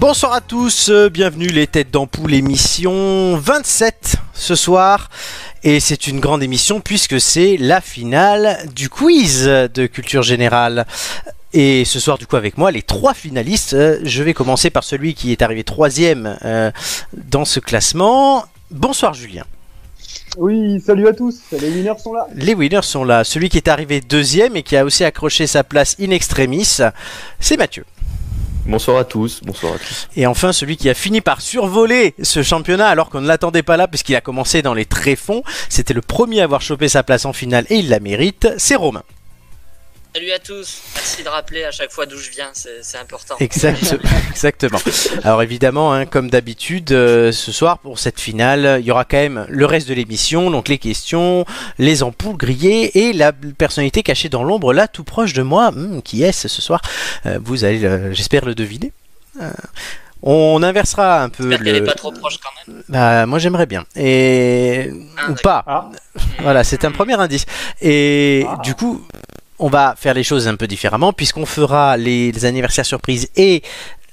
Bonsoir à tous, euh, bienvenue les têtes d'ampoule émission 27 ce soir. Et c'est une grande émission puisque c'est la finale du quiz de culture générale. Et ce soir, du coup, avec moi, les trois finalistes. Euh, Je vais commencer par celui qui est arrivé troisième euh, dans ce classement. Bonsoir Julien. Oui, salut à tous, les winners sont là. Les winners sont là. Celui qui est arrivé deuxième et qui a aussi accroché sa place in extremis, c'est Mathieu. Bonsoir à tous, bonsoir à tous. Et enfin, celui qui a fini par survoler ce championnat alors qu'on ne l'attendait pas là puisqu'il a commencé dans les tréfonds. C'était le premier à avoir chopé sa place en finale et il la mérite, c'est Romain. Salut à tous, merci de rappeler à chaque fois d'où je viens, c'est important. Exact- exactement. Alors évidemment, hein, comme d'habitude, euh, ce soir pour cette finale, il y aura quand même le reste de l'émission, donc les questions, les ampoules grillées et la personnalité cachée dans l'ombre là, tout proche de moi. Hmm, qui est-ce ce soir? Euh, Vous allez, euh, j'espère le deviner. Euh, on inversera un peu J'espère qu'elle est le. pas trop proche quand même. Bah, moi j'aimerais bien. Et Ah, ou pas. Ah, Voilà, c'est un premier indice. Et Ah. du coup, on va faire les choses un peu différemment puisqu'on fera les, les anniversaires surprises et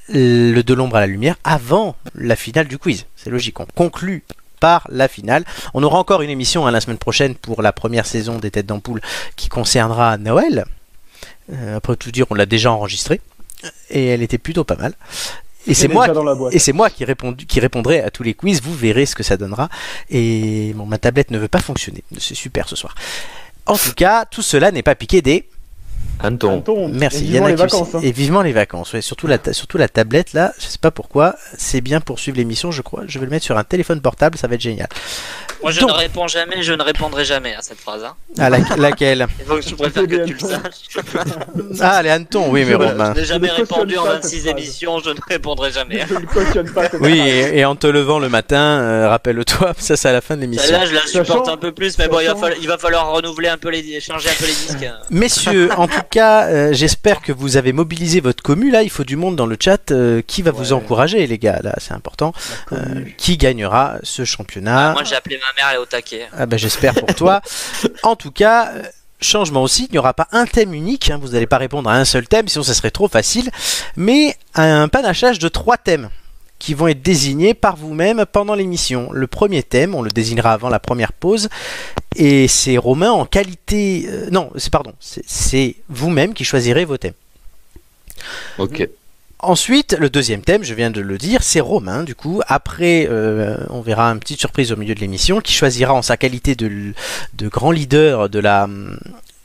le de l'ombre à la lumière avant la finale du quiz. C'est logique. On conclut par la finale. On aura encore une émission hein, la semaine prochaine pour la première saison des Têtes d'Ampoule qui concernera Noël. Euh, après tout dire, on l'a déjà enregistrée et elle était plutôt pas mal. Et c'est moi et c'est qui, répondrai à tous les quiz. Vous verrez ce que ça donnera. Et bon, ma tablette ne veut pas fonctionner. C'est super ce soir. En tout cas, tout cela n'est pas piqué des. Anton, Anton, Merci. et Il y en vivement a les vacances. hein. Et vivement les vacances. ouais. Surtout, la ta- surtout la tablette là. Je sais pas pourquoi. C'est bien pour suivre l'émission, je crois. Je vais le mettre sur un téléphone portable. Ça va être génial. Moi je Donc- ne réponds jamais, je ne répondrai jamais à cette phrase. Hein. Ah, la- laquelle je préfère que tu le saches. Ah, les hannetons. Oui, mais Je- Romain. Je n'ai jamais répondu en pas cette 26 phrase. émissions, je ne répondrai jamais. Je ne cautionne pas cette Oui, phrase. et, et en te levant le matin, euh, rappelle-toi, ça c'est à la fin de l'émission. Celle-là, je la supporte Sachant- un peu plus, mais bon, il va, falloir, il va falloir renouveler un peu les, changer un peu les disques. Messieurs, en tout cas, euh, j'espère que vous avez mobilisé votre commu. Là, il faut du monde dans le chat. Euh, qui va vous Ouais. encourager, les gars Là, c'est important. La Euh, qui gagnera ce championnat? Moi j'ai appelé ma mère, elle est au taquet. Ah bah, J'espère pour toi. En tout cas, euh, changement aussi, il n'y aura pas un thème unique. hein, vous n'allez pas répondre à un seul thème, sinon ça serait trop facile. Mais un panachage de trois thèmes qui vont être désignés par vous-même pendant l'émission. Le premier thème, on le désignera avant la première pause, et c'est Romain en qualité... euh, non, c'est pardon, c'est- vous-même qui choisirez vos thèmes. ok. Ensuite, le deuxième thème, je viens de le dire, c'est Romain, du coup. Après, euh, on verra une petite surprise au milieu de l'émission, qui choisira en sa qualité de, de grand leader de la hum,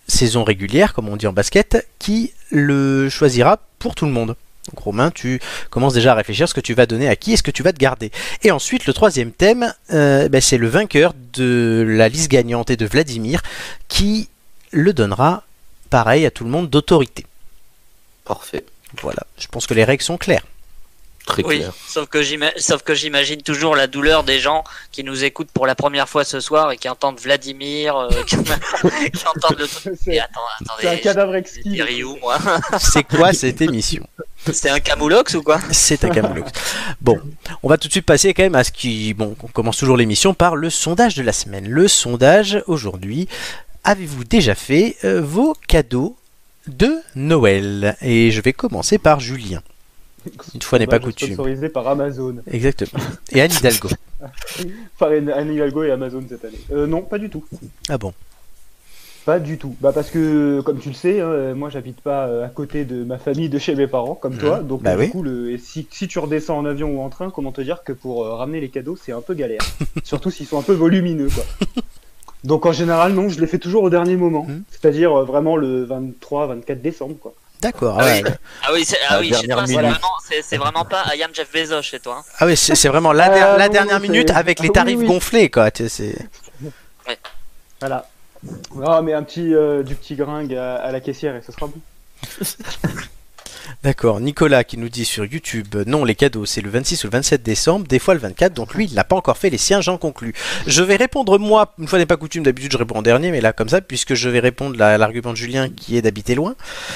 saison régulière, comme on dit en basket, qui le choisira pour tout le monde. Donc Romain, tu commences déjà à réfléchir à ce que tu vas donner à qui et ce que tu vas te garder. Et ensuite, le troisième thème, euh, ben, c'est le vainqueur de la liste gagnante et de Vladimir, qui le donnera, pareil, à tout le monde d'autorité. Parfait. Voilà, je pense que les règles sont claires. Très Oui, clair. sauf que j'ima- sauf que j'imagine toujours la douleur des gens qui nous écoutent pour la première fois ce soir et qui entendent Vladimir, euh, qui, qui entendent le truc. C'est attends, un cadavre exquis. Ryu, moi. C'est quoi cette émission? C'est un camoulox ou quoi? C'est un Camoulox. Bon, on va tout de suite passer quand même à ce qui... Bon, on commence toujours l'émission par le sondage de la semaine. Le sondage aujourd'hui, avez-vous déjà fait euh, vos cadeaux de Noël? Et je vais commencer par Julien. Une fois n'est pas coutume. Sponsorisé par Amazon. Exactement. Et Anne Hidalgo. Par Anne Hidalgo et Amazon cette année. Euh, non, pas du tout. Ah bon Pas du tout. Bah parce que, comme tu le sais, hein, euh, moi j'habite pas euh, à côté de ma famille, de chez mes parents, comme Mhm. toi. Donc Bah oui. du coup, le... et si, si tu redescends en avion ou en train, comment te dire que pour euh, ramener les cadeaux, c'est un peu galère. Surtout s'ils sont un peu volumineux, quoi. Donc en général, non, je les fais toujours au dernier moment. Mhm. C'est-à-dire euh, vraiment le 23-24 décembre, quoi. D'accord. Ah ouais. Ah oui, c'est, ah oui chez dernière toi, c'est minute. vraiment, c'est, c'est vraiment pas I am Jeff Bezos chez toi. hein. Ah oui, c'est c'est vraiment la, Euh, der- la non, dernière non, c'est- minute avec les Ah oui, tarifs oui. gonflés, quoi. Tu sais, c'est- Voilà. Ah, mais un petit, euh, du petit gringue à, à la caissière et ce sera bon. D'accord, Nicolas qui nous dit sur YouTube, euh, non les cadeaux c'est le 26 ou le 27 décembre, des fois le 24, donc lui il n'a pas encore fait les siens, j'en conclus. Je vais répondre moi, une fois n'est pas coutume, d'habitude je réponds en dernier, mais là comme ça, puisque je vais répondre à l'argument de Julien qui est d'habiter loin,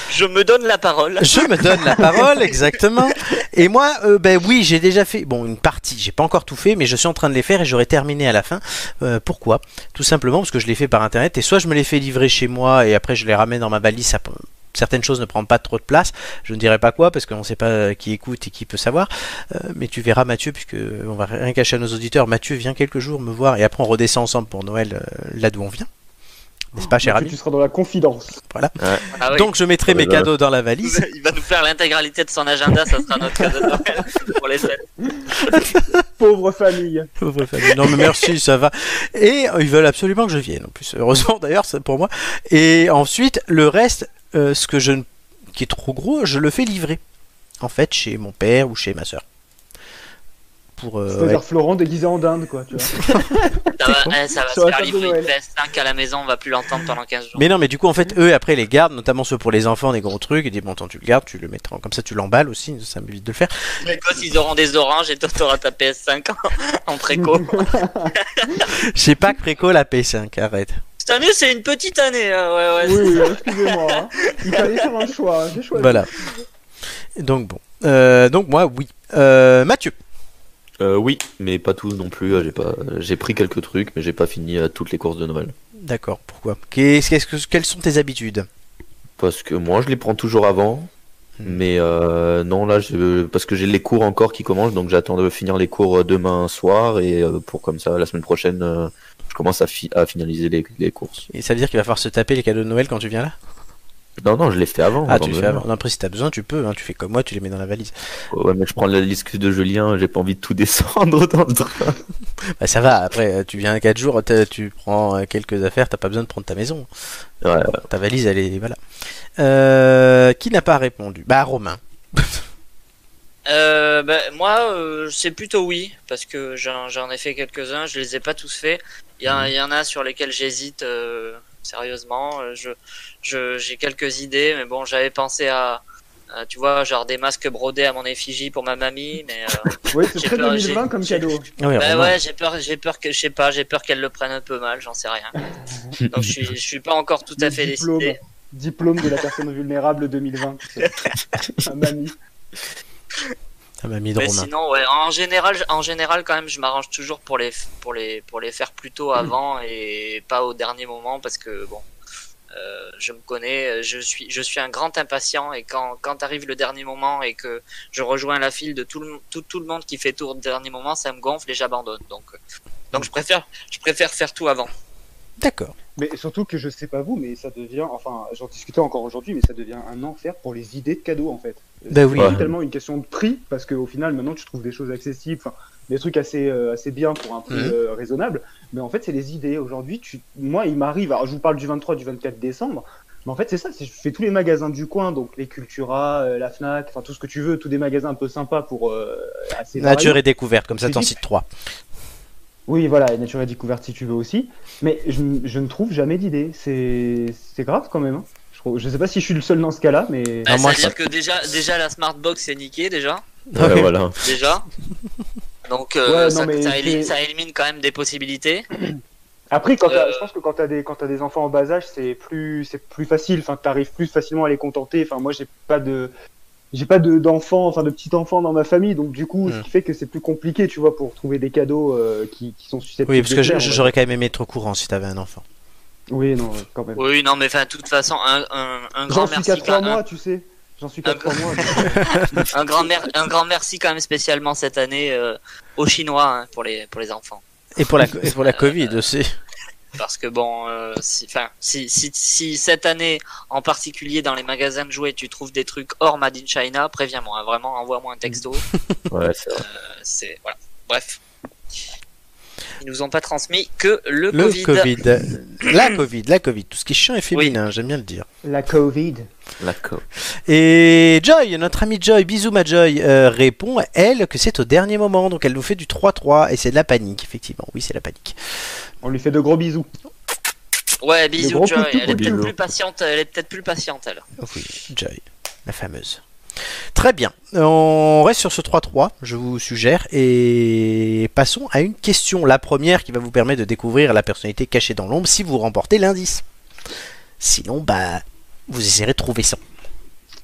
Je me donne la parole. je me donne la parole, exactement. Et moi, euh, ben oui, j'ai déjà fait, bon une partie, j'ai pas encore tout fait, mais je suis en train de les faire et j'aurai terminé à la fin. Euh, pourquoi? Tout simplement parce que je les fais par internet, et soit je me les fais livrer chez moi et après je les ramène dans ma valise, ça certaines choses ne prennent pas trop de place. Je ne dirai pas quoi parce qu'on ne sait pas euh, qui écoute et qui peut savoir. Euh, mais tu verras Mathieu, puisque on va rien cacher à nos auditeurs. Mathieu vient quelques jours me voir et après on redescend ensemble pour Noël euh, là d'où on vient. N'est-ce pas, cher Donc, ami Tu seras dans la confidence. Ah oui. Donc je mettrai mes Voilà. cadeaux dans la valise. il va nous faire l'intégralité de son agenda, ça sera notre cadeau de Noël pour les fêtes. Pauvre famille. Pauvre famille. Non mais merci, ça va. Et ils veulent absolument que je vienne. En plus, heureusement d'ailleurs, c'est pour moi. Et ensuite, le reste, euh, ce que je ne- qui est trop gros, je le fais livrer. En fait, chez mon père ou chez ma soeur. Pour euh, C'est-à-dire ouais. Florent déguisé en dinde, quoi. Tu vois. Ça va, eh, ça va Sur se faire livrer une Noël. PS5 à la maison, on va plus l'entendre pendant 15 jours. Mais non, mais du coup, en fait, eux après les gardent, notamment ceux pour les enfants, des gros trucs. Ils disent bon, tant tu le gardes, tu le mettras comme ça, tu l'emballes aussi. Ça m'évite de le faire. Les gosses, ils auront des oranges et toi, t'auras ta PS5 en, en préco. J'ai pas que préco la P5. Arrête. Cette année, c'est une petite année. hein, ouais, ouais. oui, excusez-moi. hein. Il fallait faire un choix. hein. J'ai choisi. Voilà. Donc bon. Euh, donc moi, oui. Euh, Mathieu. Euh, oui, mais pas tout non plus. J'ai pas, j'ai pris quelques trucs, mais j'ai pas fini toutes les courses de Noël. D'accord. Pourquoi? Qu'est-ce, que, quelles sont tes habitudes? Parce que moi, je les prends toujours avant. Hmm. Mais euh, non, là, je... parce que j'ai les cours encore qui commencent, donc j'attends de finir les cours demain soir et pour comme ça, la semaine prochaine, euh, je commence à, fi- à finaliser les, les courses. Et ça veut dire qu'il va falloir se taper les cadeaux de Noël quand tu viens là? Non, non, je l'ai fait avant. Ah, tu de le fais avant. Non, après, si t'as besoin, tu peux. hein, tu fais comme moi, tu les mets dans la valise. Ouais, mais je prends la liste de Julien, j'ai pas envie de tout descendre dans le train. Bah, ça va. Après, euh, tu viens 4 jours, tu prends euh, quelques affaires, t'as pas besoin de prendre ta maison. Ouais, Ta valise, elle est. Voilà. Euh, qui n'a pas répondu? Bah, Romain. Euh, ben, moi, euh, c'est plutôt oui, parce que j'en j'en ai fait quelques-uns, je les ai pas tous faits. Il y, Mhm. a- il y en a sur lesquels j'hésite euh, sérieusement. Euh, Je, je, j'ai quelques idées, mais bon, j'avais pensé à, à, tu vois, genre des masques brodés à mon effigie pour ma mamie, mais euh, Oui, c'est J'ai très peur, 2020 j'ai- comme cadeau. Ah oui, bah Romain. ouais, j'ai peur, j'ai peur que, je sais pas, j'ai peur qu'elle le prenne un peu mal, j'en sais rien. Donc je suis, je suis pas encore tout à Le fait diplôme. décidé. Diplôme de la personne vulnérable 2020. Ah, mamie. Mamie de Mais sinon, ouais, en général, je- en général, quand même, je m'arrange toujours pour les, pour les, pour les faire plus tôt avant et pas au dernier moment parce que bon, euh, je me connais, je suis, je suis un grand impatient et quand, quand arrive le dernier moment et que je rejoins la file de tout le, tout, tout le monde qui fait tour au dernier moment, ça me gonfle et j'abandonne. Donc, euh, donc je préfère, je préfère faire tout avant. D'accord. Mais surtout que je sais pas vous, mais ça devient, enfin, j'en discutais encore aujourd'hui, mais ça devient un enfer pour les idées de cadeaux en fait. Bah oui. C'est pas Ouais. tellement une question de prix, parce qu'au final, maintenant, tu trouves des choses accessibles, des trucs assez, euh, assez bien pour un prix Mhm. euh, raisonnable. Mais en fait, c'est les idées. Aujourd'hui, tu... moi, il m'arrive, alors je vous parle du 23, du 24 décembre, mais en fait, c'est ça, je fais tous les magasins du coin, donc les Cultura, euh, la Fnac, enfin, tout ce que tu veux, tous des magasins un peu sympas pour euh, assez Nature variés. et découverte, comme ça t'en cites 3. Oui, voilà, et nature et découverte si tu veux aussi. Mais je, je ne trouve jamais d'idées. C'est c'est grave quand même. hein. Je, trouve- je sais pas si je suis le seul dans ce cas-là, mais. Ah, moi, C'est-à-dire que déjà, déjà la Smartbox est niquée déjà, Ouais, voilà. déjà. Donc euh, Ouais, ça, non, ça ça élimine quand même des possibilités. Après, quand Euh, je pense que quand t'as des, quand t'as des enfants en bas âge, c'est plus, c'est plus facile. Enfin, t'arrives plus facilement à les contenter. Enfin, moi, j'ai pas de, j'ai pas de d'enfants, enfin de petits enfants dans ma famille, donc du coup, Hmm. ce qui fait que c'est plus compliqué, tu vois, pour trouver des cadeaux euh, qui, qui sont susceptibles. Oui, parce de que j'aurais quand même aimé être au courant si t'avais un enfant. Oui, non, quand même. Oui, non, mais enfin, de toute façon, un, un, un J'en grand suis merci. qu'à trois quand- un- mois, tu sais. J'en suis qu'à Un- trois mois. un grand, mer- un grand merci quand même spécialement cette année euh, aux Chinois hein, pour les pour les enfants. Et pour la, et pour la Covid aussi. Parce que bon, euh, si, enfin, si, si, si cette année en particulier dans les magasins de jouets tu trouves des trucs hors Made in China, préviens-moi, hein, vraiment, envoie-moi un texto. Ouais, c'est vrai. Euh, c'est voilà. Bref, ils nous ont pas transmis que le, Le Covid. Covid. La Covid, la Covid. Tout ce qui est chiant et féminin, j'aime bien le dire. La Covid. D'accord. Et Joy, notre amie Joy, bisous ma Joy, euh, répond, elle, que c'est au dernier moment. Donc elle nous fait du 3-3 et c'est de la panique, effectivement. Oui, c'est la panique. On lui fait de gros bisous. Ouais, bisous Joy. Elle est peut-être plus patiente. Elle est peut-être plus patiente. Oh oui, Joy, la fameuse. Très bien. On reste sur ce 3-3, je vous suggère. Et passons à une question. La première qui va vous permettre de découvrir la personnalité cachée dans l'ombre si vous remportez l'indice. Sinon, bah, vous essaierez de trouver ça.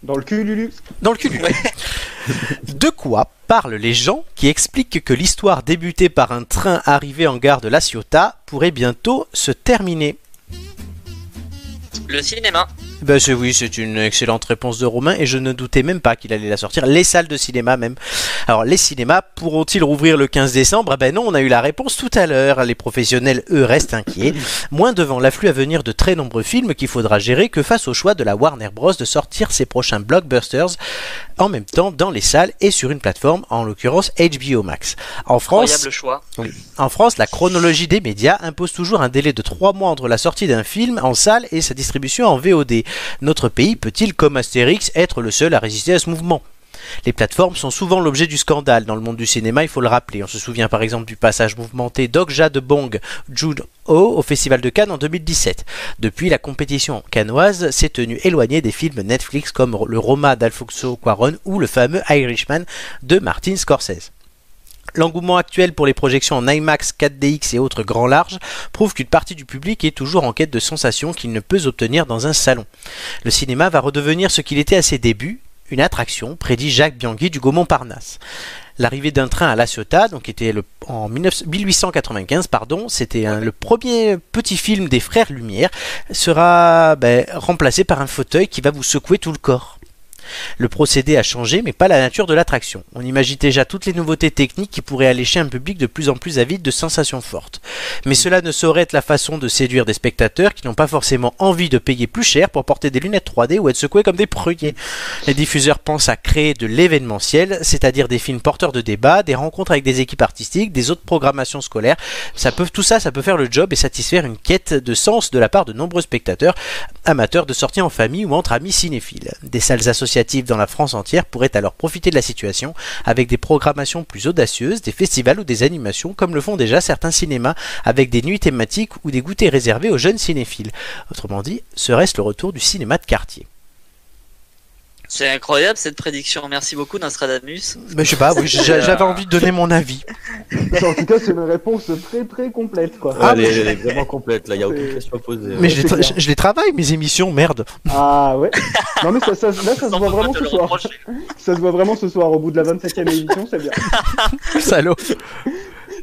Dans le cul, Lulu. Dans le cul. De quoi parlent les gens qui expliquent que l'histoire débutée par un train arrivé en gare de La Ciotat pourrait bientôt se terminer? Le cinéma. Ben c'est oui, c'est une excellente réponse de Romain et je ne doutais même pas qu'il allait la sortir. Les salles de cinéma même. Alors les cinémas pourront-ils rouvrir le 15 décembre? Ah Ben non, on a eu la réponse tout à l'heure. Les professionnels, eux, restent inquiets. Moins devant l'afflux à venir de très nombreux films qu'il faudra gérer que face au choix de la Warner Bros de sortir ses prochains blockbusters en même temps dans les salles et sur une plateforme, en l'occurrence HBO Max. En France, en France, la chronologie des médias impose toujours un délai de 3 mois entre la sortie d'un film en salle et sa distribution en VOD. Notre pays peut-il, comme Astérix, être le seul à résister à ce mouvement? Les plateformes sont souvent l'objet du scandale dans le monde du cinéma, il faut le rappeler. On se souvient par exemple du passage mouvementé d'Okja de Bong Jude Ho au Festival de Cannes en 2017. Depuis, la compétition cannoise s'est tenue éloignée des films Netflix comme le Roma d'Alfonso Cuarón ou le fameux Irishman de Martin Scorsese. L'engouement actuel pour les projections en IMAX, 4DX et autres grands larges prouve qu'une partie du public est toujours en quête de sensations qu'il ne peut obtenir dans un salon. Le cinéma va redevenir ce qu'il était à ses débuts, une attraction, prédit Jacques Bianchi du Gaumont Parnasse. L'arrivée d'un train à La Ciotat, donc était le, en 19 1895, pardon, c'était le premier petit film des frères Lumière, sera ben, remplacé par un fauteuil qui va vous secouer tout le corps. Le procédé a changé, mais pas la nature de l'attraction. On imagine déjà toutes les nouveautés techniques qui pourraient allécher un public de plus en plus avide de sensations fortes. Mais cela ne saurait être la façon de séduire des spectateurs qui n'ont pas forcément envie de payer plus cher pour porter des lunettes 3D ou être secoués comme des pruniers. Les diffuseurs pensent à créer de l'événementiel, c'est-à-dire des films porteurs de débats, des rencontres avec des équipes artistiques, des autres programmations scolaires. Ça peut, tout ça, ça peut faire le job et satisfaire une quête de sens de la part de nombreux spectateurs amateurs de sorties en famille ou entre amis cinéphiles. Des salles dans la France entière pourraient alors profiter de la situation avec des programmations plus audacieuses, des festivals ou des animations comme le font déjà certains cinémas avec des nuits thématiques ou des goûters réservés aux jeunes cinéphiles. Autrement dit, serait-ce le retour du cinéma de quartier C'est incroyable cette prédiction. Merci beaucoup, Nostradamus. Mais je sais pas, oui, j'avais envie de donner mon avis. En tout cas, c'est une réponse très très complète quoi. Ah, elle, mais est, je- elle est vraiment complète, là, il n'y a aucune question à poser. Mais je les, c'est tra- clair. je les travaille, mes émissions, merde. Ah ouais. Non mais ça, ça- là ça se voit vraiment ce soir. Ça se voit vraiment ce soir au bout de la 27ème émission, c'est bien. Salaud.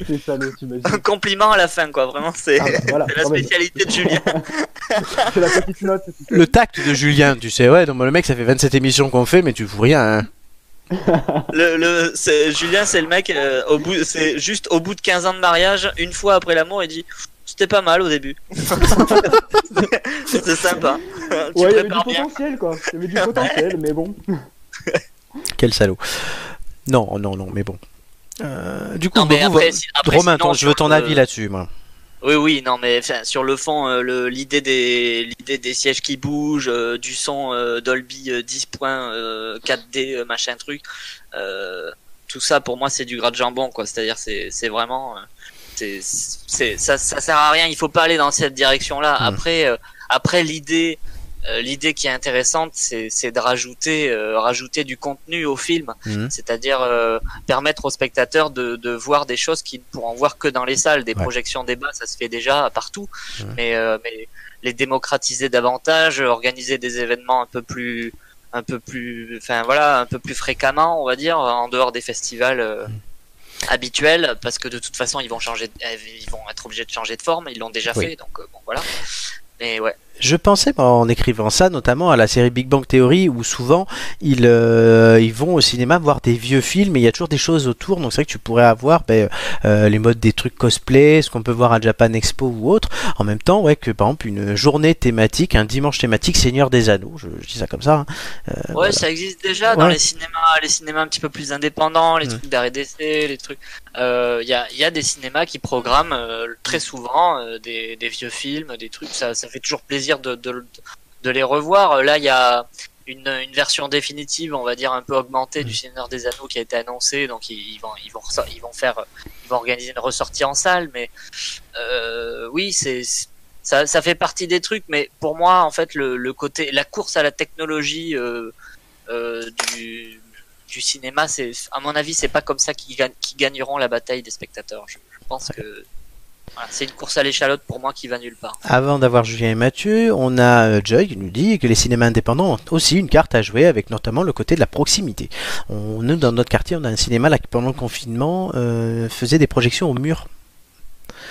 C'est salaud, t'imagines. Un compliment à la fin, quoi. Vraiment, c'est Ah bah, voilà, la spécialité de Julien. C'est la petite note. Le tact de Julien, tu sais, ouais, mais le mec, ça fait 27 émissions qu'on fait, mais tu fous rien, hein. Le, le, c'est- Julien, c'est le mec, euh, au bout, c'est juste au bout de 15 ans de mariage, une fois après l'amour, il dit C'était pas mal au début. c'est sympa. tu Ouais, il y avait du prépares bien. potentiel quoi. Il y avait du potentiel, mais bon. Quel salaud. Non, non, non, mais bon. Euh, du coup, Non, mais vous, après, vous- si- après, Romain, sinon, ton- je veux ton le- avis là-dessus, moi. Oui, oui, non, mais sur le fond, euh, le- l'idée des, l'idée des sièges qui bougent, euh, du son euh, Dolby euh, 10 points, euh, 4D, euh, machin truc, euh, tout ça pour moi c'est du gras de jambon, quoi. C'est-à-dire c'est, c'est vraiment, c'est, c'est, ça, ça sert à rien. Il faut pas aller dans cette direction-là. Mm. Après, euh, après l'idée, euh, l'idée qui est intéressante, c'est, de rajouter, euh, rajouter du contenu au film Mhm. c'est-à-dire euh, permettre aux spectateurs de, de voir des choses qu'ils ne pourront voir que dans les salles. Des Ouais. projections débat, ça se fait déjà partout, mais, euh, mais les démocratiser davantage, organiser des événements un peu plus un peu plus enfin voilà un peu plus fréquemment on va dire en dehors des festivals euh, habituels parce que de toute façon ils vont changer de- ils vont être obligés de changer de forme ils l'ont déjà Oui. fait donc bon voilà mais ouais Je pensais en écrivant ça notamment à la série Big Bang Theory où souvent ils, euh, ils vont au cinéma voir des vieux films et il y a toujours des choses autour donc c'est vrai que tu pourrais avoir ben, euh, les modes des trucs cosplay, ce qu'on peut voir à Japan Expo ou autre en même temps ouais que par exemple une journée thématique, un dimanche thématique Seigneur des Anneaux, je, je dis ça comme ça hein. Euh, Ouais, ça existe déjà dans les cinémas, les cinémas un petit peu plus indépendants, les Mm. trucs d'arrêt d'essai, les trucs. Il y, a, y a des cinémas qui programment très souvent des, des vieux films, des trucs. Ça, ça fait toujours plaisir de, de, de les revoir. Euh, Là, il y a une, une version définitive, on va dire un peu augmentée Mm. du Seigneur des Anneaux qui a été annoncée, donc ils, ils vont ils vont ils vont faire ils vont organiser une ressortie en salle, mais euh, oui, c'est ça, ça fait partie des trucs, mais pour moi, en fait, le, le côté, la course à la technologie euh, euh, du, du cinéma, c'est, à mon avis, c'est pas comme ça qu'ils gagnent, qu'ils gagneront la bataille des spectateurs. Je, je pense que c'est une course à l'échalote pour moi qui va nulle part. Avant d'avoir Julien et Mathieu, on a euh, Joy qui nous dit que les cinémas indépendants ont aussi une carte à jouer avec notamment le côté de la proximité. On, nous, dans notre quartier, on a un cinéma là qui, pendant le confinement, euh, faisait des projections au mur.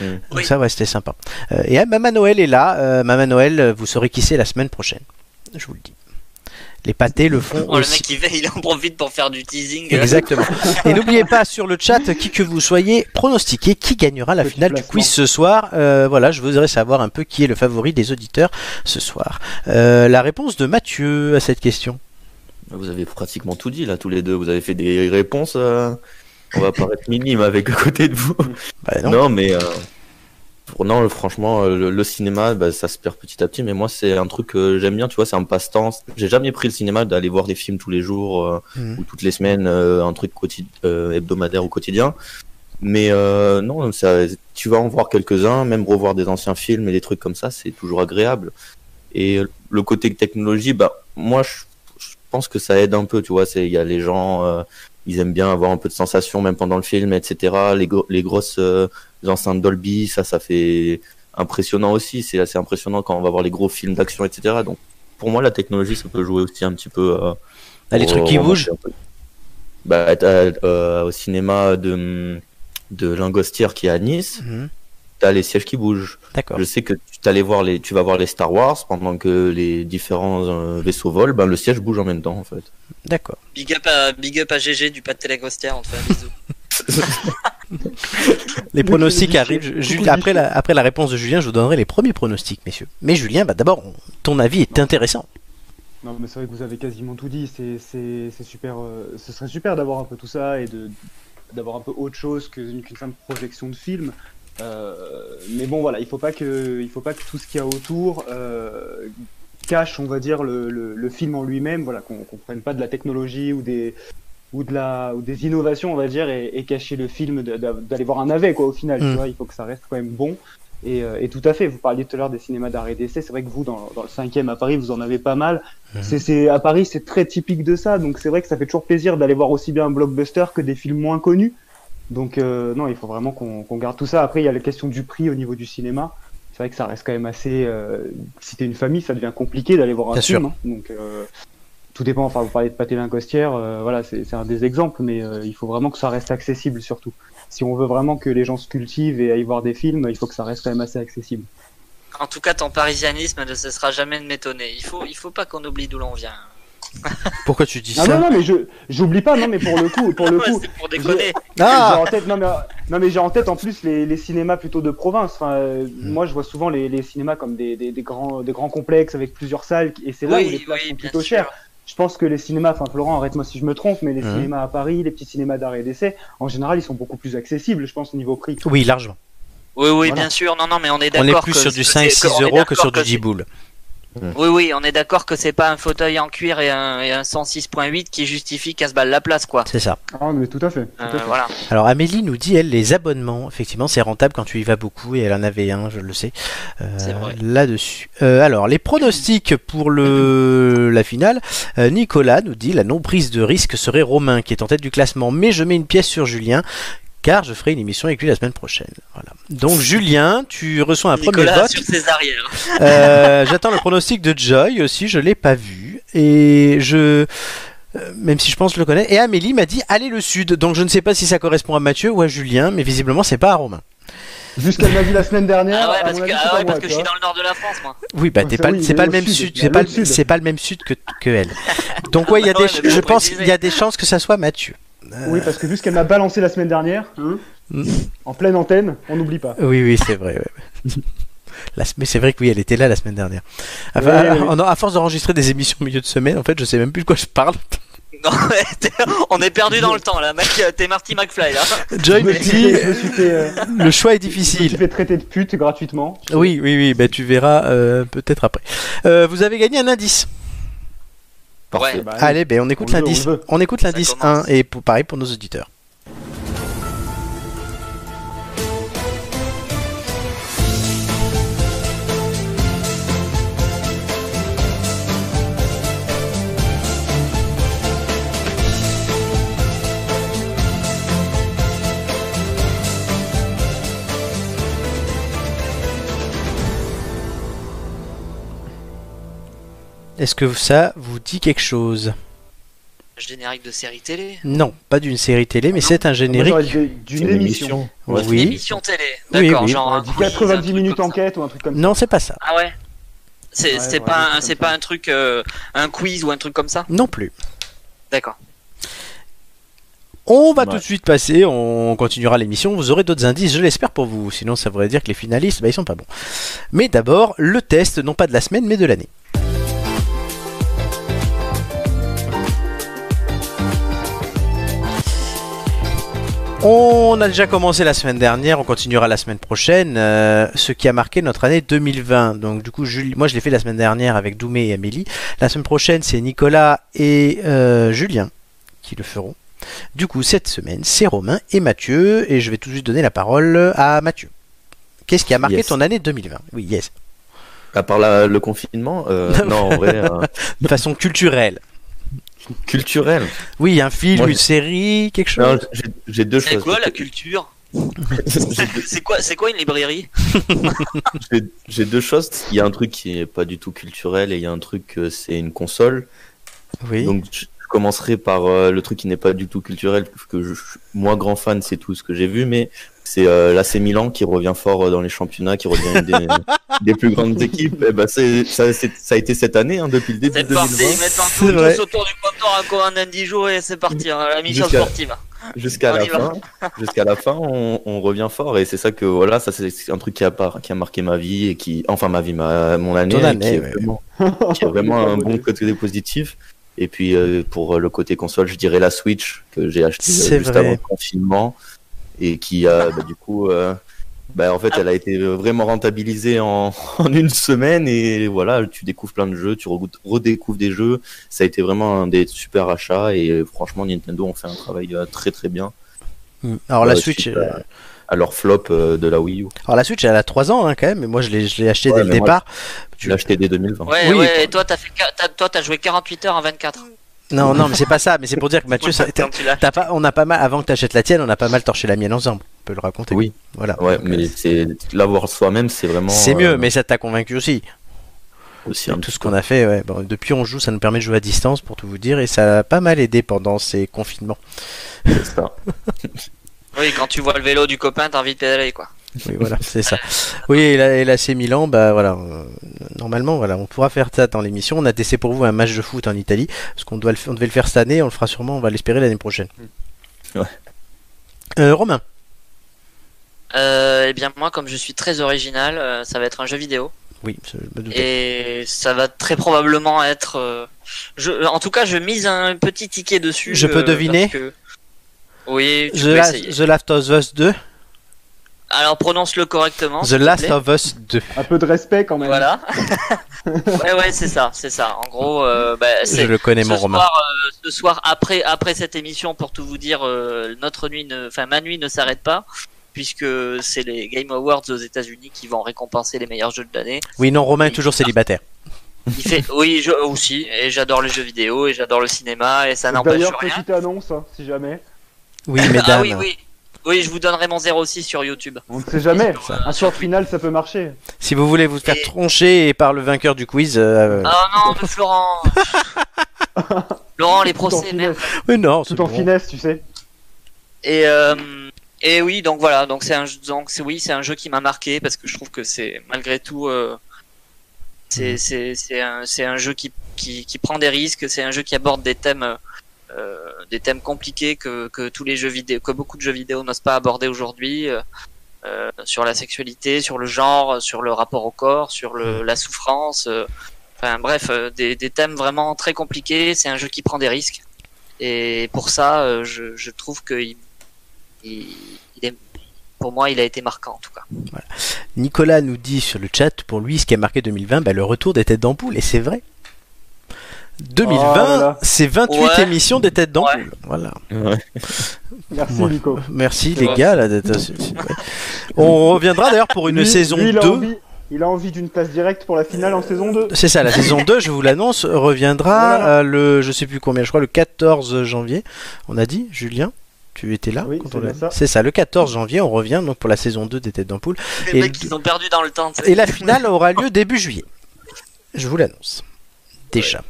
Mm. Donc Oui. ça, ouais, c'était sympa. Euh, et ah, Maman Noël est là. Euh, Maman Noël, vous saurez qui c'est la semaine prochaine. Je vous le dis. Les pâtés le font Oh, le mec il, fait- il en profite pour faire du teasing. Exactement. Et n'oubliez pas sur le chat, qui que vous soyez, pronostiquez qui gagnera la Petit finale du quiz ce soir. Euh, voilà, je voudrais savoir un peu qui est le favori des auditeurs ce soir. Euh, la réponse de Mathieu à cette question. Vous avez pratiquement tout dit là, tous les deux. Vous avez fait des réponses. euh, On va paraître minime avec à côté de vous. Bah, non. Non, mais euh, non, franchement, euh, le, le cinéma, bah, ça se perd petit à petit. Mais moi, c'est un truc que j'aime bien. Tu vois, c'est un passe-temps. J'ai jamais pris le cinéma d'aller voir des films tous les jours euh, Mhm. ou toutes les semaines, euh, un truc euh, hebdomadaire ou quotidien. Mais non, ça, tu vas en voir quelques-uns, même revoir des anciens films et des trucs comme ça, c'est toujours agréable. Et le côté technologie, bah moi, je, je pense que ça aide un peu. Tu vois, il y a les gens, ils aiment bien avoir un peu de sensation même pendant le film, etc. Les, les grosses euh, enceintes Dolby, ça, ça fait impressionnant aussi. C'est assez impressionnant quand on va voir les gros films d'action, etc. Donc, pour moi, la technologie, ça peut jouer aussi un petit peu. euh, Ah, les trucs qui bougent. Bah, t'as, euh, au cinéma de de Lingostière qui est à Nice, T'as les sièges qui bougent. D'accord. Je sais que tu t'allais voir les, tu vas voir les Star Wars pendant que les différents euh, vaisseaux volent, ben le siège bouge en même temps en fait. D'accord. Big up à, big up à GG du pâté Lagostière, on te fait un bisou. Les pronostics arrivent. Après, la, après la réponse de Julien, je vous donnerai les premiers pronostics, messieurs. Mais Julien, bah, d'abord, on- ton avis est intéressant. Non, mais c'est vrai que vous avez quasiment tout dit. C'est, c'est, c'est super. euh, ce serait super d'avoir un peu tout ça et de, d'avoir un peu autre chose que- qu'une simple projection de film. Euh, mais bon, voilà, il faut pas que, il faut pas que tout ce qu'il y a autour euh, cache, on va dire, le, le, le film en lui-même. Voilà, qu'on qu'on prenne pas de la technologie ou des ou de la ou des innovations, on va dire, et, et cacher le film d'aller voir un navet, quoi. Au final, Mm. tu vois, il faut que ça reste quand même bon. Et, euh, et tout à fait, vous parliez tout à l'heure des cinémas d'art et d'essai. C'est vrai que vous, dans, dans le cinquième à Paris, vous en avez pas mal. C'est, c'est, à Paris, c'est très typique de ça. Donc c'est vrai que ça fait toujours plaisir d'aller voir aussi bien un blockbuster que des films moins connus. Donc euh, non, il faut vraiment qu'on, garde tout ça. Après, il y a la question du prix au niveau du cinéma. C'est vrai que ça reste quand même assez. euh, si t'es une famille, ça devient compliqué d'aller voir un Bien film. sûr. hein. Donc euh, tout dépend. Enfin, vous parlez de Pâté Lincostière, euh, voilà, c'est, c'est un des exemples, mais euh, il faut vraiment que ça reste accessible surtout. Si on veut vraiment que les gens se cultivent et aillent voir des films, il faut que ça reste quand même assez accessible. En tout cas, ton parisianisme ne cessera jamais de m'étonner. Il faut, il faut pas qu'on oublie d'où l'on vient. Pourquoi tu dis Ah ça non, non, mais je, j'oublie pas, non, mais pour le coup, pour le coup, c'est pour déconner. Ah en tête, non mais, non mais j'ai en tête en plus les, les cinémas plutôt de province. Enfin, euh, Mm. Moi, je vois souvent les, les cinémas comme des, des, des grands, des grands complexes avec plusieurs salles, et c'est là Oui, où les places oui, sont plutôt sûr. chères. Je pense que les cinémas, enfin Florent, arrête-moi si je me trompe, mais les cinémas à Paris, les petits cinémas d'art et d'essai, en général, ils sont beaucoup plus accessibles, je pense, au niveau prix. Oui, largement. Oui, oui, Voilà. bien sûr. Non, non, mais on est On d'accord. est plus que- sur du que 5-6 c'est- on est euros que sur du c'est- 10 boules. Oui, oui, on est d'accord que c'est pas un fauteuil en cuir et un, et un 106.8 qui justifie 15 balles la place, quoi. C'est ça. Ah, mais tout à fait. Tout à Euh, fait. voilà. Alors Amélie nous dit, elle, les abonnements, effectivement, c'est rentable quand tu y vas beaucoup, et elle en avait un, je le sais, euh, C'est vrai. là-dessus. Euh, alors, les pronostics pour le la finale, euh, Nicolas nous dit, la non-prise de risque serait Romain, qui est en tête du classement, mais je mets une pièce sur Julien, car je ferai une émission avec lui la semaine prochaine. Voilà. Donc Julien, tu reçois un premier vote. sur ses arrières. Euh, J'attends le pronostic de Joy aussi, je l'ai pas vu. Et je. euh, Même si je pense le connaître. Et Amélie m'a dit allez le sud. Donc je ne sais pas si ça correspond à Mathieu ou à Julien, mais visiblement c'est pas à Romain. Qu'elle m'a dit la semaine dernière, Ah ouais, à parce que, avis, ah ouais, parce moi, que je suis dans le nord de la France, moi. Oui, bah Ouais, t'es pas, oui, c'est pas le même sud, c'est pas, le- sud. c'est pas le même sud que, que elle. Donc ouais, il y a des, je pense, préciser. il y a des chances que ça soit Mathieu. Oui, parce que vu ce qu'elle m'a balancé la semaine dernière, hein, Mm. en pleine antenne, on n'oublie pas. Oui, oui, c'est vrai. ouais. La- mais c'est vrai que oui, elle était là la semaine dernière. Enfin, Ouais, à, ouais, force d'enregistrer des émissions au milieu de semaine, en fait, je sais même plus de quoi je parle. Non, on est perdu dans le temps, là. Mec, t'es Marty McFly, là. Joy Je me dit fait- je me suis fait, euh, le choix est je me suis difficile. fait traiter de pute gratuitement. Oui, oui, oui, bah, tu verras euh, peut-être après. Euh, vous avez gagné un indice. Parfait. Bah, Allez, ben on écoute l'indice. on. On écoute l'indice commence. 1 et pour, pareil pour nos auditeurs. Est-ce que ça vous dit quelque chose? Générique de série télé? Non, pas d'une série télé, mais Non. c'est un générique. dit d'une émission. Ouais, Une Oui. émission télé. Oui, D'accord, oui. genre On un aurait dit quiz, un 90 truc minutes ça. enquête ou un truc comme ça. Non, c'est pas ça. Ah ouais? C'est Ouais, c'est ouais, pas, un- c'est pas un truc, euh, un quiz ou un truc comme ça? Non plus. D'accord. On va Ouais. tout de suite passer, on continuera l'émission, vous aurez d'autres indices, je l'espère pour vous, sinon ça voudrait dire que les finalistes, bah, ils sont pas bons. Mais d'abord, le test, non pas de la semaine, mais de l'année. On a déjà commencé la semaine dernière, on continuera la semaine prochaine, euh, ce qui a marqué notre année 2020. Donc du coup, Julie- moi je l'ai fait la semaine dernière avec Doumé et Amélie. La semaine prochaine, c'est Nicolas et euh, Julien qui le feront. Du coup, cette semaine, c'est Romain et Mathieu, et je vais tout de suite donner la parole à Mathieu. Qu'est-ce qui a marqué Yes. ton année 2020 Oui, yes. À part la- le confinement, euh, non, en vrai, De façon culturelle. Culturel. Oui, un film, Moi, une série, quelque chose. J'ai- deux C'est choses. quoi la culture? C'est quoi, c'est quoi une librairie? J'ai- deux choses. Il y a un truc qui est pas du tout culturel et il y a un truc, c'est une console. oui. Donc je commencerai par euh, le truc qui n'est pas du tout culturel, parce que je, moins grand fan, c'est tout ce que j'ai vu, mais c'est euh, l'AC Milan qui revient fort euh, dans les championnats, qui revient une des, des plus grandes équipes. Et ben c'est ça, c'est- ça a été cette année, hein, depuis le début C'est de parti, 2020 maintenant C'est vrai. tous autour du comptoir à un 10 jours et c'est parti, hein, la mission Jusqu'à- sportive. jusqu'à On la fin. Jusqu'à la fin, on, on revient fort et c'est ça que voilà, ça c'est un truc qui a par- qui a marqué ma vie et qui, enfin ma vie, ma mon année, et année, qui est ouais. vraiment, qui est vraiment un bon côté positif. Et puis euh, pour le côté console, je dirais la Switch que j'ai acheté euh, C'est juste vrai. avant le confinement et qui a bah, du coup, euh, bah, en fait, elle a été vraiment rentabilisée en, en une semaine et voilà, tu découvres plein de jeux, tu re- redécouvres des jeux. Ça a été vraiment un des super achats et euh, franchement, Nintendo ont fait un travail euh, très très bien Mm. Alors la Ouais, Switch, suite euh, à- à leur flop euh, de la Wii U. alors la Switch, elle a 3 ans hein, quand même, mais moi je l'ai, acheté Ouais, dès le moi, départ. Tu l'as acheté dès 2020. Ouais, Oui. ouais, et toi, t'as fait, qua- t'as- toi, t'as joué 48 heures en 24. Non, non, mais c'est pas ça. Mais c'est pour dire que Mathieu, ça- t'as- Quand tu l'as- t'as pas, on a pas mal. Avant que t'achètes la tienne, on a pas mal torché la mienne ensemble. On peut le raconter. Oui. Voilà. Ouais, Donc, mais euh, c'est l'avoir soi-même, c'est vraiment. c'est mieux, euh, mais ça t'a convaincu aussi. aussi un tout petit ce qu'on a fait, ouais. Bon, depuis on joue, ça nous permet de jouer à distance pour tout vous dire, et ça a pas mal aidé pendant ces confinements. C'est ça. Oui, quand tu vois le vélo du copain, t'as envie de pédaler, quoi. Oui, voilà, c'est ça. Oui, et la, et la C Milan, bah voilà, euh, normalement, voilà, on pourra faire ça dans l'émission. On a testé pour vous un match de foot en Italie, parce qu'on doit le, on devait le faire cette année, on le fera sûrement, on va l'espérer l'année prochaine. Ouais. Euh, Romain, Euh, eh bien, moi, comme je suis très original, euh, ça va être un jeu vidéo. oui, je me. Et ça va très probablement être. euh, je, en tout cas, je mise un petit ticket dessus. Je peux deviner parce que- Oui, tu The, peux La- essayer. The Last of Us 2 Alors, prononce-le correctement. The Last of Us 2. Un peu de respect quand même. Voilà. ouais, ouais, c'est ça, c'est ça. En gros, euh, bah, Je le connais, mon Romain. soir, euh, ce soir après après cette émission, pour tout vous dire, euh, notre nuit, ne, enfin ma nuit ne s'arrête pas, puisque c'est les Game Awards aux États-Unis qui vont récompenser les meilleurs jeux de l'année. Oui, non, Romain est toujours célibataire. Il fait, oui, je aussi, et j'adore les jeux vidéo et j'adore le cinéma et ça n'empêche D'ailleurs, rien. petite annonce, hein, si jamais. Oui, Ah mesdames. oui, oui. Oui, je vous donnerai mon 06 sur YouTube. On ne sait jamais. Sur, euh, Un sur sort final, ça peut marcher. Si vous voulez vous faire Et- troncher par le vainqueur du quiz, euh, Ah non, mais Florent. Laurent, les Tout en procès, merde. finesse, mais non, c'est tout en bon. finesse, tu sais. Et euh, et oui, donc voilà, donc c'est un jeu- donc c'est oui, c'est un jeu qui m'a marqué parce que je trouve que c'est malgré tout euh, c'est c'est c'est un c'est un jeu qui qui qui prend des risques, c'est un jeu qui aborde des thèmes euh, des thèmes compliqués que que tous les jeux vidéo que beaucoup de jeux vidéo n'osent pas aborder aujourd'hui. euh, euh, sur la sexualité, sur le genre, sur le rapport au corps, sur le, la souffrance, euh, enfin bref, euh, des, des thèmes vraiment très compliqués. C'est un jeu qui prend des risques, et pour ça, euh, je, je trouve que il, il, il est, pour moi, il a été marquant en tout cas. Nicolas nous dit sur le chat, pour lui, ce qui a marqué 2020, bah, le retour des têtes d'ampoule, et c'est vrai. 2020, Oh là là. c'est 28 Ouais. émissions des têtes d'ampoule. Voilà. Ouais. Merci. Nico. Merci les vrai. gars. là. On reviendra d'ailleurs pour une Lui- saison lui, il a 2. envie- Il a envie d'une place directe pour la finale en saison 2. C'est ça, la saison 2, je vous l'annonce, reviendra Voilà. euh, le, je sais plus combien, je crois le 14 janvier. On a dit, Julien Tu étais là Oui, quand c'est on l'a bien dit ça. C'est ça, le 14 janvier, on revient donc pour la saison 2 des Têtes d'Ampoule. Les Et mecs, le- ils ont perdu dans le temps. Et la finale aura lieu début juillet. Je vous l'annonce. Déjà.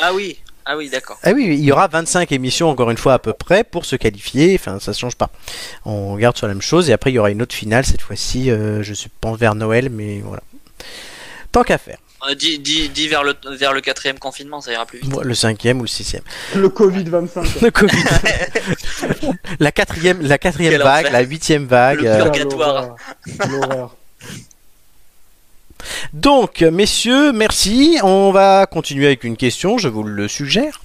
Ah oui, ah oui, d'accord. Ah oui, il y aura 25 émissions encore une fois à peu près pour se qualifier. Enfin, ça ne change pas. On garde sur la même chose et après il y aura une autre finale cette fois-ci. euh, je suis pense vers Noël, mais voilà. Tant qu'à faire. Euh, dis, dis, dis vers, le, vers le quatrième confinement, ça ira plus vite. Le cinquième ou le sixième. Le Covid 25. Le Covid. la quatrième, la quatrième Quel vague, enfer. la huitième vague. Le euh, purgatoire. L'horreur. Donc, messieurs, merci. On va continuer avec une question, je vous le suggère.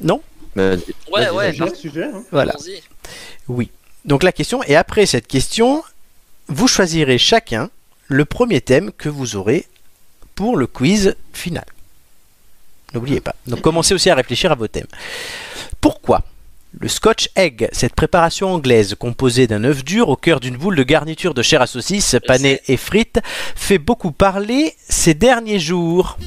Non? Mais- Ouais, ouais, hein. Voilà. Oui. Donc la question, et après cette question, vous choisirez chacun le premier thème que vous aurez pour le quiz final. N'oubliez pas. Donc commencez aussi à réfléchir à vos thèmes. Pourquoi? Le Scotch Egg, cette préparation anglaise composée d'un œuf dur au cœur d'une boule de garniture de chair à saucisse, panée et frites, fait beaucoup parler ces derniers jours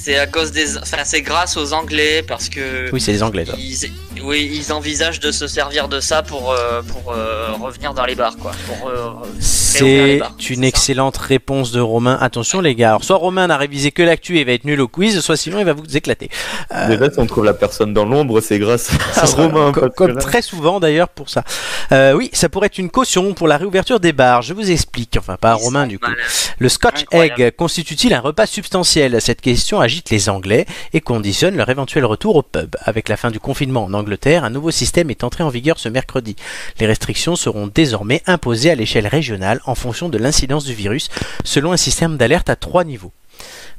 C'est à cause des. Enfin, c'est grâce aux Anglais parce que. Oui, c'est les Anglais. Ils, oui, ils envisagent de se servir de ça pour, euh, pour euh, revenir dans les bars, quoi. Pour, euh, C'est une excellente réponse de Romain. Attention les gars, alors soit Romain n'a révisé que l'actu et va être nul au quiz, soit sinon il va vous éclater. Euh, Déjà, si on trouve la personne dans l'ombre, c'est grâce à Romain. comme là- très souvent d'ailleurs pour ça. Euh, oui, ça pourrait être une caution pour la réouverture des bars. Je vous explique, enfin pas Ils Romain du coup. Le Scotch Incroyable. Egg constitue-t-il un repas substantiel? Cette question agite les Anglais et conditionne leur éventuel retour au pub. Avec la fin du confinement en Angleterre, un nouveau système est entré en vigueur ce mercredi. Les restrictions seront désormais imposées à l'échelle régionale en fonction de l'incidence du virus, selon un système d'alerte à trois niveaux.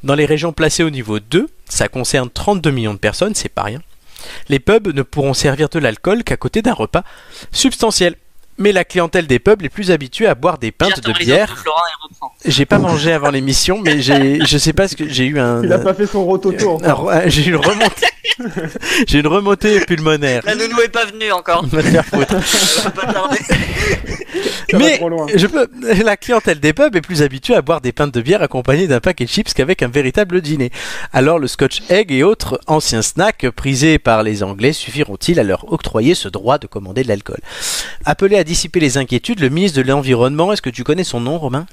Dans les régions placées au niveau 2, ça concerne 32 millions de personnes, c'est pas rien. Les pubs ne pourront servir de l'alcool qu'à côté d'un repas substantiel. Mais la clientèle des pubs est plus habituée à boire des pintes de bière j'ai pas mangé avant l'émission, mais j'ai, je sais pas ce que j'ai eu un. Il a pas fait son rototo encore. Alors, euh, j'ai une remontée, j'ai une remontée pulmonaire. La nounou est pas venue encore. Va te faire foutre. Va va Mais je peux. La clientèle des pubs est plus habituée à boire des pintes de bière accompagnées d'un paquet de chips qu'avec un véritable dîner. Alors le Scotch Egg et autres anciens snacks prisés par les Anglais suffiront-ils à leur octroyer ce droit de commander de l'alcool? Appelé à dissiper les inquiétudes, le ministre de l'environnement, est-ce que tu connais son nom, Romain?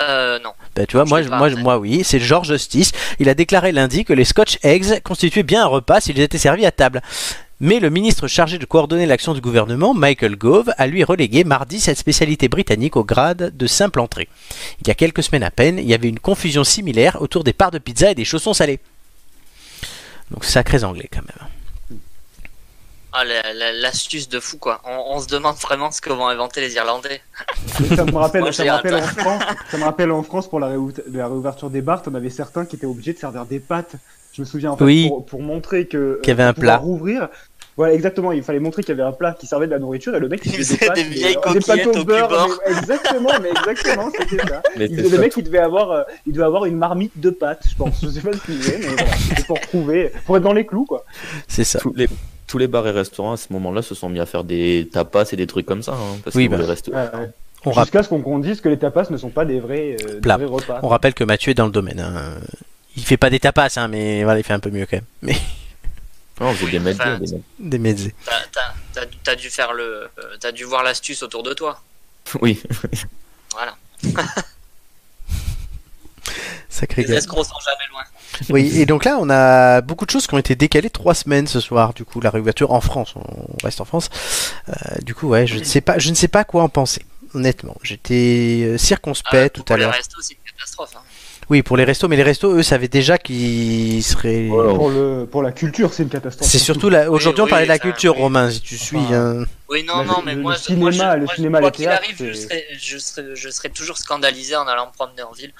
Euh, non. Ben, tu vois, moi, moi, moi, oui, c'est George Justice. Il a déclaré lundi que les Scotch Eggs constituaient bien un repas s'ils étaient servis à table. Mais le ministre chargé de coordonner l'action du gouvernement, Michael Gove, a lui relégué mardi cette spécialité britannique au grade de simple entrée. Il y a quelques semaines à peine, il y avait une confusion similaire autour des parts de pizza et des chaussons salés. Donc sacrés anglais quand même. Ah, la- la- l'astuce de fou, quoi. On, on se demande vraiment ce que vont inventer les Irlandais. Ça me rappelle, Moi, ça me rappelle en France, ça me rappelle en France pour la, réouverture des bars, on avait certains qui étaient obligés de servir des pâtes. Je me souviens en fait Oui. pour, pour montrer que Qu'il y avait un plat. rouvrir. Voilà, exactement. Il fallait montrer qu'il y avait un plat qui servait de la nourriture et le mec il faisait pâtes, des mais, vieilles euh, des pâtes au au beurre. mais- exactement, mais exactement, c'était ça. Mais Il- c'est le ça. mec il devait avoir, euh, il devait avoir une marmite de pâtes, je pense. Je sais pas ce qu'il faisait, mais voilà, c'était pour prouver, pour être dans les clous quoi. C'est ça. les, tous les bars et restaurants à ce moment-là se sont mis à faire des tapas et des trucs comme ça. hein, parce Oui, que bah. les restos- Ouais, ouais. On, rap- Jusqu'à ce qu'on dise que les tapas ne sont pas des vrais, euh, des vrais repas. on rappelle que Mathieu est dans le domaine. hein. Il fait pas des tapas, hein, mais voilà, il fait un peu mieux quand même. Mais Non, on faisait des Enfin. T'as- T'as t'as- t'as dû faire le. euh, T'as dû voir l'astuce autour de toi. Oui. Voilà. Sacré Les gars. escrocs sont jamais loin. Oui, et donc là, on a beaucoup de choses qui ont été décalées trois semaines ce soir. Du coup, la réouverture en France, on reste en France. Euh, du coup, ouais, je ne sais pas, je ne sais pas quoi en penser. Honnêtement, j'étais euh, circonspect Ah, tout pour à les l'heure. restos, c'est une catastrophe. hein. Oui, pour les restos, mais les restos, eux, savaient déjà qu'ils seraient. Voilà. Pour, le, pour la culture, c'est une catastrophe. C'est surtout là. Aujourd'hui, Oui, on parlait de la culture, oui. Romain. Si tu suis, Enfin, hein. Oui, non, non, mais le- moi, le je- cinéma, moi, je- le moi, cinéma, quoi le qu'il théâtre, arrive, je serais, je, serais, je serais toujours scandalisé en allant me promener en ville.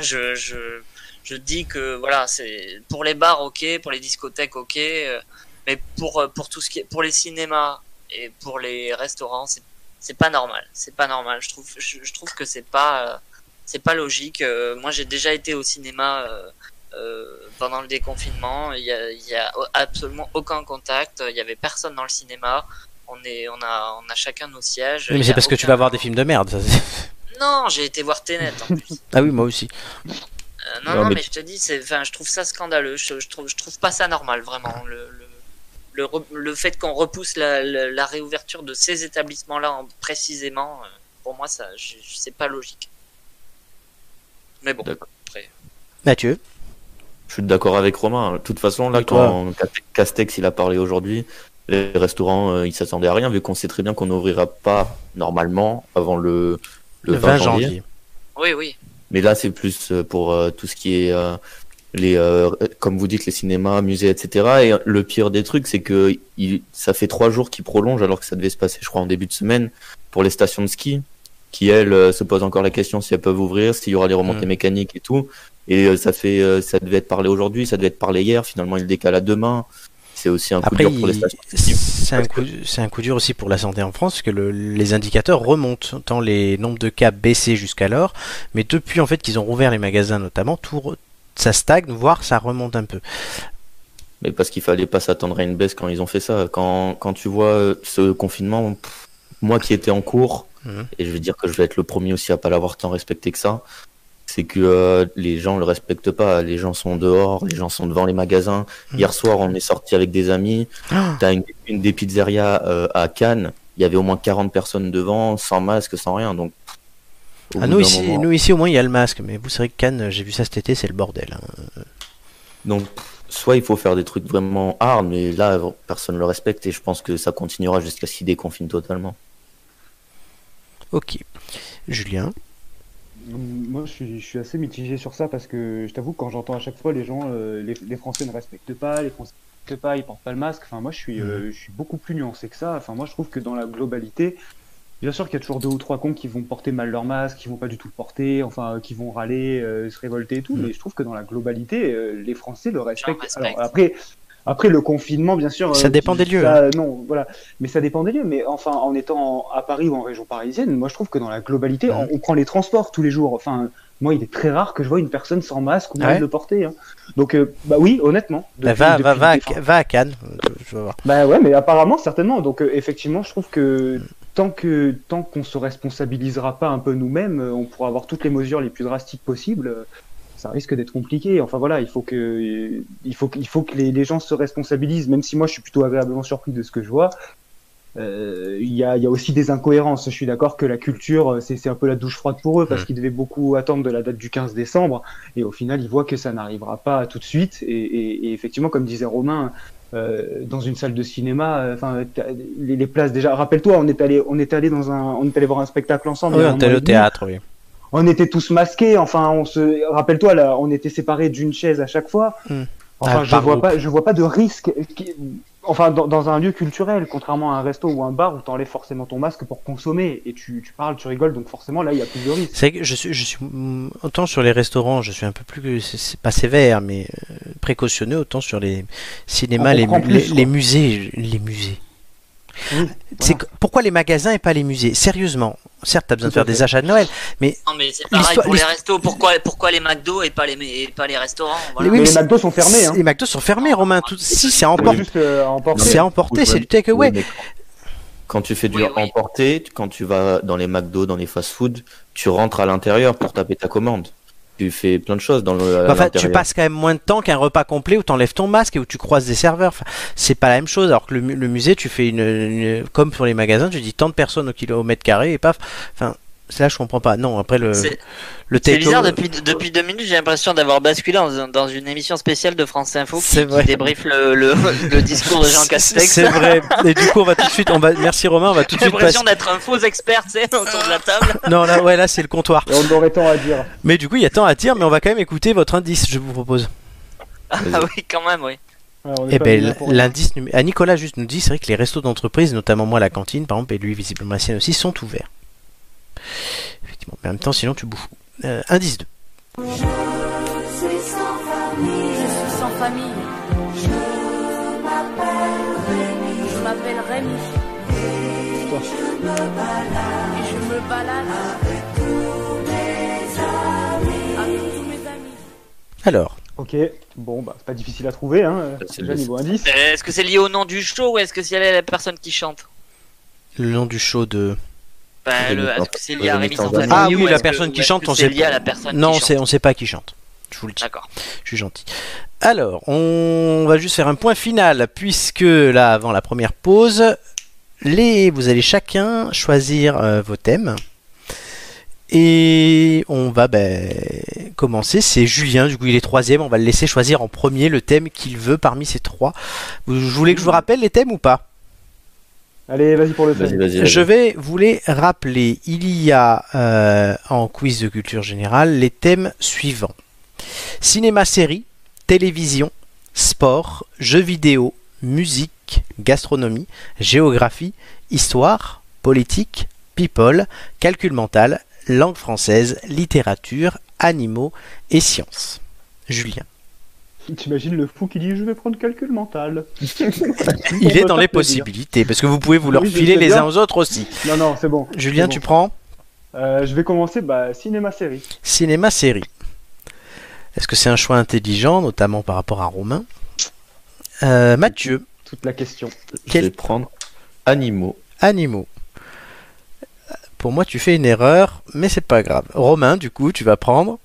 Je, je, je, dis que voilà, c'est pour les bars, ok, pour les discothèques, ok, euh, mais pour, euh, pour tout ce qui est, pour les cinémas et pour les restaurants, c'est, c'est pas normal. C'est pas normal. Je trouve, je, je trouve que c'est pas, euh, c'est pas logique. Euh, moi, j'ai déjà été au cinéma. pendant le déconfinement, il y a, il y a absolument aucun contact. Il y avait personne dans le cinéma. On est, on a, on a chacun nos sièges. Oui, mais c'est parce que tu vas voir des films de merde. ça, Non, j'ai été voir Tenet en plus. ah oui, moi aussi. Euh, non, Non, non, mais mais, je te dis, je trouve ça scandaleux. Je, je trouve, je trouve pas ça normal, vraiment. Le, le, le, re- le fait qu'on repousse la, la, la réouverture de ces établissements-là en- précisément, euh, pour moi, ça, c'est pas logique. Mais bon, D'accord. après. Mathieu? Je suis d'accord avec Romain. De toute façon, là, quand Cast- Castex il a parlé aujourd'hui, les restaurants, euh, ils s'attendaient à rien, vu qu'on sait très bien qu'on n'ouvrira pas normalement avant le, le, Le 20, janvier. Oui, oui. Mais là, c'est plus euh, pour euh, tout ce qui est euh, les, comme vous dites, les cinémas, musées, etc. Et le pire des trucs, c'est que il, ça fait trois jours qu'ils prolongent alors que ça devait se passer, je crois, en début de semaine pour les stations de ski, qui elles se posent encore la question si elles peuvent ouvrir, s'il y aura les remontées Mm. mécaniques et tout. Et ça fait, ça devait être parlé aujourd'hui, ça devait être parlé hier. Finalement, il décale à demain. C'est aussi un coup Après, dur pour les stations c'est un, que- coup, c'est un coup dur aussi pour la santé en France, parce que le- les indicateurs remontent, tant les nombres de cas baissaient jusqu'alors, mais depuis en fait qu'ils ont rouvert les magasins notamment, tout ça stagne, voire ça remonte un peu. Mais parce qu'il fallait pas s'attendre à une baisse quand ils ont fait ça. Quand, quand tu vois euh, ce confinement, pff, moi qui étais en cours, Mhm. et je vais dire que je vais être le premier aussi à pas l'avoir tant respecté que ça, c'est que euh, les gens le respectent pas. Les gens sont dehors, les gens sont devant les magasins. Mhm. Hier soir, on est sorti avec des amis. Ah, T'as une, une des pizzerias euh, à Cannes. Il y avait au moins 40 personnes devant, sans masque, sans rien. Donc, ah, nous, ici, moment- nous ici au moins il y a le masque, mais vous savez que Cannes, j'ai vu ça cet été, c'est le bordel. hein. Donc, soit il faut faire des trucs vraiment hard, mais là, personne ne le respecte et je pense que ça continuera jusqu'à ce qu'ils déconfinent totalement. Ok. Julien Moi, je suis, je suis assez mitigé sur ça parce que je t'avoue, quand j'entends à chaque fois les gens, euh, les, les Français ne respectent pas, les Français ne respectent pas, ils portent pas le masque. Enfin, moi, je suis, euh, je suis beaucoup plus nuancé que ça. Enfin, moi, je trouve que dans la globalité, bien sûr qu'il y a toujours deux ou trois cons qui vont porter mal leur masque, qui vont pas du tout le porter, enfin, euh, qui vont râler, euh, se révolter et tout. Mhm. Mais je trouve que dans la globalité, euh, les Français le respectent. Alors, après. Après le confinement, bien sûr. Ça euh, dépend des lieux, ça- non, voilà. Mais ça dépend des lieux. Mais enfin, en étant à Paris ou en région parisienne, moi, je trouve que dans la globalité, on, on prend les transports tous les jours. Enfin, moi, il est très rare que je vois une personne sans masque ou mal ouais le porter. hein. Donc, euh, bah oui, honnêtement. Bah, depuis- va, va, va, à, va à Cannes, euh, je voir. Bah ouais, mais apparemment, certainement. Donc, euh, effectivement, je trouve que tant que tant qu'on se responsabilisera pas un peu nous-mêmes, on pourra avoir toutes les mesures les plus drastiques possibles. Ça risque d'être compliqué. Enfin voilà, il faut que il faut il faut que les, les gens se responsabilisent. Même si moi, je suis plutôt agréablement surpris de ce que je vois. Euh, Il y, a, il y a aussi des incohérences. Je suis d'accord que la culture, c'est un peu la douche froide pour eux parce Mm. qu'ils devaient beaucoup attendre de la date du 15 décembre. Et au final, ils voient que ça n'arrivera pas tout de suite. Et, et- et effectivement, comme disait Romain, euh, dans une salle de cinéma, euh, enfin les, les places déjà. Rappelle-toi, on est allé, on est allé dans un, on est allé voir un spectacle ensemble. Oui, on est allé au théâtre, oui. On était tous masqués. Enfin, on se, rappelle-toi là, on était séparés d'une chaise à chaque fois. Hmm. Enfin, Ah, je vois groupe. pas, je vois pas de risque. qui- Enfin, dans, dans un lieu culturel, contrairement à un resto ou un bar où t'enlèves forcément ton masque pour consommer et tu, tu parles, tu rigoles, donc forcément là, il y a plus de risques. C'est que je suis, je suis mm, autant sur les restaurants, je suis un peu plus, c'est- pas sévère, mais euh, précautionneux, autant sur les cinémas, les, plus, les, quoi. les musées, les musées. Voilà. pourquoi les magasins et pas les musées? Sérieusement, certes, t'as besoin de faire des achats de Noël, mais Non, mais c'est pareil pour les restos. Pourquoi, pourquoi les McDo et pas les, et pas les restaurants? Voilà. Oui, mais mais les McDo sont fermés. Hein. les McDo sont fermés, Romain. Tout, si c'est emporté, euh, à emporter. c'est emporté, c'est du takeaway. Oui, Quand tu fais du Oui, oui. emporté, quand tu vas dans les McDo, dans les fast-food, tu rentres à l'intérieur pour taper ta commande. Tu fais plein de choses dans le. à Enfin, tu passes quand même moins de temps qu'un repas complet où t'enlèves ton masque et où tu croises des serveurs. Enfin, c'est pas la même chose. Alors que le, le musée, tu fais une, une- comme pour les magasins, tu dis tant de personnes au kilomètre carré et paf. Enfin, là je comprends pas. Non, après le C'est- le C'est bizarre, depuis, depuis deux minutes, j'ai l'impression d'avoir basculé dans, dans une émission spéciale de France Info qui, qui débriefe le, le, le discours de Jean Castex. C'est vrai. Et du coup, on va tout de suite. On va. Merci Romain. On va tout de J'ai suite passer. l'impression d'être un faux expert, tu sais, autour de la table. Non, là, ouais, là, c'est le comptoir. Et on aurait tant à dire. Mais du coup, il y a tant à dire, mais on va quand même écouter votre indice. Je vous propose. Ah oui, quand même, oui. Ouais, Eh ben, l'indice numé- ah, Nicolas juste nous dit, c'est vrai que les restos d'entreprise, notamment moi la cantine par exemple, et lui visiblement la sienne aussi, sont ouverts. Effectivement. Mais en même temps, sinon tu bouffes. Euh, indice 2. Je suis sans famille. Je suis sans famille. Je m'appelle Rémi. Je m'appelle Rémi. Et je me balade Et je me balade avec tous mes amis. avec tous mes amis. Alors, Ok, bon, bah, c'est pas difficile à trouver, hein. C'est Déjà le- niveau indice. Euh, Est-ce que c'est lié au nom du show ou est-ce que c'est la personne qui chante? Le nom du show de. Ben, Rémi le- Est-ce sans- que c'est lié à Rémi famille Ah oui, ou la que- personne qui chante, on sait pas. à la personne Non, qui on sait, pas qui chante. Je vous le dis. D'accord. Je suis gentil. Alors, on va juste faire un point final, puisque là, avant la première pause, les, vous allez chacun choisir euh, vos thèmes. Et on va ben, commencer. C'est Julien, du coup il est troisième. On va le laisser choisir en premier le thème qu'il veut parmi ces trois. Vous, voulais que je vous rappelle les thèmes ou pas? Allez, vas-y pour le Vas-y, thème. vas-y. vas-y. Je vais vous les rappeler. Il y a euh, en quiz de culture générale les thèmes suivants. Cinéma, série, télévision, sport, jeux vidéo, musique, gastronomie, géographie, histoire, politique, people, calcul mental, langue française, littérature, animaux et sciences. Julien. T'imagines le fou qui dit je vais prendre calcul mental. Il est dans les dire. possibilités parce que vous pouvez vous leur Oui, je filer les uns aux autres aussi. Non, non, c'est bon. Julien, tu prends Euh, je vais commencer bah, cinéma-série. Cinéma série. Est-ce que c'est un choix intelligent, notamment par rapport à Romain Euh, Mathieu, Toute la question. Je Quel- vais prendre animaux. animaux. Pour moi, tu fais une erreur, mais c'est pas grave. Romain, du coup, tu vas prendre.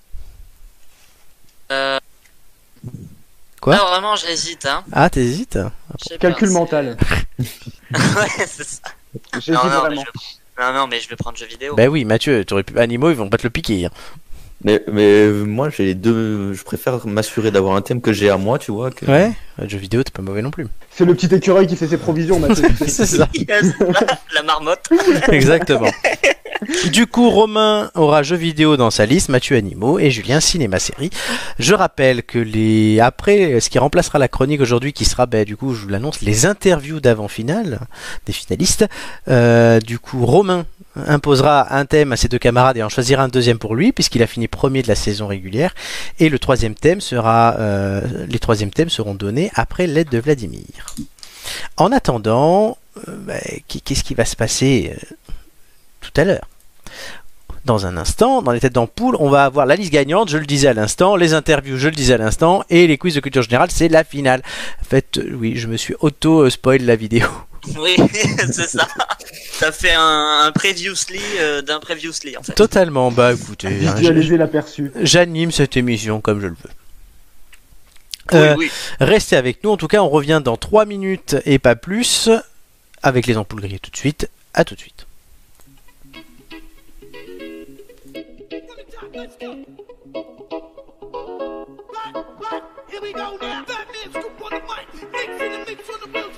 Euh... Quoi Ah, vraiment, j'hésite. Hein. Ah, t'hésites? Je sais Calcul c'est- mental. ouais, c'est ça. J'hésite Non, non, mais vraiment. je... non, non, mais je vais prendre jeu vidéo. Ben oui, Mathieu, t'aurais pu. Animaux, ils vont pas te le piquer. hein. Mais, mais euh, moi, j'ai les deux. Je préfère m'assurer d'avoir un thème que j'ai à moi, tu vois. Que... Ouais, le jeu vidéo, t'es pas mauvais non plus. C'est le petit écureuil qui fait ses provisions, Mathieu. c'est ça. Yes, la, la marmotte. Exactement. Du coup, Romain aura jeux vidéo dans sa liste, Mathieu animaux et Julien cinéma série. Je rappelle que les après, ce qui remplacera la chronique aujourd'hui, qui sera, ben, du coup, je vous l'annonce, les interviews d'avant-finale des finalistes. Euh, du coup, Romain imposera un thème à ses deux camarades et en choisira un deuxième pour lui, puisqu'il a fini premier de la saison régulière. Et le troisième thème sera, euh, les troisièmes thèmes seront donnés après l'aide de Vladimir. En attendant, euh, ben, qu'est-ce qui va se passer euh, tout à l'heure? Dans un instant, dans les têtes d'ampoule, on va avoir la liste gagnante, je le disais à l'instant, les interviews, je le disais à l'instant, et les quiz de culture générale, c'est la finale. En fait, euh, oui, je me suis auto-spoil la vidéo. Oui, c'est ça. T'as fait un, un previously euh, d'un previously en fait. Totalement, bah écoutez, hein, Visualiser l'aperçu. j'anime cette émission comme je le veux. Euh, oui. Restez avec nous, en tout cas, on revient dans 3 minutes et pas plus, avec les ampoules grillées tout de suite. À tout de suite. Here we go now. Batman scoop on the mic. Mix in the mix on the wheels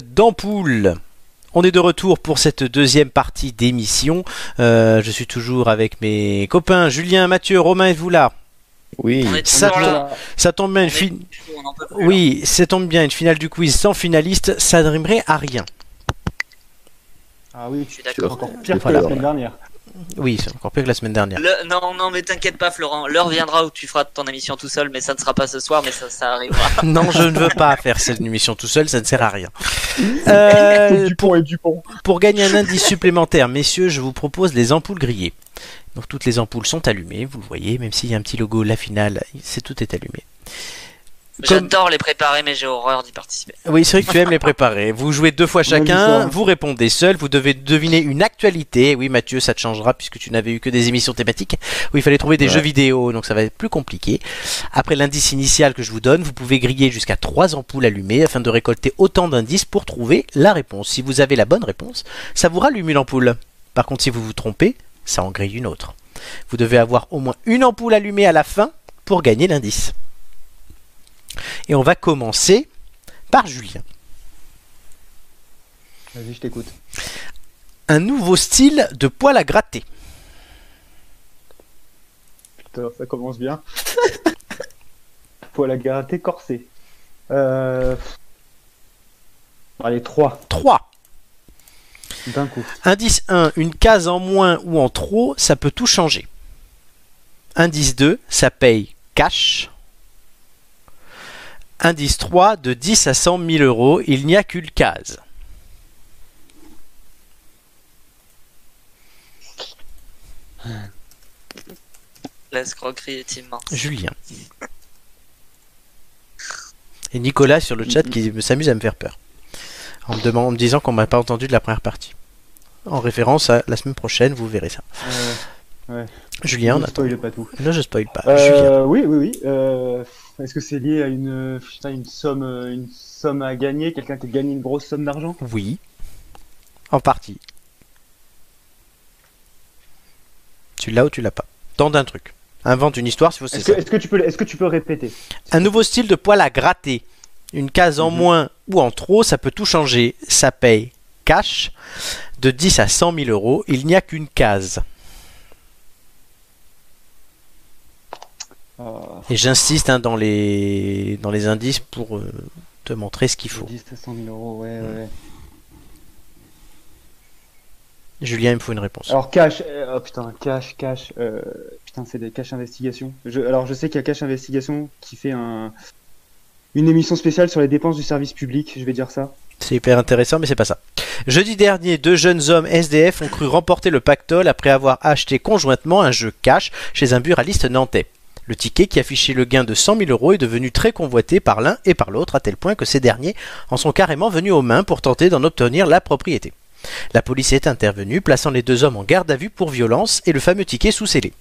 D'ampoule. On est de retour pour cette deuxième partie d'émission. Euh, je suis toujours avec mes copains Julien, Mathieu, Romain et vous là? Oui. Ça là. Tombe bien, une fin-. Oui, ça tombe bien, une finale du quiz sans finaliste, ça ne rimerait à rien. Ah oui, Je suis d'accord. encore pire que Voilà. la semaine dernière. Oui, c'est encore pire que la semaine dernière. Le- non, non, mais t'inquiète pas, Florent. L'heure viendra où tu feras ton émission tout seul, mais ça ne sera pas ce soir, mais ça, ça arrivera. Non, je ne veux pas faire cette émission tout seul, ça ne sert à rien. Euh, Dupont et Dupont. Pour gagner un indice supplémentaire, messieurs, je vous propose les ampoules grillées. Donc toutes les ampoules sont allumées, vous le voyez, même s'il y a un petit logo la finale, c'est tout est allumé. Comme- J'adore les préparer, mais j'ai horreur d'y participer. Oui, c'est vrai que tu aimes les préparer. Vous jouez deux fois chacun, vous répondez seul, vous devez deviner une actualité. Oui, Mathieu, ça te changera puisque tu n'avais eu que des émissions thématiques où il fallait trouver des Ouais. jeux vidéo, donc ça va être plus compliqué. Après l'indice initial que je vous donne, vous pouvez griller jusqu'à trois ampoules allumées afin de récolter autant d'indices pour trouver la réponse. Si vous avez la bonne réponse, ça vous rallume une ampoule. Par contre, si vous vous trompez, ça en grille une autre. Vous devez avoir au moins une ampoule allumée à la fin pour gagner l'indice. Et on va commencer par Julien. Vas-y, je t'écoute. un nouveau style de poêle à gratter. Putain, ça commence bien. Poil à gratter corsé. Euh... Allez, 3 3. d'un coup. Indice 1, une case en moins ou en trop, ça peut tout changer. Indice 2, ça paye cash. Indice 3, de 10 à 100 000 euros, il n'y a qu'une case. L'escroquerie est immense. Julien. Et Nicolas sur le chat qui me- s'amuse à me faire peur. En me, demandant, en me disant qu'on m'a pas entendu de la première partie. En référence à la semaine prochaine, vous verrez ça. Euh, Julien, on ne spoil pas tout. Là, je spoil pas. Julien. Euh, oui, oui, oui. Euh, Est-ce que c'est lié à une, putain, une somme, euh, une somme à gagner, quelqu'un qui a gagné une grosse somme d'argent? Oui. En partie. Tu l'as ou tu l'as pas? Tente un truc. Invente une histoire si vous Est-ce que, que tu peux, est-ce que tu peux répéter? Un nouveau style de poêle à gratter. Une case en Mhm. moins ou en trop, ça peut tout changer. Ça paye cash. De 10 à 100 000 euros, il n'y a qu'une case. Et j'insiste hein, dans, les... dans les indices pour euh, te montrer ce qu'il faut. 10 à 100 000 euros, ouais, ouais. ouais. Julien, il me faut une réponse. Alors cash, euh, oh putain, cash, cash, euh, putain, c'est des cash investigation. Je, alors je sais qu'il y a cash investigation qui fait un, une émission spéciale sur les dépenses du service public, je vais dire ça. C'est hyper intéressant, mais c'est pas ça. Jeudi dernier, deux jeunes hommes SDF ont cru remporter le pactole après avoir acheté conjointement un jeu cash chez un buraliste nantais. Le ticket qui affichait le gain de 100 000 euros est devenu très convoité par l'un et par l'autre, à tel point que ces derniers en sont carrément venus aux mains pour tenter d'en obtenir la propriété. La police est intervenue, plaçant les deux hommes en garde à vue pour violence et le fameux ticket sous scellé.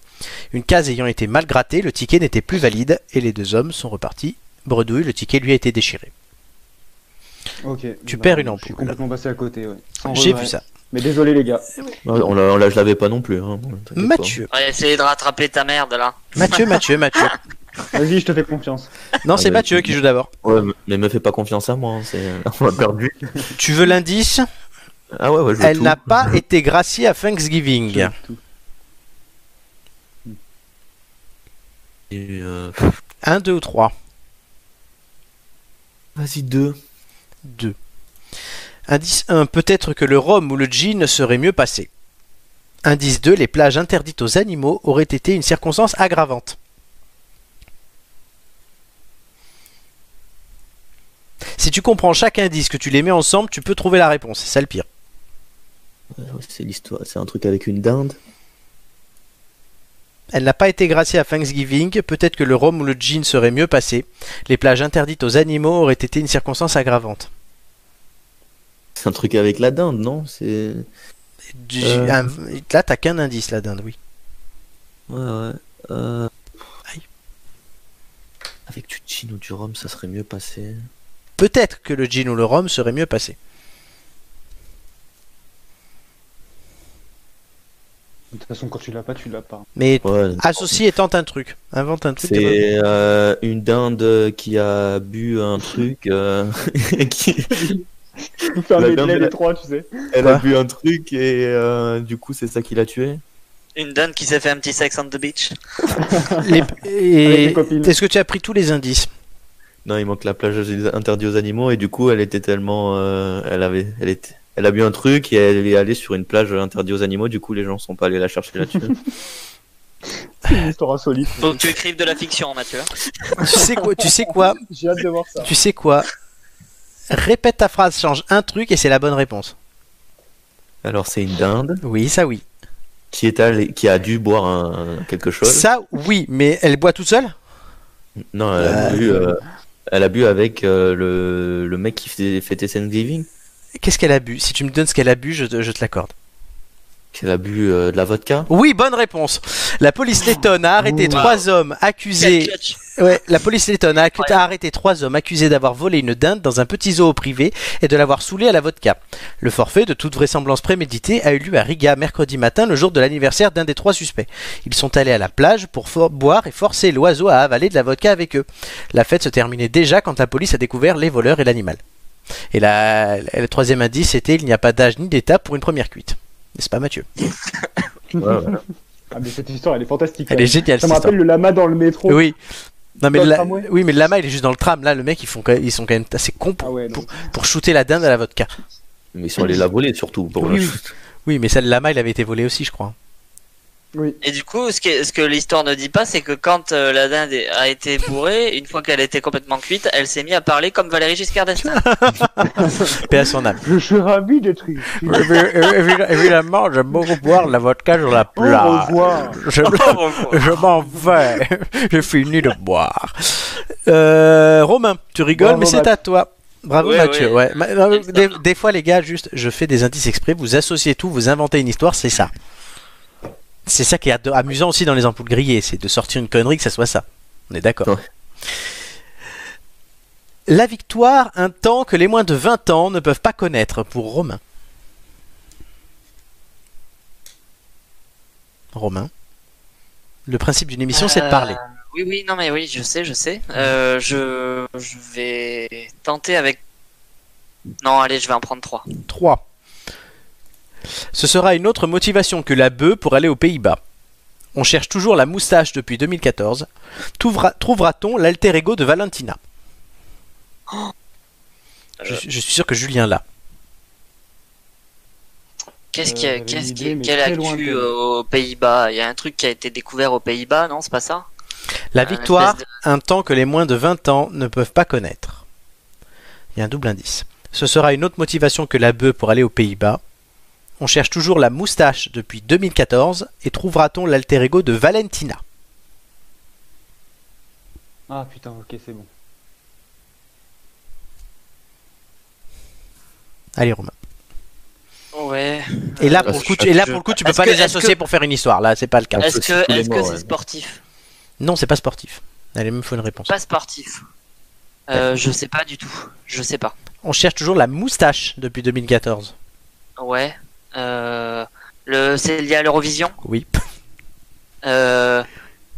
Une case ayant été mal grattée, le ticket n'était plus valide et les deux hommes sont repartis. Bredouille, le ticket lui a été déchiré. Ok. Tu Bah, perds une Je ampoule. suis complètement passé à côté, ouais. Sans J'ai vu ça. Mais désolé les gars. On la, on la- je l'avais pas non plus. Hein. Mathieu, Ouais, essayez de rattraper ta merde là. Mathieu, Mathieu, Mathieu. Vas-y, je te fais confiance. Non, Ah c'est bah, Mathieu qui joue d'abord. Ouais, mais- me fais pas confiance à moi. hein, C'est... On a perdu. Tu veux l'indice Ah ouais, ouais, je veux Elle tout. n'a pas été graciée à Thanksgiving. Et, euh, 1, 2 ou 3 Vas-y, deux. 2. Indice 1. Peut-être que le rhum ou le gin serait mieux passé. Indice 2. Les plages interdites aux animaux auraient été une circonstance aggravante. Si tu comprends chaque indice, que tu les mets ensemble, tu peux trouver la réponse. C'est ça le pire. Ouais, C'est l'histoire. C'est un truc avec une dinde. Elle n'a pas été graciée à Thanksgiving. Peut-être que le rhum ou le gin serait mieux passé. Les plages interdites aux animaux auraient été une circonstance aggravante. C'est un truc avec la dinde, non? C'est. Du- Euh. un- Là, t'as qu'un indice, la dinde, oui. Ouais, ouais. Euh... Aïe. Avec du gin ou du rhum, ça serait mieux passé. Peut-être que le gin ou le rhum serait mieux passé. De toute façon, quand tu l'as pas, tu l'as pas. Mais Ouais. associe et tente un truc. Invente un truc. C'est euh, une dinde qui a bu un truc. euh, qui... Faire dinde, elle- les trois, tu sais. Elle a bu un truc et euh, du coup c'est ça qui l'a tué. Une donne qui s'est fait un petit sex on the beach. Les- et- les. Est-ce que tu as pris tous les indices Non, il manque la plage interdite aux animaux et du coup elle était tellement, euh, elle avait, elle était, elle a bu un truc et elle est allée sur une plage interdite aux animaux. Du coup les gens sont pas allés la chercher là-dessus. C'est une histoire insolite. Faut que tu écrives de la fiction, Mathieu. Tu sais quoi Tu sais quoi J'ai hâte de voir ça. Tu sais quoi Répète ta phrase, change un truc et c'est la bonne réponse. Alors c'est une dinde Oui, ça oui. qui est allée, qui a dû boire un, quelque chose. Ça oui, mais elle boit toute seule? Non, elle a bu, euh, elle a bu avec euh, le, le mec qui faisait fêter Thanksgiving. Qu'est-ce qu'elle a bu? Si tu me donnes ce qu'elle a bu, je te, je te l'accorde. Qu'elle a bu euh, de la vodka. Oui, bonne réponse. La police lettonne a arrêté Wow. trois hommes accusés. Quel clutch. Ouais, la police lettonne a, accu- Ouais. a arrêté trois hommes accusés d'avoir volé une dinde dans un petit zoo privé et de l'avoir saoulé à la vodka. Le forfait, de toute vraisemblance prémédité, a eu lieu à Riga mercredi matin, le jour de l'anniversaire d'un des trois suspects. Ils sont allés à la plage pour boire et forcer l'oiseau à avaler de la vodka avec eux. La fête se terminait déjà quand la police a découvert les voleurs et l'animal. Et la- le troisième indice c'était il n'y a pas d'âge ni d'étape pour une première cuite. N'est-ce pas Mathieu Ouais. Ah, mais cette histoire, elle est fantastique. Elle est géniale Ça me rappelle le lama dans le métro. Oui. Non mais la- oui mais le lama il est juste dans le tram là le mec ils font ils sont quand même assez cons pour, Ah ouais, pour, pour shooter la dinde à la vodka. Mais ils sont allés la voler surtout pour Oui, le- oui. Oui mais ça le lama il avait été volé aussi je crois. Oui. Et du coup, ce que, ce que l'histoire ne dit pas, c'est que quand euh, la dinde a été bourrée, une fois qu'elle était complètement cuite, elle s'est mise à parler comme Valérie Giscard d'Estaing. Paix à son âme. Je suis ravi d'être ici. Évidemment j'aime beaucoup boire la vodka sur la Au revoir. Je, je m'en vais. J'ai fini de boire. Euh, Romain, tu rigoles, Bravo, mais c'est à toi. Bravo Ouais, Mathieu. ouais. Ouais. Des fois les gars, juste, je fais des indices exprès, vous associez tout, vous inventez une histoire, c'est ça. C'est ça qui est amusant aussi dans les ampoules grillées, c'est de sortir une connerie que ça soit ça. On est d'accord. Ouais. La victoire, un temps que les moins de 20 ans ne peuvent pas connaître pour Romain. Romain. Le principe d'une émission, c'est de parler. Euh, Oui, oui, non, mais oui, je sais, je sais. Euh, je, je vais tenter avec. Non, allez, je vais en prendre trois. 3. Ce sera une autre motivation que la bœuf pour aller aux Pays-Bas. On cherche toujours la moustache depuis 2014. Trouvera- Trouvera-t-on l'alter ego de Valentina? Je, je suis sûr que Julien l'a. Qu'est-ce Euh, a, quelle très actu euh, aux Pays-Bas? Il y a un truc qui a été découvert aux Pays-Bas, non? C'est pas ça? La Un victoire, un temps que les moins de 20 ans ne peuvent pas connaître. Il y a un double indice. Ce sera une autre motivation que la bœuf pour aller aux Pays-Bas. On cherche toujours la moustache depuis 2014 et trouvera-t-on l'alter ego de Valentina? Ah putain, ok, c'est bon. Allez Romain. Ouais. Et là Euh, pour le coup, je- tu, et là pour le coup, tu peux pas que- les associer que- pour faire une histoire. Là, c'est pas le cas. Est-ce que c'est ouais. sportif? Non, c'est pas sportif. Allez, il me faut une réponse. Pas sportif. Euh, je sais pas du tout. Je sais pas. On cherche toujours la moustache depuis 2014. Ouais. Euh, le, c'est lié à l'Eurovision. Oui. Euh,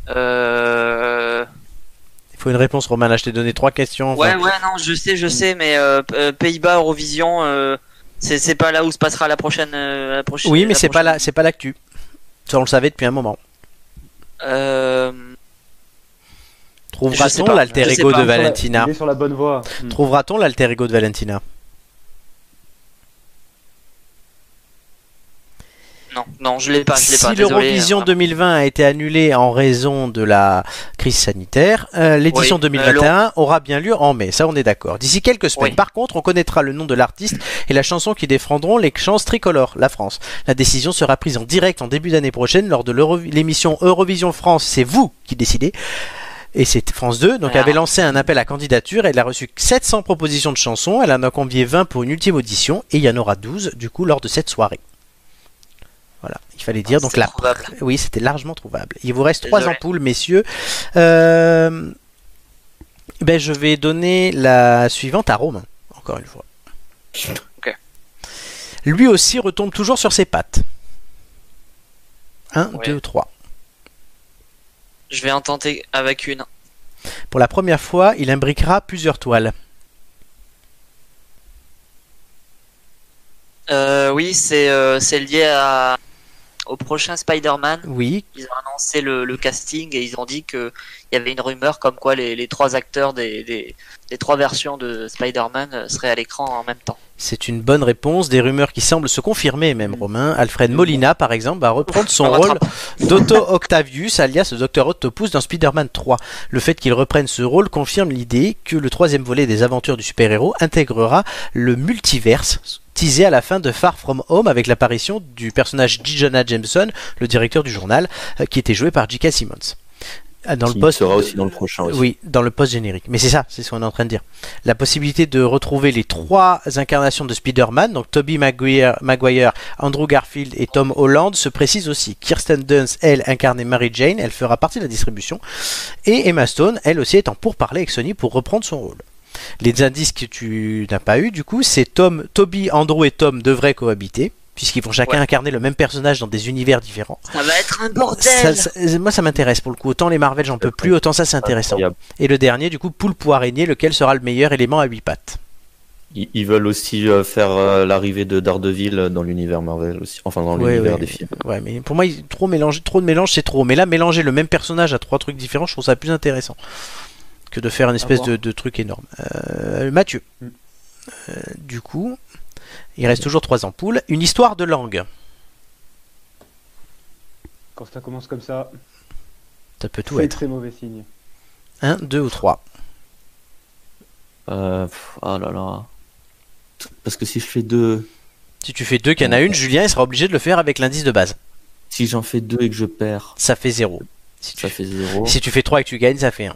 euh, Il faut une réponse, Romain. Là, je t'ai donné trois questions. enfin. ouais, ouais, non, je sais, je sais, mais euh, Pays-Bas, Eurovision, euh, c'est, c'est pas là où se passera la prochaine. euh, la prochaine Oui, mais c'est pas là, c'est pas l'actu. Ça, on le savait depuis un moment. Euh, Trouvera-t-on l'alter ego de Sur la- Valentina Il est sur la bonne voie. Trouvera-t-on l'alter ego de Valentina non, non, je l'ai pas, je l'ai. Si l'Eurovision hein. 2020 a été annulée en raison de la crise sanitaire, euh, l'édition Oui, 2021 aura bien lieu en mai. Ça, on est d'accord. D'ici quelques semaines, Oui. par contre, on connaîtra le nom de l'artiste et la chanson qui défendront les chances tricolores, la France. La décision sera prise en direct en début d'année prochaine lors de l'émission Eurovision France. C'est vous qui décidez. Et c'est France 2, donc Ah. avait lancé un appel à candidature. Elle a reçu 700 propositions de chansons. Elle en a convié 20 pour une ultime audition. Et il y en aura 12, du coup, lors de cette soirée. Voilà, il fallait dire. Donc la oui, c'était largement trouvable. Il vous reste trois ampoules, messieurs. Euh, Ben, je vais donner la suivante à Romain, encore une fois. Ok. Lui aussi retombe toujours sur ses pattes. 1, Ouais. 2 ou 3. Je vais en tenter avec une. Pour la première fois, il imbriquera plusieurs toiles. Euh, oui, c'est euh, c'est lié à, au prochain Spider-Man. Oui, Ils ont annoncé le, le casting et ils ont dit qu'il y avait une rumeur comme quoi les, les trois acteurs des, des, des trois versions de Spider-Man euh, seraient à l'écran en même temps. c'est une bonne réponse. Des rumeurs qui semblent se confirmer, même Romain. Alfred Molina, par exemple, va reprendre son On rôle d'Otto Octavius, alias le Dr Octopus dans Spider-Man 3. Le fait qu'il reprenne ce rôle confirme l'idée que le troisième volet des aventures du super-héros intégrera le multiverse teasé à la fin de Far From Home avec l'apparition du personnage J. Jonah Jameson, le directeur du journal, euh, qui était joué par J.K. Simmons. Ah, Dans Qui le poste sera aussi dans le prochain aussi. Oui, dans le post générique. Mais c'est ça, c'est ce qu'on est en train de dire. La possibilité de retrouver les trois incarnations de Spider-Man, donc Tobey Maguire, Maguire, Andrew Garfield et Tom Holland, se précise aussi. Kirsten Dunst, elle, incarnait Mary Jane, elle fera partie de la distribution. Et Emma Stone, elle aussi, est en pourparlers avec Sony pour reprendre son rôle. Les indices que tu n'as pas eu, du coup, c'est Tom, Toby, Andrew et Tom devraient cohabiter, puisqu'ils vont chacun Ouais. incarner le même personnage dans des univers différents. Ça va être un bordel ça- moi, ça m'intéresse pour le coup. Autant les Marvel, j'en peux plus, autant ça, c'est intéressant. Incroyable. Et le dernier, du coup, poulpe ou araignée, lequel sera le meilleur élément à 8 pattes Ils, veulent aussi euh, faire euh, l'arrivée de Daredevil dans l'univers Marvel aussi, enfin dans l'univers ouais. des films. Ouais, mais pour moi, trop, mélanger, trop de mélange, c'est trop. Mais là, mélanger le même personnage à trois trucs différents, je trouve ça plus intéressant que de faire une espèce de, de truc énorme. Euh, Mathieu, Mm. Euh, du coup, il reste toujours trois ampoules. Une histoire de langue. Quand ça commence comme ça, Ça peut tout c'est être. très mauvais signe. Un, deux ou trois. Euh, pff, ah là là. Parce que si je fais deux, Si tu fais deux, qu'il y en a une, Julien, il sera obligé de le faire avec l'indice de base. si j'en fais deux et que je perds, Ça fait zéro. Si tu, ça fait zéro. si tu fais trois et que tu gagnes, ça fait un.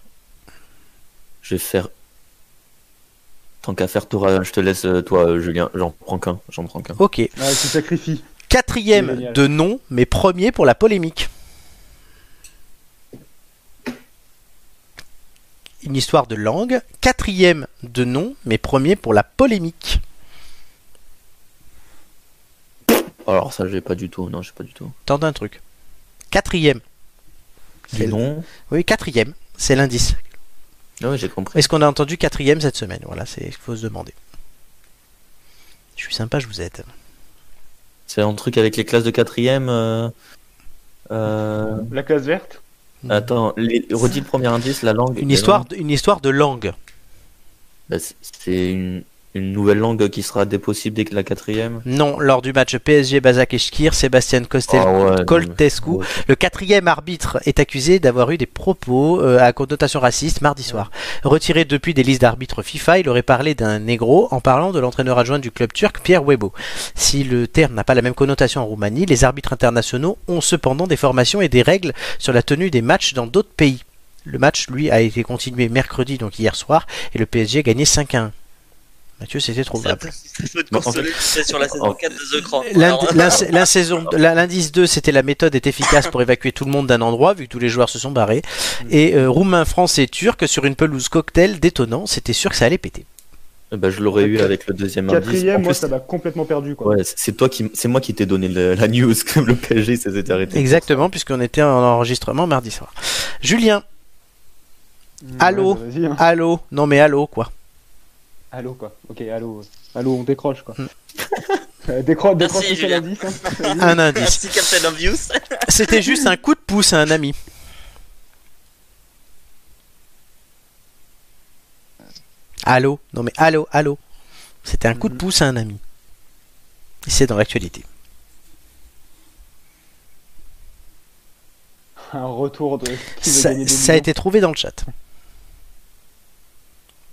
Je vais faire. Tant qu'à faire, je te laisse, euh, toi, euh, Julien. J'en prends qu'un. J'en prends qu'un. Ok. Ouais, tu sacrifies. Quatrième de nom, mais premier pour la polémique. Une histoire de langue. Quatrième de nom, mais premier pour la polémique. Alors ça, j'ai pas du tout. Non, j'ai pas du tout. Tente un truc. Quatrième. Du nom. Oui, quatrième. C'est l'indice. Ah ouais, j'ai compris. Est-ce qu'on a entendu quatrième cette semaine? Voilà, c'est il faut se demander. Je suis sympa, je vous aide. C'est un truc avec les classes de quatrième. Euh... euh, La classe verte? Attends, les... redis le premier indice, la langue. Une histoire, une histoire de langue. Bah, c'est une... une nouvelle langue qui sera dépossible dès que la quatrième. Non, lors du match PSG Bazak-Eshkir, Sébastien Costel Ah ouais, Coltescu, mais- Le quatrième arbitre est accusé d'avoir eu des propos euh, à connotation raciste mardi soir. Retiré depuis des listes d'arbitres FIFA, il aurait parlé d'un négro en parlant de l'entraîneur adjoint du club turc, Pierre Webo. Si le terme n'a pas la même connotation en Roumanie, les arbitres internationaux ont cependant des formations et des règles sur la tenue des matchs dans d'autres pays. Le match, lui, a été continué mercredi, donc hier soir, et le PSG a gagné 5 à 1. Mathieu, c'était sais, sur la saison en- 4 de The Crown. L'indi- Alors, l'in- l'in- saison- la- L'indice 2, c'était la méthode est efficace pour évacuer tout le monde d'un endroit, vu que tous les joueurs se sont barrés. Et euh, roumain, français, turc, sur une pelouse cocktail détonnant, c'était sûr que ça allait péter. Ben, je l'aurais eu avec le deuxième indice. En Quatrième, moi, plus, ça m'a complètement perdu. Quoi. Ouais, c'est toi qui, c'est moi qui t'ai donné le- la news que le PSG s'était arrêté. Exactement, puisqu'on était en enregistrement mardi soir. Julien, Ouais, Allô bah, vas-y, hein. allô Non mais allô, quoi. Allô, quoi. Ok, allô. Allô, on décroche, quoi. Hmm. Euh, décroche, Merci, Julien. Hein. Un indice. Merci Captain Obvious. C'était juste un coup de pouce à un ami. Allô? Non mais allô, allô. C'était un coup de Mhm. pouce à un ami. Et c'est dans l'actualité. Un retour de. qui veut Ça, gagner des ça a millions. été trouvé dans le chat.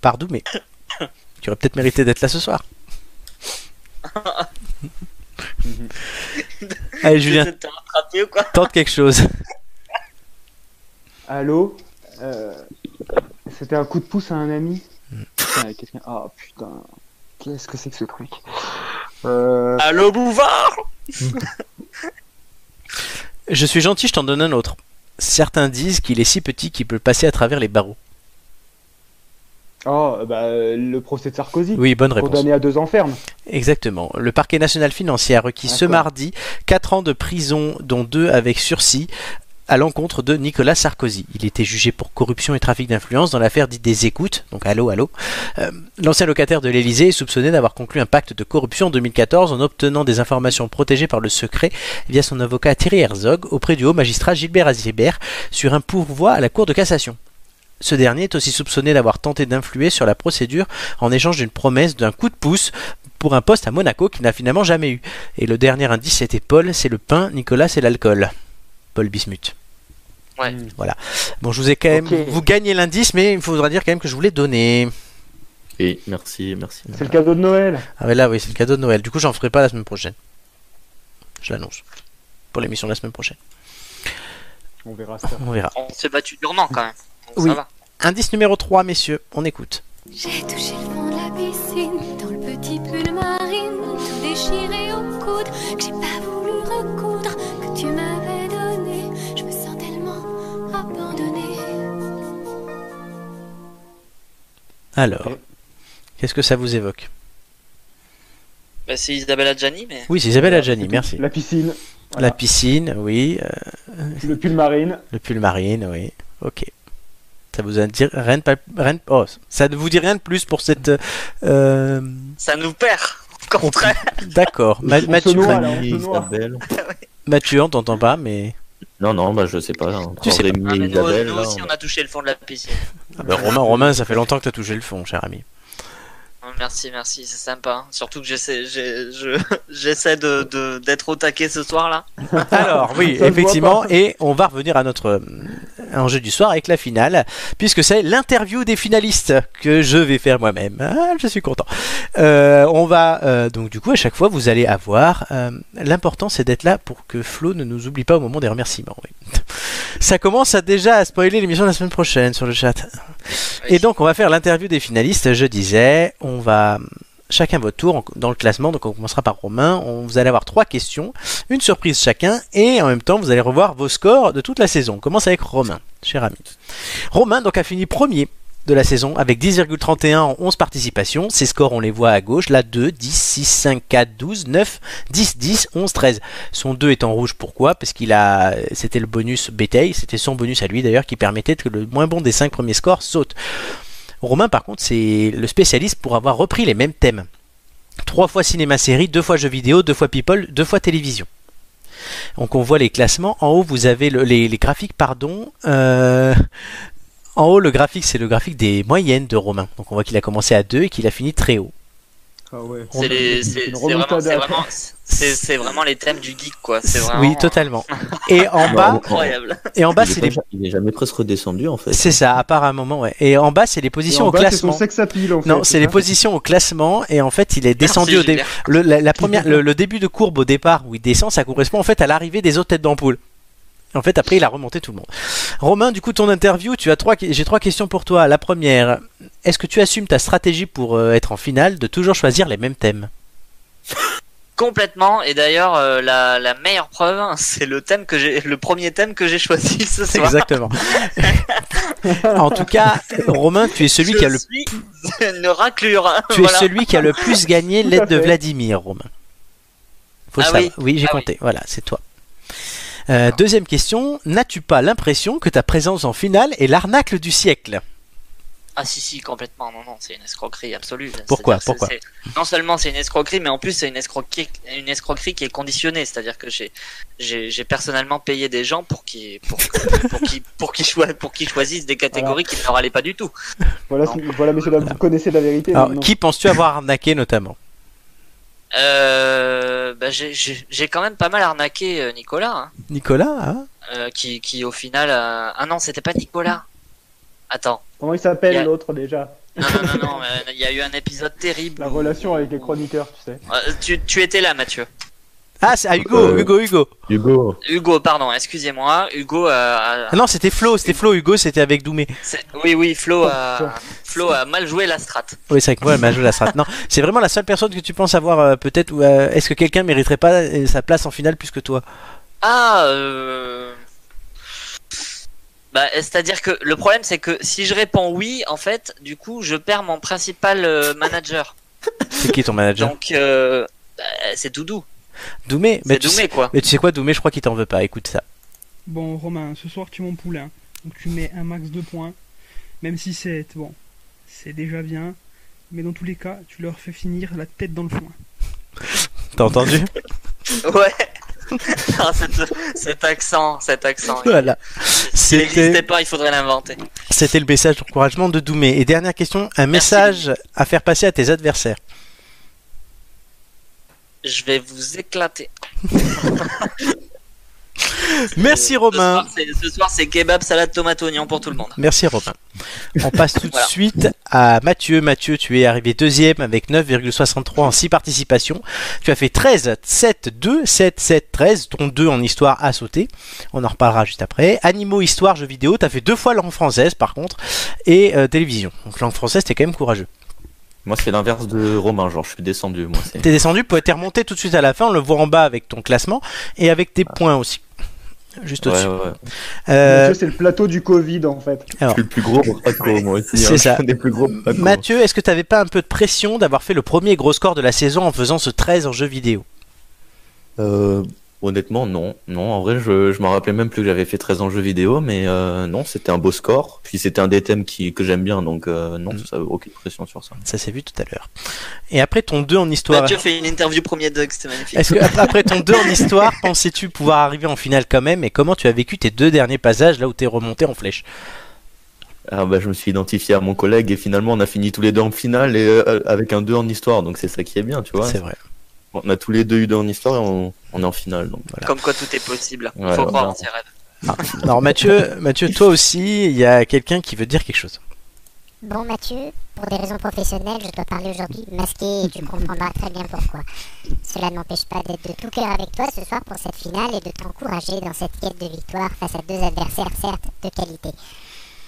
Par Doumé. Tu aurais peut-être mérité d'être là ce soir. Allez Julien, ou quoi? Tente quelque chose. Allô? Euh, C'était un coup de pouce à un ami? Hmm. Putain, qu'est-ce que... Ah putain. Qu'est-ce que c'est que ce truc? Euh... Allô Bouvard? Je suis gentil, je t'en donne un autre. Certains disent qu'il est si petit qu'il peut passer à travers les barreaux. Oh, bah, le procès de Sarkozy. Oui, bonne réponse. Condamné à deux ans ferme. Exactement. Le parquet national financier a requis ce mardi 4 ans de prison, dont 2 avec sursis, à l'encontre de Nicolas Sarkozy. Il était jugé pour corruption et trafic d'influence dans l'affaire dite des écoutes, donc allô, allô. Euh, L'ancien locataire de l'Élysée est soupçonné d'avoir conclu un pacte de corruption en 2014 en obtenant des informations protégées par le secret via son avocat Thierry Herzog auprès du haut magistrat Gilbert Azibert sur un pourvoi à la Cour de cassation. Ce dernier est aussi soupçonné d'avoir tenté d'influer sur la procédure en échange d'une promesse d'un coup de pouce pour un poste à Monaco qu'il n'a finalement jamais eu. Et le dernier indice c'était Paul, c'est le pain, Nicolas c'est l'alcool. Paul Bismuth. Ouais. Mm. Bon, je vous ai quand même. Vous gagnez l'indice, mais il faudra dire quand même que je vous l'ai donné. Et merci, merci. C'est le cadeau de Noël. Ah, mais là, oui, c'est le cadeau de Noël. Du coup, j'en ferai pas la semaine prochaine. Je l'annonce. Pour l'émission de la semaine prochaine. On verra ça. On verra. On s'est battu durement quand même. Oui. Ça va. Indice numéro 3, messieurs, on écoute. J'ai touché le fond de la piscine, dans le petit pull marine, tout déchiré au coude, que j'ai pas voulu recoudre, que tu m'avais donné. Je me sens tellement abandonnée. Alors, qu'est-ce que ça vous évoque? Bah, c'est Isabelle Adjani, mais Oui, c'est Isabelle Adjani, merci. La piscine, La piscine, oui. euh, le pull marine. le pull marine, oui. Ok. Ça vous a dit rien de, pas- rien de- oh, ça ne vous dit rien de plus pour cette. euh, ça nous perd. Au contraire. D'accord. Mathieu, noie, là. Isabelle. Mathieu, on t'entend pas, mais. Non, non, bah je sais pas. hein. Tu sais Rémi Ah, nous, Isabelle, nous là, aussi, on- on a touché le fond de la piscine. Ah bah, Romain, Romain, ça fait longtemps que tu as touché le fond, cher ami. Merci, merci, c'est sympa. hein. Surtout que j'essaie, j'essaie de, de- d'être au taquet ce soir-là. Alors oui, effectivement, et on va revenir à notre euh, enjeu du soir avec la finale, puisque c'est l'interview des finalistes que je vais faire moi-même. Ah, je suis content. Euh, on va euh, donc du coup à chaque fois vous allez avoir. euh, L'important c'est d'être là pour que Flo ne nous oublie pas au moment des remerciements. oui. Ça commence à déjà à spoiler l'émission de la semaine prochaine sur le chat. Et donc on va faire l'interview des finalistes. Je disais, on va chacun votre tour dans le classement. Donc on commencera par Romain. On, vous allez avoir trois questions, une surprise chacun, et en même temps vous allez revoir vos scores de toute la saison. On commence avec Romain, cher ami. Romain donc a fini premier de la saison avec 10,31 en 11 participations. Ses scores on les voit à gauche, là 2, 10, 6, 5, 4, 12, 9, 10, 10, 11, 13. Son 2 est en rouge, pourquoi? Parce qu'il a, c'était le bonus bétail, c'était son bonus à lui d'ailleurs qui permettait que le moins bon des 5 premiers scores saute. Romain par contre c'est le spécialiste pour avoir repris les mêmes thèmes. Trois fois cinéma-série, deux fois jeux vidéo, deux fois people, deux fois télévision. Donc on voit les classements. En haut vous avez le- les, les graphiques, pardon. Euh, en haut le graphique c'est le graphique des moyennes de Romain. Donc on voit qu'il a commencé à 2 et qu'il a fini très haut. Ah ouais. C'est, vraiment, les thèmes du geek, quoi. Vraiment Oui, totalement. Et en bas, incroyable. et en bas il, est c'est les il est jamais presque redescendu en fait. c'est ça, à part un moment, ouais. Et en bas, c'est les Et positions en au bas, c'est son classement. sex appeal, en fait. Non, c'est les positions au classement et en fait, il est descendu Merci, au début. Gilbert. Le, la, la première, le, le début de courbe au départ où il descend, ça correspond en fait à l'arrivée des autres têtes d'ampoule. En fait, après, il a remonté tout le monde. Romain, du coup, ton interview, tu as trois, j'ai trois questions pour toi. La première, est-ce que tu assumes ta stratégie pour euh, être en finale de toujours choisir les mêmes thèmes? Complètement. Et d'ailleurs, euh, la, la meilleure preuve, hein, c'est le thème que j'ai, le premier thème que j'ai choisi ce soir. Exactement. en tout cas, Romain, tu es celui Je qui a le, suis une raclure. hein, tu es celui qui a le plus gagné l'aide de. Vladimir, Romain. Faut Ah savoir. oui. Oui, j'ai Ah compté. Voilà, c'est toi. Euh, deuxième question, n'as-tu pas l'impression que ta présence en finale est l'arnaque du siècle? Ah si si complètement non non c'est une escroquerie absolue. Pourquoi Pourquoi? Non seulement c'est une escroquerie mais en plus c'est une escroquerie une escroquerie qui est conditionnée c'est-à-dire que j'ai personnellement payé des gens pour qu'ils pour pour qu'ils pour qu'ils choisissent des catégories qui ne leur allaient pas du tout. Voilà, voilà, messieurs, dames, vous connaissez la vérité. Alors, qui penses-tu avoir arnaqué notamment? Euh, bah, j'ai quand même pas mal arnaqué euh, Nicolas hein, Nicolas hein euh, qui qui au final euh, ah non c'était pas Nicolas. Attends Comment il s'appelle a- l'autre déjà? Non non non non euh, il y a eu un épisode terrible. La relation avec les chroniqueurs, tu sais. Euh, tu tu étais là Mathieu. Ah, c'est ah, Hugo, Euh, Hugo, Hugo. Hugo, Hugo, pardon, excusez-moi. Hugo Ah non, c'était Flo, c'était Flo. Hugo, c'était avec Doumé. oui, oui, Flo. Flo a mal joué la strat. Oui, c'est avec moi, elle m'a joué la strat. Non, c'est vraiment la seule personne que tu penses avoir euh, peut-être. ou, euh, Est-ce que quelqu'un mériterait pas euh, sa place en finale plus que toi? Ah, euh... Bah, c'est-à-dire que le problème, c'est que si je réponds oui, en fait, du coup, je perds mon principal euh, manager. C'est qui ton manager? Donc, euh, bah, c'est Doudou. Doumé mais tu, sais, Doumé, quoi. mais tu sais quoi, Doumé, je crois qu'il t'en veut pas. Écoute ça. Bon, Romain, ce soir tu es mon poulain. Donc tu mets un max de points. Même si c'est. Bon, c'est déjà bien. Mais dans tous les cas, tu leur fais finir la tête dans le foin. T'as entendu? Ouais. Ah, cet, cet accent, cet accent. Voilà. S'il n'existait pas, il faudrait l'inventer. c'était le message d'encouragement de Doumé. Et dernière question, un message à faire passer à tes adversaires. Je vais vous éclater. Merci Romain. Ce soir, c'est kebab, salade, tomate, oignon pour tout le monde. Merci Romain. On passe tout de suite à Mathieu. Mathieu, tu es arrivé deuxième avec 9,63 en 6 participations. Tu as fait 13, 7, 2, 7, 7, 13. Ton 2 en histoire a sauté. On en reparlera juste après. Animaux, histoire, jeux vidéo. Tu as fait deux fois langue française par contre. Et euh, télévision. Donc langue française, t'es quand même courageux. Moi, c'est l'inverse de Romain, genre, je suis descendu, moi. T'es descendu, t'es remonté tout de suite à la fin. On le voit en bas avec ton classement et avec tes points aussi. Juste Ouais, au-dessus. ouais, ouais. Euh, Mathieu, c'est le plateau du Covid en fait. Je suis le plus gros braco, moi aussi. C'est hein. ça. Des plus gros. Mathieu, est-ce que t'avais pas un peu de pression d'avoir fait le premier gros score de la saison en faisant ce 13 en jeux vidéo? Euh, honnêtement, non. Non, en vrai, je, je m'en rappelais même plus que j'avais fait 13 ans jeux vidéo, mais euh, non, c'était un beau score. Puis c'était un des thèmes qui, que j'aime bien, donc euh, non, Mm. ça aucune pression sur ça. Ça s'est vu tout à l'heure. Et après ton 2 en histoire. Mathieu fait une interview premier Doug, c'était magnifique. Est-ce que ap- après ton 2 en histoire, pensais-tu pouvoir arriver en finale quand même Et comment tu as vécu tes deux derniers passages là où t'es remonté en flèche? Ah bah, je me suis identifié à mon collègue et finalement on a fini tous les deux en finale et euh, avec un 2 en histoire, donc c'est ça qui est bien, tu vois. C'est vrai. On a tous les deux eu 2 en histoire et on, on est en finale. Donc. Comme quoi tout est possible. Ouais, Faut croire en ses rêves. Alors Mathieu, Mathieu, toi aussi, il y a quelqu'un qui veut dire quelque chose. Bon Mathieu, pour des raisons professionnelles, je dois parler aujourd'hui masqué et tu comprendras très bien pourquoi. Cela ne m'empêche pas d'être de tout cœur avec toi ce soir pour cette finale et de t'encourager dans cette quête de victoire face à deux adversaires certes de qualité.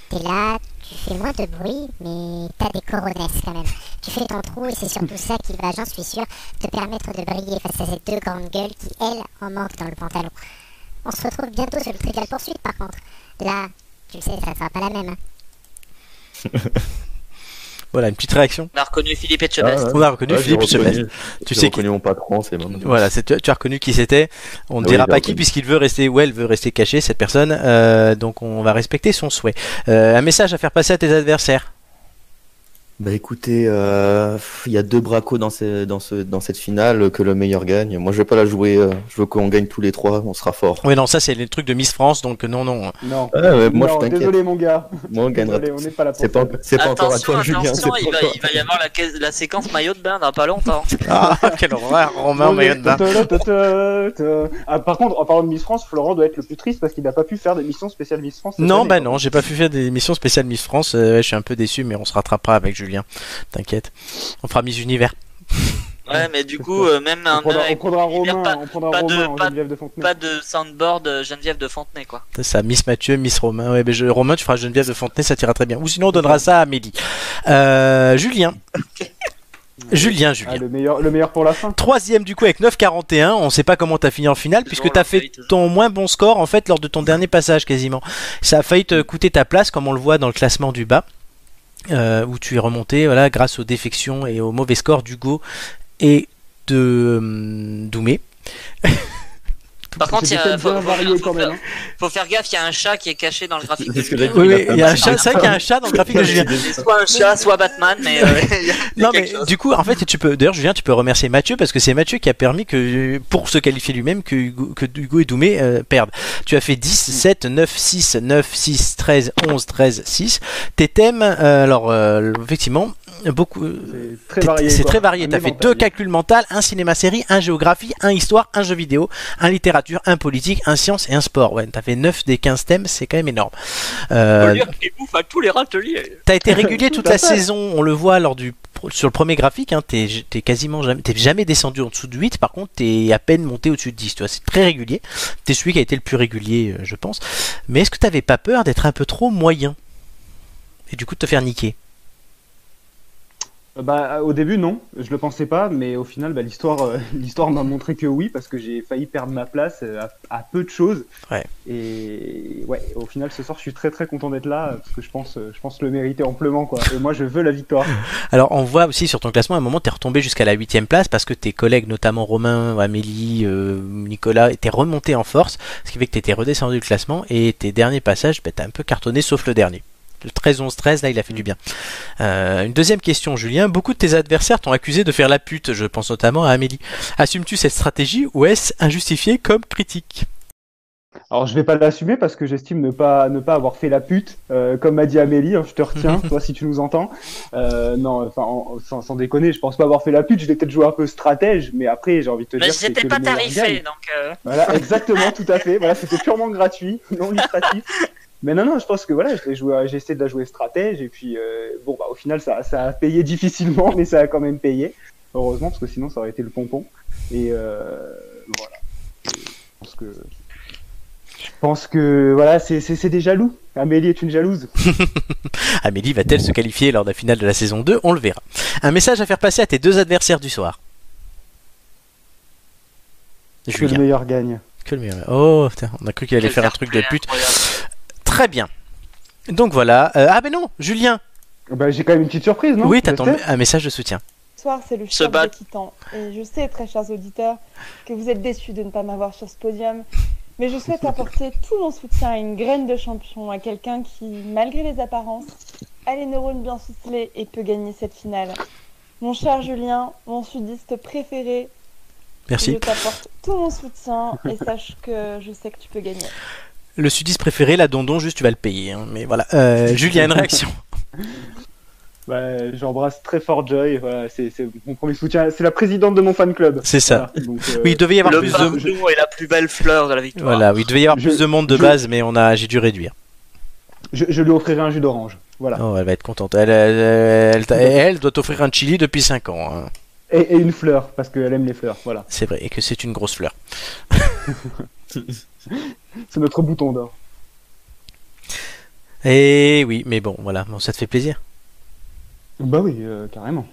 T'es là, tu fais moins de bruit, mais t'as des coronesses quand même. Tu fais ton trou et c'est surtout ça qui va, j'en suis sûr, te permettre de briller face à ces deux grandes gueules qui, elles, en manquent dans le pantalon. On se retrouve bientôt sur le Trivial Poursuite par contre. Là, tu le sais, ça sera pas la même. hein. Voilà, une petite réaction. On a reconnu Philippe Etchebest. Ah, ouais. On a reconnu Ouais, Philippe Etchebest. Tu sais reconnu mon patron, c'est bon. Voilà, tu, tu as reconnu qui c'était. On ne Oui, dira pas qui puisqu'il veut rester ou elle veut rester cachée cette personne. Euh, donc on va respecter son souhait. Euh, un message à faire passer à tes adversaires. Bah écoutez, euh, il y a deux bracos dans, ce, dans, ce, dans cette finale, que le meilleur gagne. Moi je vais pas la jouer, euh, je veux qu'on gagne tous les trois, on sera fort. Oui, non, ça c'est les trucs de Miss France, donc non, non. Non. Ouais, moi non, je t'inquiète. désolé mon gars. Moi on gagnera. Désolé, on n'est pas là pour C'est pas, c'est pas encore à toi, Julien. attention, il pas va, encore- il va y avoir la, caisse- la séquence maillot de bain dans pas longtemps. Ah, quelle horreur, Romain en maillot de bain. Ah, par contre, en parlant de Miss France, Florent doit être le plus triste parce qu'il n'a pas pu faire d'émission spéciale Miss France. Non, année, bah quoi. non, j'ai pas pu faire des émissions spéciales Miss France. euh, je suis un peu déçu, mais on se rattrapera avec Julien. T'inquiète. On fera Miss Univers. Ouais, mais du coup, euh, même un On prendra, on avec prendra Romain, pas- on prendra pas de- Romain en pas- Geneviève de Fontenay. pas de soundboard euh, Geneviève de Fontenay, quoi. C'est ça, Miss Mathieu, Miss Romain. Ouais, mais je- Romain, tu feras Geneviève de Fontenay, ça t'ira très bien. Ou sinon, on donnera ça à Amélie. Euh, Julien. Julien, Ah, Julien. le meilleur, le meilleur pour la fin. Troisième du coup avec 9,41. On sait pas comment t'as fini en finale Toujours puisque t'as fait ton moins bon score en fait lors de ton dernier passage quasiment. Ça a failli te coûter ta place comme on le voit dans le classement du bas. Euh, où tu es remonté voilà, grâce aux défections et aux mauvais scores d'Hugo et de hum, Doumé. Par contre, il y a, faut, faut- quand faire, même. hein. faut faire gaffe, il y a un chat qui est caché dans le graphique de C'est ce que Julien. j'ai Oui, Il oui, y a un un chat, c'est vrai qu'il y a un chat dans le graphique de Julien. C'est soit un chat, soit Batman, mais euh, il y a- il y a Non mais chose. du coup en fait tu peux d'ailleurs Julien tu peux remercier Mathieu parce que c'est Mathieu qui a permis que pour se qualifier lui-même que Hugo, que Hugo et Doumé euh, perdent. Tu as fait 10, 7, 9, 6, 9, 6, 13, 11, 13, 6. Tes thèmes euh, alors euh, effectivement beaucoup euh, C'est très varié. C'est très varié. T'as fait deux calculs mentaux, un cinéma série, un géographie, un histoire, un jeu vidéo, un littérature, un politique, un science et un sport. Ouais, t'as fait 9 des 15 thèmes, c'est quand même énorme. Euh, Faut dire qu'il bouffe à tous les râteliers. T'as été régulier toute la fait. saison, on le voit lors du sur le premier graphique, hein, t'es t'es quasiment jamais, t'es jamais descendu en dessous de 8, par contre t'es à peine monté au-dessus de 10, tu vois, c'est très régulier. T'es celui qui a été le plus régulier, euh, je pense. Mais est-ce que t'avais pas peur d'être un peu trop moyen? Et du coup de te faire niquer? Bah, au début, non, je le pensais pas, mais au final, bah, l'histoire, euh, l'histoire m'a montré que oui, parce que j'ai failli perdre ma place euh, à, à peu de choses. Ouais. Et ouais, au final, ce soir, je suis très très content d'être là, euh, parce que je pense, euh, je pense le mériter amplement, quoi. Et moi, je veux la victoire. Alors, on voit aussi sur ton classement, à un moment, tu es retombé jusqu'à la 8 place parce que tes collègues, notamment Romain, Amélie, euh, Nicolas, étaient remontés en force, ce qui fait que tu étais redescendu du classement et tes derniers passages, bah, un peu cartonné, sauf le dernier. Le 13-11-13, là, il a fait du bien. Euh, une deuxième question, Julien. Beaucoup de tes adversaires t'ont accusé de faire la pute. Je pense notamment à Amélie. Assumes-tu cette stratégie ou est-ce injustifié comme critique Alors, je vais pas l'assumer parce que j'estime ne pas, ne pas avoir fait la pute, euh, comme m'a dit Amélie, hein, je te retiens, toi, si tu nous entends. Euh, non, enfin, en- sans, sans déconner, je pense pas avoir fait la pute, je vais peut-être jouer un peu stratège, mais après, j'ai envie de te Mais dire. c'est c'était que pas tarifé, donc. euh, Voilà, exactement, tout à fait. Voilà, c'était purement gratuit, non lucratif. Mais non, non, je pense que voilà, j'ai essayé de la jouer stratège et puis euh, bon, bah au final, ça, ça a payé difficilement, mais ça a quand même payé. Heureusement, parce que sinon, ça aurait été le pompon. Et euh, voilà. Et Je pense que. Je pense que voilà, c'est des jaloux. Amélie est une jalouse. Amélie va-t-elle se qualifier lors de la finale de la saison 2 On le verra. Un message à faire passer à tes deux adversaires du soir. Que le meilleur gagne. Que le meilleur. Oh, putain, on a cru qu'il allait faire un truc de pute. Très bien. Donc voilà. Euh, ah ben non, Julien. Bah, j'ai quand même une petite surprise, non? Oui, Je sais? un message de soutien. Ce soir, c'est le battre. des titans. Et je sais, très chers auditeurs, que vous êtes déçus de ne pas m'avoir sur ce podium. Mais je souhaite apporter tout mon soutien à une graine de champion, à quelqu'un qui, malgré les apparences, a les neurones bien ficelés et peut gagner cette finale. Mon cher Julien, mon sudiste préféré, je Merci. t'apporte tout mon soutien et sache que je sais que tu peux gagner. Le sudiste préféré, la dondon, juste tu vas le payer. hein, Mais voilà. Euh, Julien, une réaction? Bah, J'embrasse très fort Joy. Voilà, c'est mon premier soutien. C'est la présidente de mon fan club. C'est ça. Voilà, donc, euh, Oui, il devait y avoir Le plus de. pardon est la plus belle fleur de la victoire. Voilà, oui, il devait y avoir Je- plus de monde de je- base, mais on a, j'ai dû réduire. je, je lui offrirai un jus d'orange. Voilà. Oh, elle va être contente. Elle, elle, elle, elle- elle doit t'offrir un chili depuis 5 ans. hein. Et, et une fleur, parce qu'elle aime les fleurs. Voilà. C'est vrai, et que c'est une grosse fleur. C'est notre bouton d'or. Et oui, mais bon, voilà, bon, ça te fait plaisir. Bah oui, euh, carrément.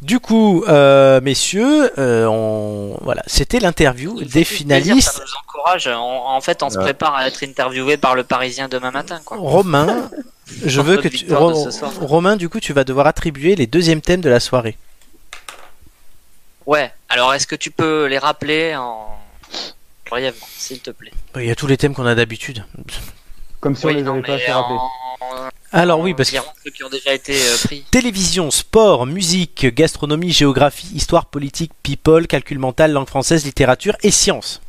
Du coup, euh, messieurs, euh, on... voilà, c'était l'interview des plaisir, finalistes. ça nous encourage. On- en fait, on se prépare à être interviewé par le Parisien demain matin. Quoi. Romain, je veux que tu... Ro-. Romain, du coup, tu vas devoir attribuer les deuxièmes thèmes de la soirée. Ouais, alors est-ce que tu peux les rappeler en brièvement, s'il te plaît Bah, Il y a tous les thèmes qu'on a d'habitude. Comme si on Oui, les non, avait pas mais fait rappeler. en- Alors oui, parce que qui ont déjà été euh, pris. télévision, sport, musique, gastronomie, géographie, histoire politique, people, calcul mental, langue française, littérature et sciences.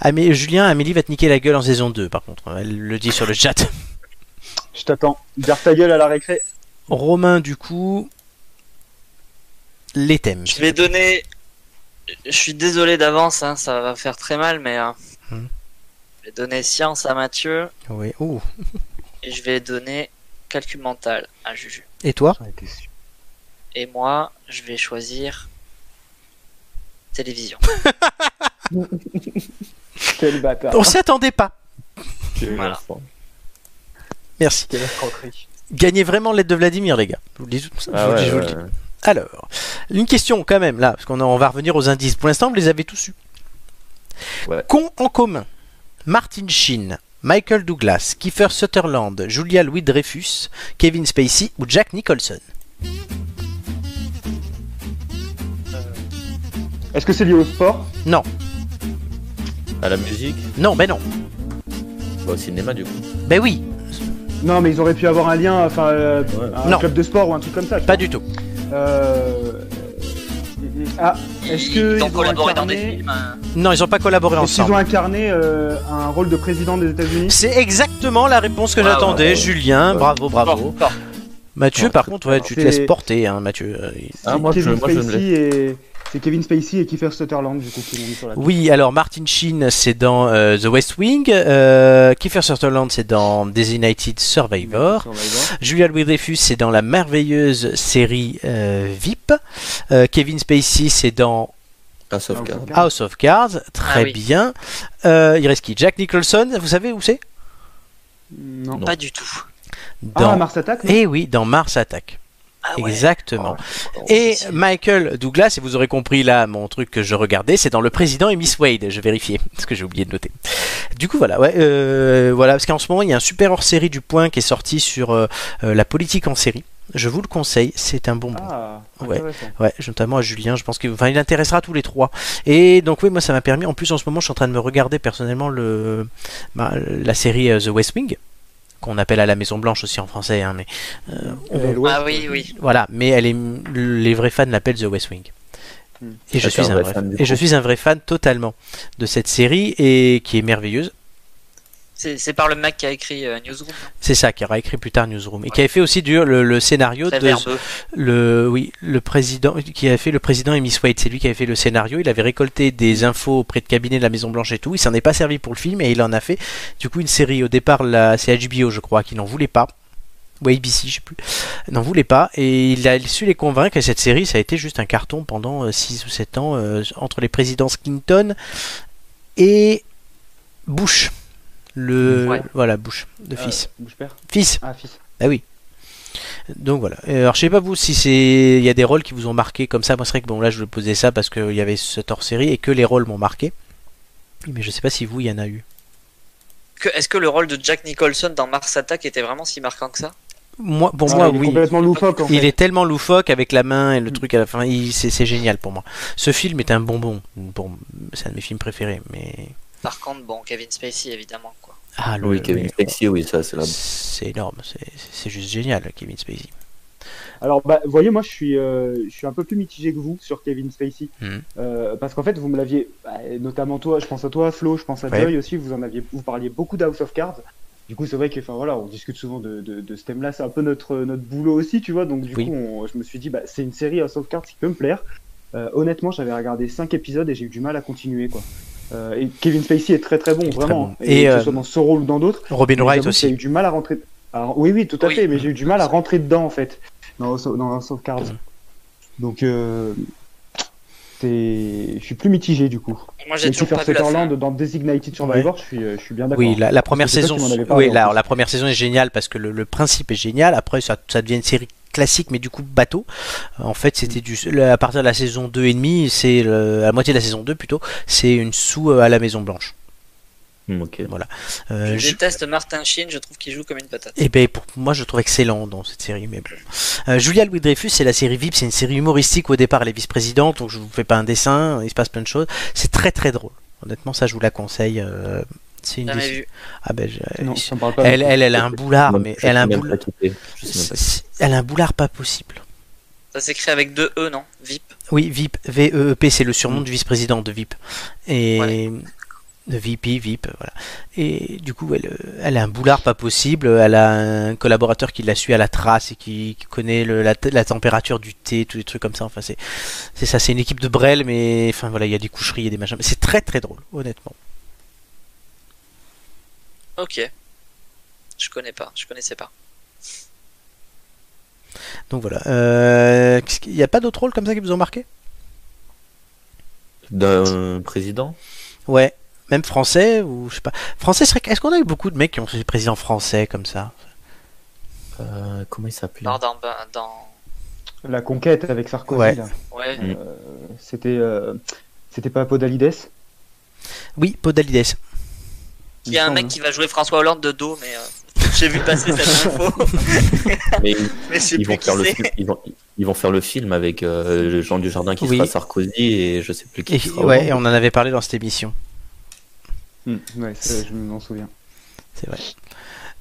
Amé- Julien, Amélie va te niquer la gueule en saison 2, par contre. Elle le dit sur le chat. Je t'attends. Garde ta gueule à la récré. Romain, du coup, les thèmes. Je vais donner. Je suis désolé d'avance, hein, ça va faire très mal, mais euh, Hmm. je vais donner science à Mathieu Oui. Ouh. et je vais donner calcul mental à Juju. Et toi Et moi, je vais choisir télévision. Quel bâtard. On s'y attendait pas. Voilà. Merci. Gagnez vraiment l'aide de Vladimir, les gars. Je vous le dis, je vous Ah le dis, Alors, une question quand même là, parce qu'on on va revenir aux indices. Pour l'instant, vous les avez tous eus. Ouais. Qu'ont en commun Martin Sheen, Michael Douglas, Kiefer Sutherland, Julia Louis-Dreyfus, Kevin Spacey ou Jack Nicholson? Est-ce que c'est lié au sport? Non, À la musique, non, ben non. bah, au cinéma du coup. Ben oui, Non, mais ils auraient pu avoir un lien, enfin, euh, Ouais. un Non. club de sport ou un truc comme ça. pas du tout. Euh... Ah, est-ce que Ils ont ils collaboré dans des films. hein. Non, ils n'ont pas collaboré Est-ce qu'ils ont ensemble. incarné euh, un rôle de président des États-Unis? C'est exactement la réponse que j'attendais, Julien. Ouais. Bravo, bravo. Fort, fort. Mathieu, Ouais, par contre, ouais, tu te laisses porter, hein, Mathieu. Ah, moi, je- moi, je me et c'est Kevin Spacey et Kiefer Sutherland du coup qui l'ont mis sur la. Oui, alors Martin Sheen, c'est dans euh, The West Wing. Euh, Kiefer Sutherland, c'est dans Designated Survivor. Survivor. Julia Louis-Dreyfus, c'est dans la merveilleuse série euh, VIP. Euh, Kevin Spacey, c'est dans House of Cards. Très Ah oui. bien. Euh, il reste qui? Jack Nicholson, vous savez où c'est? Non. Non. Pas du tout. dans... Ah, Mars Attack Eh oui, dans Mars Attack. Ah ouais. Exactement. Oh, Et Michael Douglas, et vous aurez compris là mon truc que je regardais, c'est dans Le Président et Miss Wade. Je vérifiais, parce que j'ai oublié de noter. Du coup, voilà, ouais, euh, voilà, parce qu'en ce moment, il y a un super hors-série du Point qui est sorti sur euh, euh, la politique en série. Je vous le conseille, c'est un bonbon. Ah, Ouais. Ouais, notamment à Julien, je pense qu'il enfin, il intéressera tous les trois. Et donc oui, moi ça m'a permis, en plus en ce moment je suis en train de me regarder personnellement le, bah, la série The West Wing, qu'on appelle à la Maison Blanche aussi en français, hein, mais euh, on- Ah oui, oui. voilà, mais elle est, les vrais fans l'appellent The West Wing. Hmm. Et je, suis un un vrai vrai, fan, et je suis un vrai fan totalement de cette série et qui est merveilleuse. C'est par le mec qui a écrit euh, Newsroom. C'est ça qui aura écrit plus tard Newsroom. Et qui avait fait aussi du, le, le scénario Très de verbeux. le oui le président qui avait fait le président et Miss c'est lui qui avait fait le scénario. Il avait récolté des infos auprès de cabinet de la Maison Blanche et tout. Il s'en est pas servi pour le film et il en a fait du coup une série. Au départ c'est HBO je crois qui n'en voulait pas. Ou ABC je sais plus. N'en voulait pas. Et il a su les convaincre et cette série ça a été juste un carton pendant 6 ou 7 ans euh, entre les présidences Clinton et Bush le Ouais. voilà Bush de Euh, fils bouge père. fils Ah, fils. ah oui. Donc voilà. Euh, Alors je sais pas vous si c'est il y a des rôles qui vous ont marqué comme ça. Moi c'est vrai que bon là je poser ça parce qu'il y avait cette hors série et que les rôles m'ont marqué. Mais je sais pas si vous il y en a eu. Que- Est-ce que le rôle de Jack Nicholson dans Mars Attack était vraiment si marquant que ça? Moi pour Ah, moi il est oui. complètement loufoque en Il fait. est tellement loufoque avec la main et le Mm. truc à la fin. il- C'est c'est génial pour moi. Ce film est un bonbon. Pour... C'est un de mes films préférés. Mais Par contre, bon, Kevin Spacey, évidemment, quoi. ah le- Oui, Kevin Spacey, oui, ça, c'est c'est énorme. C'est c'est juste génial Kevin Spacey. Alors, bah, vous voyez, moi, je suis, euh, je suis un peu plus mitigé que vous sur Kevin Spacey. Mhm. Euh, parce qu'en fait, vous me l'aviez, bah, notamment toi, je pense à toi, Flo, je pense à Ouais. Joy aussi, vous en aviez, vous parliez beaucoup d'House of Cards. Du coup, c'est vrai que, enfin, voilà, on discute souvent de, de, de ce thème-là, c'est un peu notre, notre boulot aussi, tu vois. Donc, du Oui. coup, on- je me suis dit, bah, c'est une série House of Cards qui peut me plaire. Euh, honnêtement, j'avais regardé 5 épisodes et j'ai eu du mal à continuer, quoi. Euh, et Kevin Spacey est très très bon, très vraiment. bon. Et, Et, que euh, ce soit dans ce rôle ou dans d'autres. Robin Wright que J'ai eu aussi. du mal à rentrer. Alors, oui, oui, tout à Oui. fait, mais j'ai eu du mal à rentrer dedans en fait, dans, dans House of Cards. Mm. Donc, euh, je suis plus mitigé du coup. Moi, j'ai toujours pas vu dans Designated Survivor, je suis, euh, je suis bien d'accord. Oui, la, la première saison, oui, la, première saison est géniale parce que le, le principe est génial. Après, ça, ça devient une série classique, mais du coup bateau. En fait, c'était du à partir de la saison 2 et demi, c'est la moitié de la saison 2 plutôt, c'est une sous euh, à la Maison Blanche. Hmm, ok. Euh, Je je- déteste Martin Sheen, je trouve qu'il joue comme une patate. Eh ben pour moi je le trouve excellent dans cette série mais bon. Euh, Julia Louis Dreyfus c'est la série VIP, c'est une série humoristique où au départ elle est vice-présidente donc je vous fais pas un dessin, il se passe plein de choses. C'est très très drôle. Honnêtement ça je vous la conseille. euh, c'est une. Ah ben je- Non, elle, elle, elle a un boulard mais elle a un boulard. pas Elle a un boulard possible. Ça s'écrit avec deux E, non? VIP. Oui, VIP, V-E-E-P, c'est le surnom du vice-président de VIP. Et Ouais. de VP, VIP, voilà. Et du coup, elle, elle a un boulard pas possible. Elle a un collaborateur qui la suit à la trace et qui, qui connaît le- la, la température du thé, tous les trucs comme ça. Enfin, c'est c'est ça, c'est une équipe de Brel, mais enfin voilà, il y a des coucheries et des machins. Mais c'est très très drôle, honnêtement. Ok. Je connais pas, je connaissais pas. Donc voilà. Euh, Il n'y a pas d'autres rôles comme ça qui vous ont marqué? D'un président? Ouais. Même français ou je sais pas. Français, c'est vrai que- est-ce qu'on a eu beaucoup de mecs qui ont fait président français comme ça? Euh, Comment il s'appelait? Non, dans, dans... La conquête avec Sarkozy, Ouais. là. Ouais, Mm. Euh, c'était, euh, c'était pas Podalides? Oui, Podalides. Il y a un me mec semble. qui va jouer François Hollande de dos, mais euh, j'ai vu passer cette info. Mais mais je sais ils vont, faire le film, ils, vont, ils vont faire le film avec euh, Jean Dujardin qui Oui. sera Sarkozy et je sais plus qui Et, sera ouais, Hollande. et on en avait parlé dans cette émission. Mm, ouais, je m'en souviens. C'est vrai.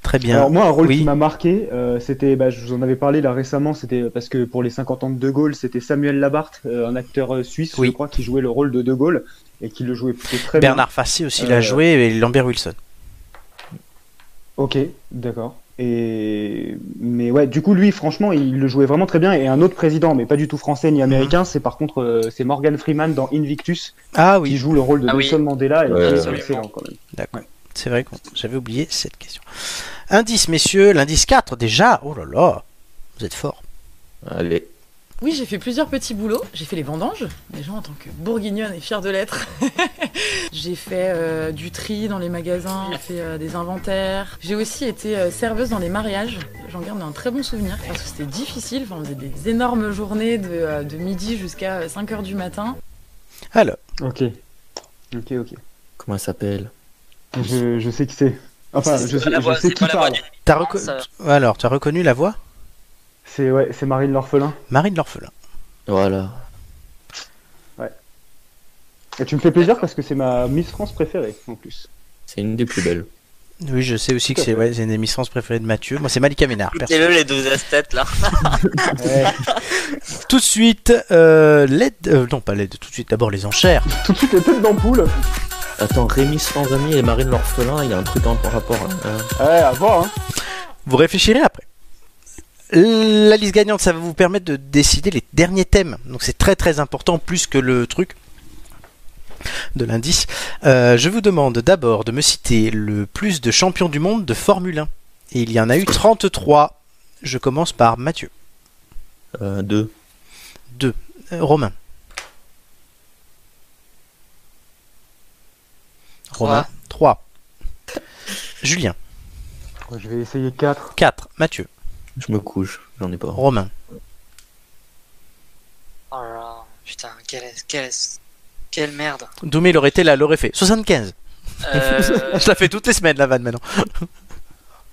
Très bien. Alors moi, un rôle Oui. qui m'a marqué, euh, c'était, bah, je vous en avais parlé là récemment, c'était parce que pour les 50 ans de De Gaulle, c'était Samuel Labarthe, euh, un acteur euh, suisse, Oui. je crois, qui jouait le rôle de De Gaulle et qui le jouait plutôt très bien. Bernard Fassi aussi l'a Euh, joué et Lambert Wilson. Ok, d'accord. Et mais ouais, du coup lui, franchement, il le jouait vraiment très bien. Et un autre président, mais pas du tout français ni américain, c'est par contre euh, c'est Morgan Freeman dans Invictus Ah qui joue le rôle de Ah oui. Nelson Mandela et Ouais, qui est excellent quand même. d'accord. C'est vrai que j'avais oublié cette question. Indice, messieurs, l'indice 4 déjà. Oh là là, vous êtes fort. Allez. Oui, j'ai fait plusieurs petits boulots. J'ai fait les vendanges, déjà en tant que bourguignonne et fière de l'être. j'ai fait euh, du tri dans les magasins, j'ai fait euh, des inventaires. J'ai aussi été euh, serveuse dans les mariages. J'en garde un très bon souvenir parce que c'était difficile. Enfin, on faisait des énormes journées de, euh, de midi jusqu'à 5h du matin. Alors, Ok. Ok, ok. Comment elle s'appelle? Je, je sais qui c'est. Enfin, je pas sais, la je voix- sais c'est qui parle. reco- ça- alors, tu as reconnu la voix? C'est ouais, c'est Marine l'orphelin. Marine l'orphelin. Voilà. Et tu me fais plaisir parce que c'est ma Miss France préférée en plus. C'est une des plus belles. Oui, je sais aussi que c'est ouais, c'est une des Miss France préférées de Mathieu. Moi, c'est Malika Ménard. Écoutez-le, les 12 esthètes là. Ouais. Tout de suite, euh, l'aide. euh, non, pas l'aide, tout de suite, d'abord les enchères. Tout de suite les têtes d'ampoule. Attends, Rémi sans amis et Marine l'orphelin, il y a un truc en rapport. euh, Ouais, à voir. Hein. Vous réfléchirez après. La liste gagnante, ça va vous permettre de décider les derniers thèmes. Donc c'est très très important, plus que le truc de l'indice. Euh, je vous demande d'abord de me citer le plus de champions du monde de Formule 1. Et il y en a eu 33. Je commence par Mathieu. euh, deux. 2. Romain. Romain. 3. Julien. Je vais essayer 4. 4. Mathieu. Je me couche, j'en ai pas. Romain. Oh là là, putain, quelle, quelle, quelle merde. Doumé l'aurait été là, l'aurait fait. 75. Euh, Je la fais toutes les semaines la vanne maintenant.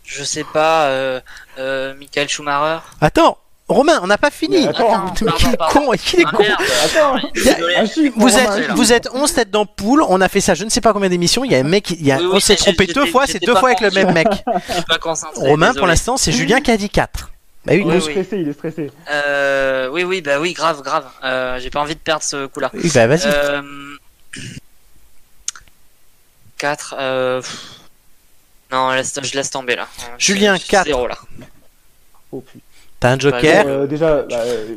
je sais pas, euh, euh, Michael Schumacher. Attends, Romain, on n'a pas fini. Attends, est pardon. con, il est Ah, con. Attends. Vous êtes, vous êtes 11 têtes d'ampoule, on a fait ça je ne sais pas combien d'émissions, il y a un mec, il y a, Oui, oui, on s'est trompé deux fois, c'est deux fois avec le même mec. Romain, pour l'instant, c'est Julien qui a dit 4. Bah oui, Il Oui, est oui. stressé, il est stressé. Euh, oui, oui, bah oui, grave, grave. Euh, J'ai pas envie de perdre ce coup-là. oui, bah vas-y. Euh... 4. Euh... Non, laisse, je laisse tomber là. Julien, je- je- quatre. Zéro là. Oh putain. T'as un joker Euh, déjà, bah, euh,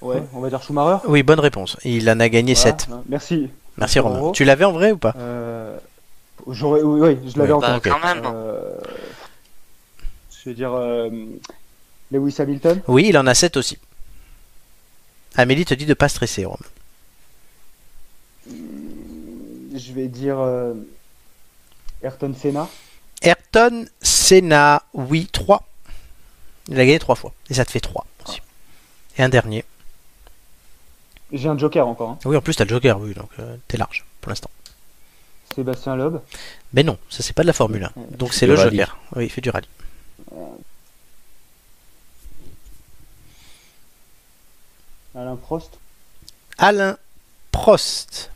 ouais, on va dire Schumacher. Oui, bonne réponse. Il en a gagné Voilà, 7. hein. Merci. Merci Romain. Tu l'avais en vrai ou pas Euh, j'aurais, oui, oui, je l'avais en Bah, tête. quand même. Euh, je veux dire euh, Lewis Hamilton. Oui, il en a 7 aussi. Amélie te dit de pas stresser, Romain. Je vais dire euh, Ayrton Senna. Ayrton Senna, oui, 3. Il a gagné 3 fois. Et ça te fait 3 aussi. Et un dernier. J'ai un joker encore. hein. Oui, en plus, t'as le joker, oui, donc euh, t'es large pour l'instant. Sébastien Loeb. Mais non, ça c'est pas de la Formule 1. Donc c'est le rallye. joker. Oui, il fait du rallye. Alain Prost. Alain Prost.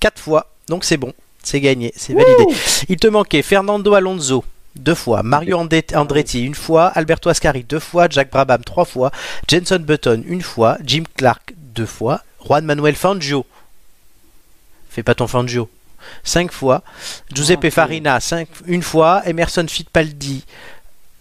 4 fois. Donc c'est bon. C'est gagné. C'est validé. Il te manquait Fernando Alonso. Deux fois. Mario Andretti une fois. Alberto Ascari deux fois. Jack Brabham trois fois. Jenson Button une fois. Jim Clark deux fois. Juan Manuel Fangio. Fais pas ton Fangio. Cinq fois. Giuseppe. Farina cinq, une fois. Emerson Fittipaldi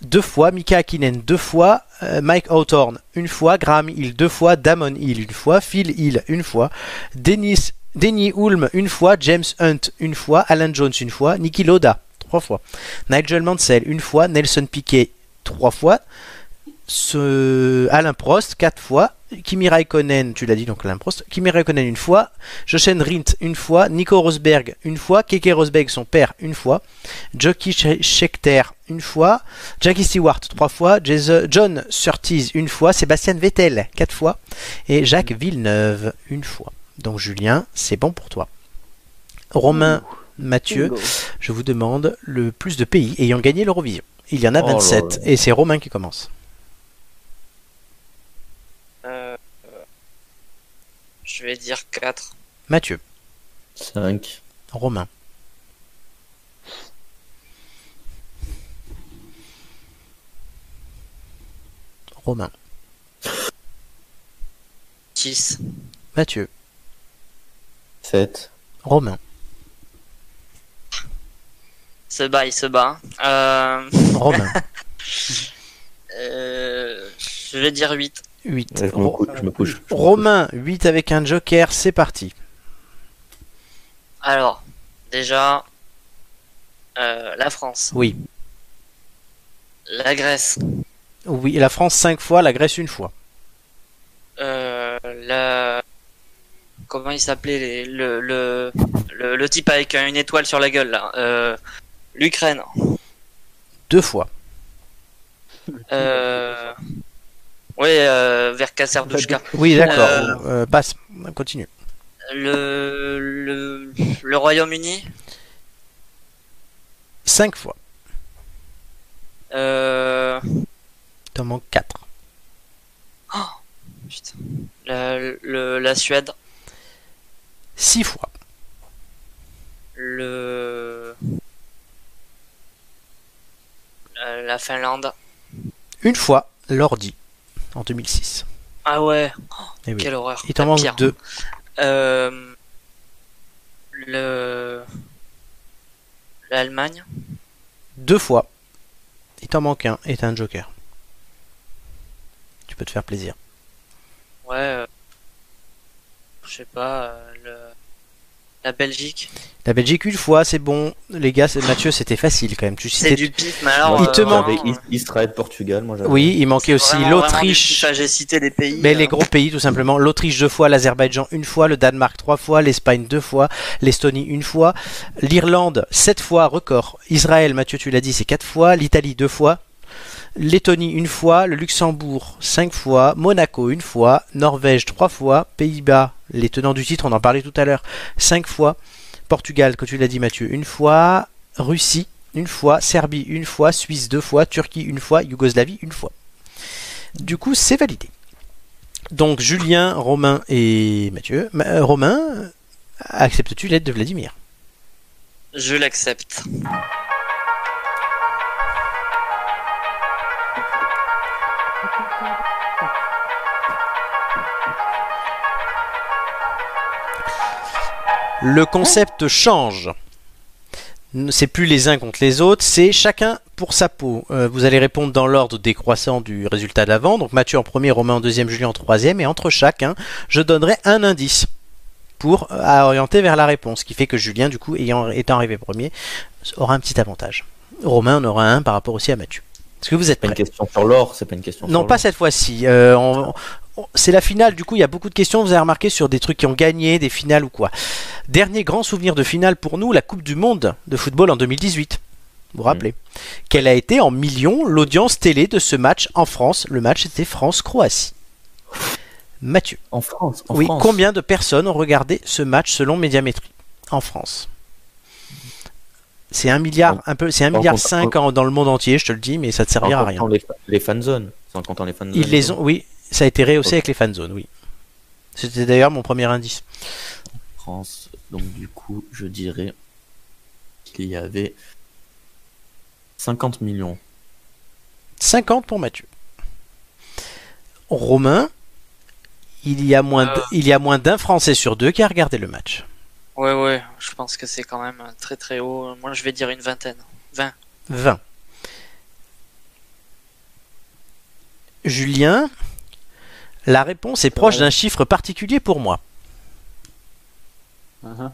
deux fois. Mika Hakkinen deux fois. euh, Mike Hawthorne une fois. Graham Hill deux fois. Damon Hill une fois. Phil Hill une fois. Dennis, Denny Hulme une fois. James Hunt une fois. Alan Jones une fois. Niki Loda trois fois. Nigel Mansell une fois. Nelson Piquet trois fois. Alain Prost quatre fois. Kimi Raikkonen, tu l'as dit donc Alain Prost. Kimi Raikkonen une fois. Jochen Rindt une fois. Nico Rosberg une fois. Keke Rosberg son père une fois. Jockey Sch- Scheckter une fois. Jackie Stewart trois fois. John Surtees une fois. Sébastien Vettel quatre fois. Et Jacques Villeneuve une fois. Donc Julien, c'est bon pour toi. Romain, Mathieu, Bingo. je vous demande le plus de pays ayant gagné l'Eurovision. Il y en a Oh là 27 là. et c'est Romain qui commence. Euh, je vais dire 4. Mathieu, 5. Romain, Romain, 6. Mathieu, 7. Romain, Se bat, il se bat. Euh, Romain, euh, je vais dire 8. 8. Je me couche. Je me couche. je me Romain, 8 avec un joker, c'est parti. Alors, déjà, euh, la France, Oui. la Grèce, Oui, la France 5 fois, la Grèce une fois. Euh, la... Comment il s'appelait les- le, le, le, le type avec une étoile sur la gueule là euh, L'Ukraine. Deux fois. Euh... Ouais, euh, vers Kasserdouchka. Oui, d'accord. Euh, Euh, passe. Continue. Le, le, le Royaume-Uni. Cinq fois. Euh... T'en manques quatre. Putain. La, le, la Suède. Six fois. Le... La, la Finlande. Une fois, l'ordi. En 2006. Ah ouais. Eh oui. Quelle horreur. Il t'en manque deux. Euh... Le... L'Allemagne. Deux fois. Il t'en manque un et t'as un joker. Tu peux te faire plaisir. Ouais. euh, Je sais pas. La Belgique. La Belgique une fois, c'est bon. Les gars, Mathieu, c'était facile quand même. Tu C'est citais- du pif, mais alors. Il te euh, manque- Israël, Portugal, moi j'avais. Oui, il manquait aussi l'Autriche. J'ai cité des pays. Mais euh, les gros pays, tout simplement. L'Autriche deux fois, l'Azerbaïdjan une fois, le Danemark trois fois, l'Espagne deux fois, l'Estonie une fois, l'Irlande sept fois, record. Israël, Mathieu, tu l'as dit, c'est quatre fois, l'Italie deux fois, Lettonie une fois, le Luxembourg cinq fois, Monaco une fois, Norvège trois fois, Pays-Bas, les tenants du titre, on en parlait tout à l'heure, cinq fois, Portugal, que tu l'as dit, Mathieu, une fois, Russie une fois, Serbie une fois, Suisse deux fois, Turquie une fois, Yougoslavie une fois. Du coup, c'est validé. Donc Julien, Romain et Mathieu. Ma- euh, Romain, acceptes-tu l'aide de Vladimir? Je l'accepte. Le concept change. C'est plus les uns contre les autres, c'est chacun pour sa peau. Euh, vous allez répondre dans l'ordre décroissant du résultat d'avant. Donc Mathieu en premier, Romain en deuxième, Julien en troisième. Et entre chacun, je donnerai un indice pour euh, à orienter vers la réponse. Ce qui fait que Julien, du coup, ayant, étant arrivé premier, aura un petit avantage. Romain en aura un par rapport aussi à Mathieu. Est-ce que vous êtes C'est pas une prêts? question sur l'or, c'est pas une question Non, sur pas cette fois-ci. Euh, on- c'est la finale, du coup, il y a beaucoup de questions. Vous avez remarqué sur des trucs qui ont gagné, des finales ou quoi. Dernier grand souvenir de finale pour nous, la Coupe du Monde de football en 2018. Vous vous rappelez Quelle a été en millions l'audience télé de ce match en France Le match était France-Croatie. Mathieu. En France, en oui, France. combien de personnes ont regardé ce match selon Médiamétrie en France? C'est un milliard, un peu, c'est un milliard cinq dans le monde entier, je te le dis, mais ça ne servira à rien. Les, les fanzones. En comptant les fanzones. Ils les ont, oui, ça a été rehaussé avec les fanzones, oui. C'était d'ailleurs mon premier indice. France. Donc du coup, je dirais qu'il y avait 50 millions. 50 pour Mathieu. Romain, il y a moins, d- Euh. il y a moins d'un Français sur deux qui a regardé le match. Ouais, ouais, je pense que c'est quand même très très haut. Moi, je vais dire une vingtaine. 20. 20. Julien, la réponse est proche d'un chiffre particulier pour moi. Uh-huh.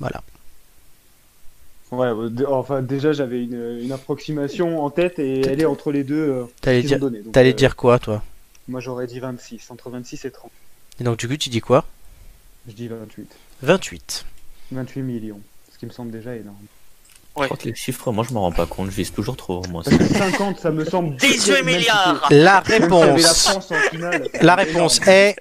Voilà. Ouais, d- enfin déjà j'avais une, une approximation en tête et elle est entre les deux. euh, dire. Donc, t'allais euh, dire quoi, toi? Moi j'aurais dit 26, entre 26 et 30. Et donc, du coup, tu dis quoi? Je dis 28. 28. 28 millions, ce qui me semble déjà énorme. Je crois que les chiffres, moi je m'en rends pas compte, je vise toujours trop moi. Parce que 50, ça me semble. 18 même si milliards La réponse, la réponse énorme. est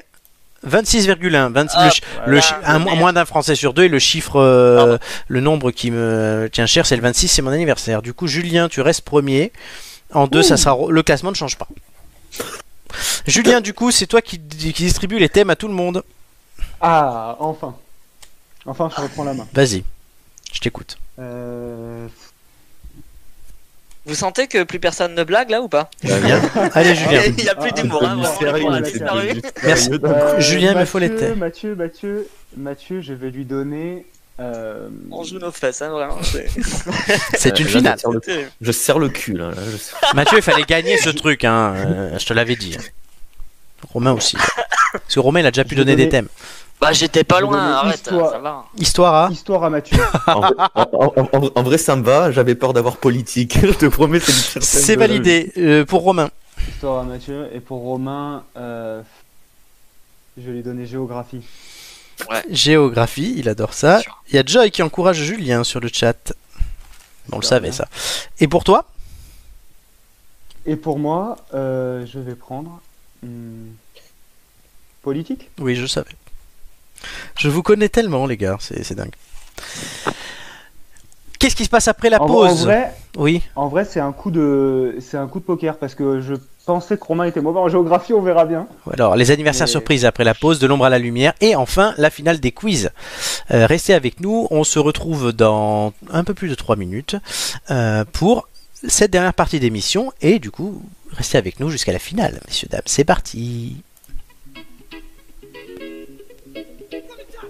26,1. 26 le Ah, chi- voilà. le chi- un- moins d'un Français sur deux et le chiffre, euh, le nombre qui me tient cher, c'est le 26, c'est mon anniversaire. Du coup, Julien, tu restes premier. En deux, ça sera le classement ne change pas. Julien, du coup, c'est toi qui, qui distribue les thèmes à tout le monde. Ah, enfin. Enfin, je reprends la main. Vas-y, je t'écoute. Euh... Vous sentez que plus personne ne blague là ou pas? Allez Julien. Il n'y a plus Ah, d'humour, hein, du vraiment, sérieux, on a c'est disparu. du Merci. Euh, Julien, il me faut les Mathieu, thèmes. Mathieu, Mathieu, Mathieu, je vais lui donner. euh, On joue nos fesses, hein, vraiment. c'est- une finale. Je serre le, c'est- je serre le cul, là. là, je serre- Mathieu, il fallait gagner ce truc, hein. euh, je te l'avais dit. Romain aussi. Parce que Romain, il a déjà pu donner des thèmes. Bah, j'étais pas loin, arrête, histoire. ça va. Histoire à Histoire à Mathieu. En, vrai- en- en- en- en vrai, ça me va, j'avais peur d'avoir politique. je te promets, c'est C'est validé euh, pour Romain. Histoire à Mathieu. Et pour Romain, euh, Je vais lui donner géographie. Géographie, il adore ça. Il y a Joy qui encourage Julien sur le chat. On le savait bien. ça. Et pour toi? Et pour moi, euh, je vais prendre hmm, politique? Oui, je savais. Je vous connais tellement, les gars, c'est c'est dingue. Qu'est-ce qui se passe après la En- pause En vrai, Oui. en vrai, c'est un coup de, c'est un coup de poker parce que je pensais que Romain était mauvais en géographie. On verra bien. Alors, les anniversaires Mais- surprises après la pause, de l'ombre à la lumière, et enfin la finale des quiz. Euh, restez avec nous, on se retrouve dans un peu plus de 3 minutes euh, pour cette dernière partie d'émission, et du coup, restez avec nous jusqu'à la finale, messieurs, dames. C'est parti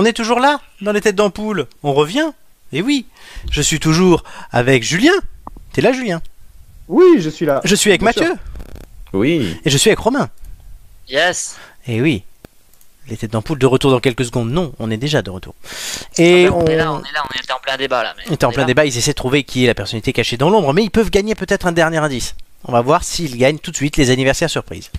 On est toujours là, dans les têtes d'ampoule. On revient Et oui, je suis toujours avec Julien. T'es là, Julien? Oui, je suis là. Je suis avec Bien Mathieu. sûr. Oui. Et je suis avec Romain. Yes. Et oui. Les têtes d'ampoule de retour dans quelques secondes. Non, on est déjà de retour. Et Ah on, est là, on est là, on était en plein débat là. Mais On était en on plein là. débat, ils essaient de trouver qui est la personnalité cachée dans l'ombre, mais ils peuvent gagner peut-être un dernier indice. On va voir s'ils gagnent tout de suite les anniversaires surprises.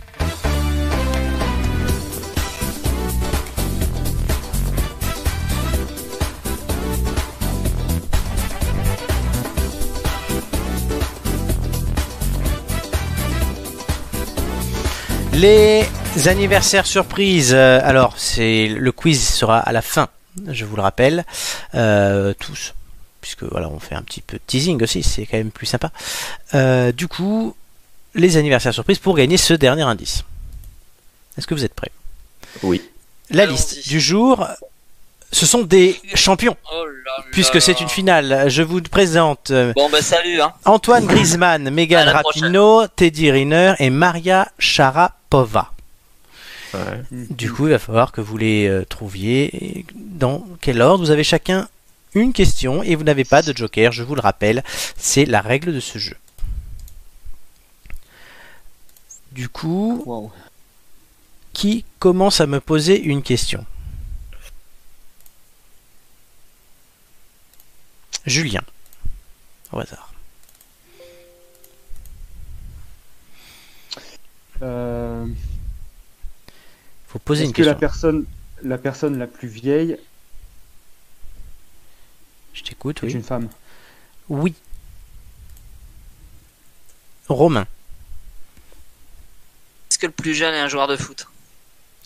Les anniversaires surprises. euh, alors, c'est le quiz sera à la fin, je vous le rappelle, euh, tous, puisque voilà, on fait un petit peu de teasing aussi, c'est quand même plus sympa. Euh, du coup, les anniversaires surprises pour gagner ce dernier indice. Est-ce que vous êtes prêts? Oui. La liste du jour Ce sont des champions, Oh là là. puisque c'est une finale. Je vous présente euh, Bon, bah, salut, hein. Antoine Griezmann, Megan Rapinoe, Teddy Riner et Maria Sharapova. Ouais. Du coup, il va falloir que vous les euh, trouviez. Dans quel ordre? Vous avez chacun une question et vous n'avez pas de joker, je vous le rappelle. C'est la règle de ce jeu. Du coup, qui commence à me poser une question? Julien. Au hasard. Euh, Faut poser Est-ce une que la question. personne, la personne la plus vieille Je t'écoute, est oui. une femme? Oui. Romain. Est-ce que le plus jeune est un joueur de foot?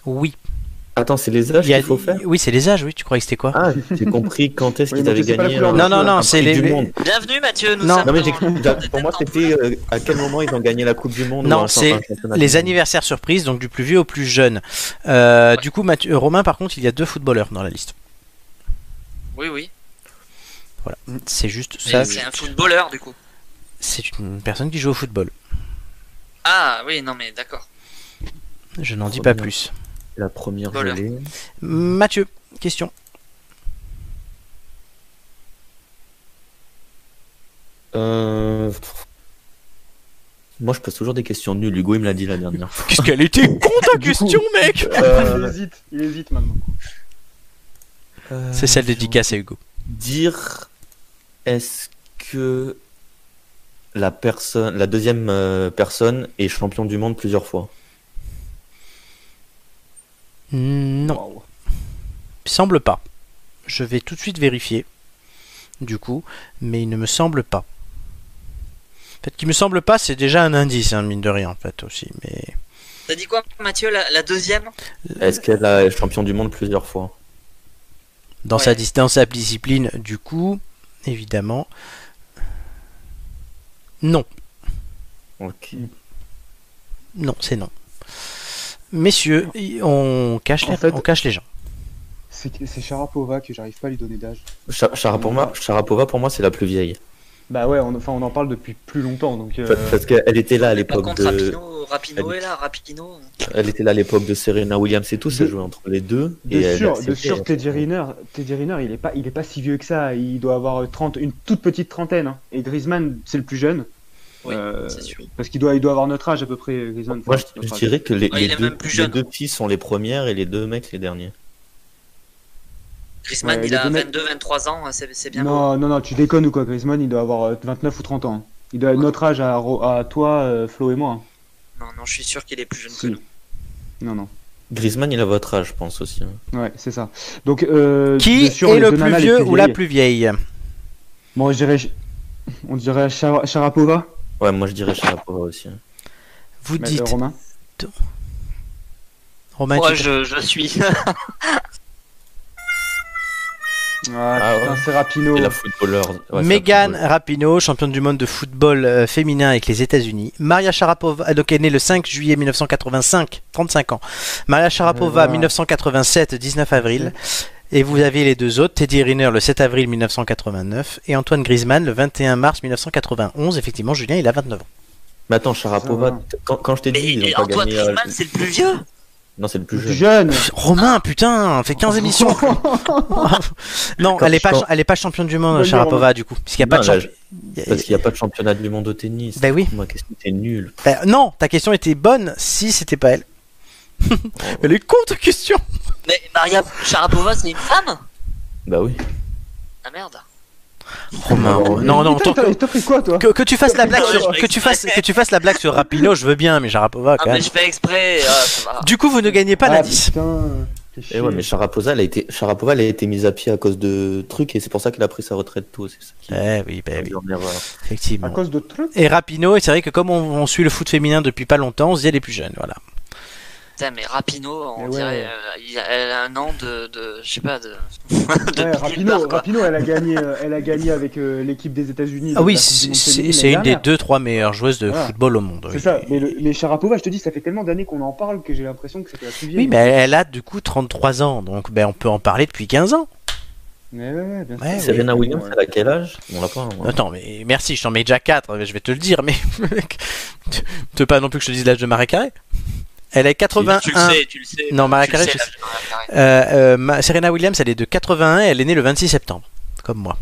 Oui. Attends, c'est les âges a- qu'il faut faire Oui, c'est les âges, oui. Tu croyais que c'était quoi Ah, j'ai compris quand est-ce Oui, qu'ils avaient gagné. euh, Non, non, non, c'est du les- monde. Bienvenue, Mathieu. Nous Non. sommes Non, mais pour moi, c'était euh, à quel moment ils ont gagné la Coupe du Monde Non, c'est du Les anniversaires surprises, donc du plus vieux au plus jeune. Euh, Du coup, Mathieu, Romain, par contre, il y a deux footballeurs dans la liste. Oui, oui. Voilà, c'est juste Mais ça. c'est un footballeur, du coup. C'est une personne qui joue au football. Ah, oui, non, mais d'accord. Je n'en dis pas bien. plus. La première Voleur. gelée. Mathieu, question. Euh... Moi, je pose toujours des questions nulles. Hugo, il me l'a dit la dernière fois. Qu'est-ce qu'elle était con ta coup- question, mec Il Euh, hésite, il hésite maintenant. C'est celle dédicacée, Hugo. Dire est-ce que la personne, la deuxième euh, personne est champion du monde plusieurs fois? Non, Waouh. semble pas. Je vais tout de suite vérifier, du coup, mais il ne me semble pas. En fait, qu'il me semble pas, c'est déjà un indice, hein, mine de rien, en fait, aussi. Mais T'as dit quoi, Mathieu, la, la deuxième? Est-ce qu'elle est champion du monde plusieurs fois? Dans, Ouais. sa, dis- dans sa discipline, du coup, évidemment. Non, Ok. non, c'est non. Messieurs, on cache, En les, fait- on cache les gens. C'est c'est Sharapova que j'arrive pas à lui donner d'âge. Sharapova, Sharapova, pour moi, c'est la plus vieille. Bah ouais, on, enfin, on en parle depuis plus longtemps, donc. euh, Parce- Parce qu'elle était là à l'époque de, Rapino, Rapino Elle- est là, Rapino. elle était là à l'époque de Serena Williams et tout. Ça De- jouait entre les deux. De et sûr, de sûr. Teddy Riner, Teddy Riner, il est pas, il est pas si vieux que ça. Il doit avoir 30, une toute petite trentaine. hein. Et Griezmann, c'est le plus jeune. Oui, Euh, c'est sûr. Parce qu'il doit, il doit avoir notre âge à peu près, Griezmann. Moi, je, dirais que les, Ouais, deux, même plus les jeune. deux filles sont les premières et les deux mecs les derniers. Griezmann, Ouais, il a deux mecs- 22-23 ans, c'est bien beau. Non, non, non, tu déconnes ou quoi Griezmann, il doit avoir euh, 29 ou 30 ans. Il doit être notre âge à, Ro- à toi, euh, Flo et moi. hein. Non, non, je suis sûr qu'il est plus jeune Si. que nous. Non, non. Griezmann, il a votre âge, je pense aussi. hein. Ouais, c'est ça. Donc, euh, Qui sûr, est le plus vieux ou la plus vieille? Bon, je dirais, on dirait Shara- Sharapova. Ouais, moi je dirais Sharapova aussi. hein. Vous Mais, dites, Romain. Romain, Moi, tu- je, je suis. Ah, Ah putain, ouais. c'est Rapino. Et la footballeur. ouais, c'est un Megan. Rapinoe, championne du monde de football euh, féminin avec les États-Unis. Maria Sharapova, euh, donc elle est née le 5 juillet 1985, 35 ans. Maria Sharapova, voilà. 1987, 19 avril. Et vous avez les deux autres, Teddy Riner le 7 avril 1989 et Antoine Griezmann le 21 mars 1991. Effectivement, Julien, il a 29 ans. Mais attends, Sharapova, quand, quand je t'ai dit, Mais ils ont pas Antoine gagné. euh, Griezmann, c'est le plus vieux. Non, c'est le plus jeune. Romain, putain, on fait 15 émissions. non, Quand- elle est pas, quand- cha- elle est pas championne du monde, Sharapova, du coup, puisqu'il n'y a pas Non, de là, champion. Parce qu'il n'y a pas de championnat du monde de tennis. Ben oui. Ma question était nulle. Ben, non, ta question était bonne si c'était pas elle. elle est con ta question. Mais Maria Sharapova, c'est une femme Bah oui. Ah merde. Romain, Non, non, non, Putain, pris quoi, toi que, que tu fasses la blague sur, que tu fasses, que tu fasses la blague sur Rapino, je veux bien, mais Sharapova Ah, quand mais même. je fais exprès. ah, va. Du coup, vous ne gagnez pas Ah, l'indice. Et chier. ouais, mais Sharapova, elle a été, Sharapova, elle a été mise à pied à cause de trucs et c'est pour ça qu'elle a pris sa retraite tôt. C'est ça qui Eh oui, ben oui, en erreur. À effectivement. cause de trucs. Et Rapino, et c'est vrai que comme on, on suit le foot féminin depuis pas longtemps, on se dit elle est plus jeune, voilà. Putain, mais Rapino, on Mais ouais. dirait, euh, il a, elle a un an de, de je sais pas, de. de Ouais, Rapino, elle a gagné, euh, elle a gagné avec euh, l'équipe des États-Unis. Ah oui, c'est une des deux, trois meilleures joueuses de Voilà. football au monde. C'est oui. ça. Mais, le, mais Sharapova, je te dis, ça fait tellement d'années qu'on en parle que j'ai l'impression que c'était la plus vieille. Oui, mais elle, a du coup 33 ans, donc ben, on peut en parler depuis 15 ans. Mais ouais, ouais, bien sûr. Ouais, Serena Ouais. Williams, elle a quel âge? On l'a pas. hein. Attends, mais merci, je t'en mets déjà 4, je vais te le dire, mais tu tu veux pas non plus que je te dise l'âge de Marie Carré? Elle est 81. Tu le sais, tu le sais. Non, Maria Tu le Carré, sais, je. Euh, euh, Serena Williams, elle est de 81, elle est née le 26 septembre, comme moi.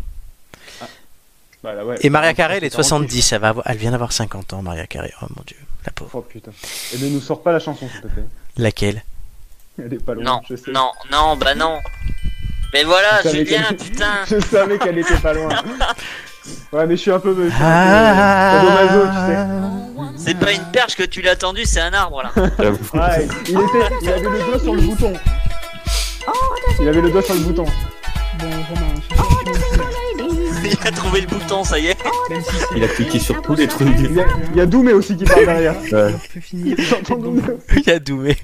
Bah, là, ouais. Et Maria Carré, elle est de 40. 70, elle, va avoir- elle vient d'avoir 50 ans, Maria Carré. Oh mon dieu, la pauvre. Oh putain. Et ne nous sors pas la chanson, s'il te plaît. Laquelle? Elle est pas loin. Non, je sais. non, non, bah non. Mais voilà, Julien, qu'elle- putain. Je savais qu'elle était pas loin. Ouais, mais je suis un peu. Ah. sadomaso, tu C'est pas une perche que tu l'as tendue, c'est un arbre là. Ouais, il, était, il avait le doigt sur le bouton. Il avait le doigt sur le bouton. Il a trouvé le bouton, ça y est. Il a cliqué sur tous les trucs. Il y a, il y a Doumé aussi qui parle derrière. Ouais. Il y a Doumé.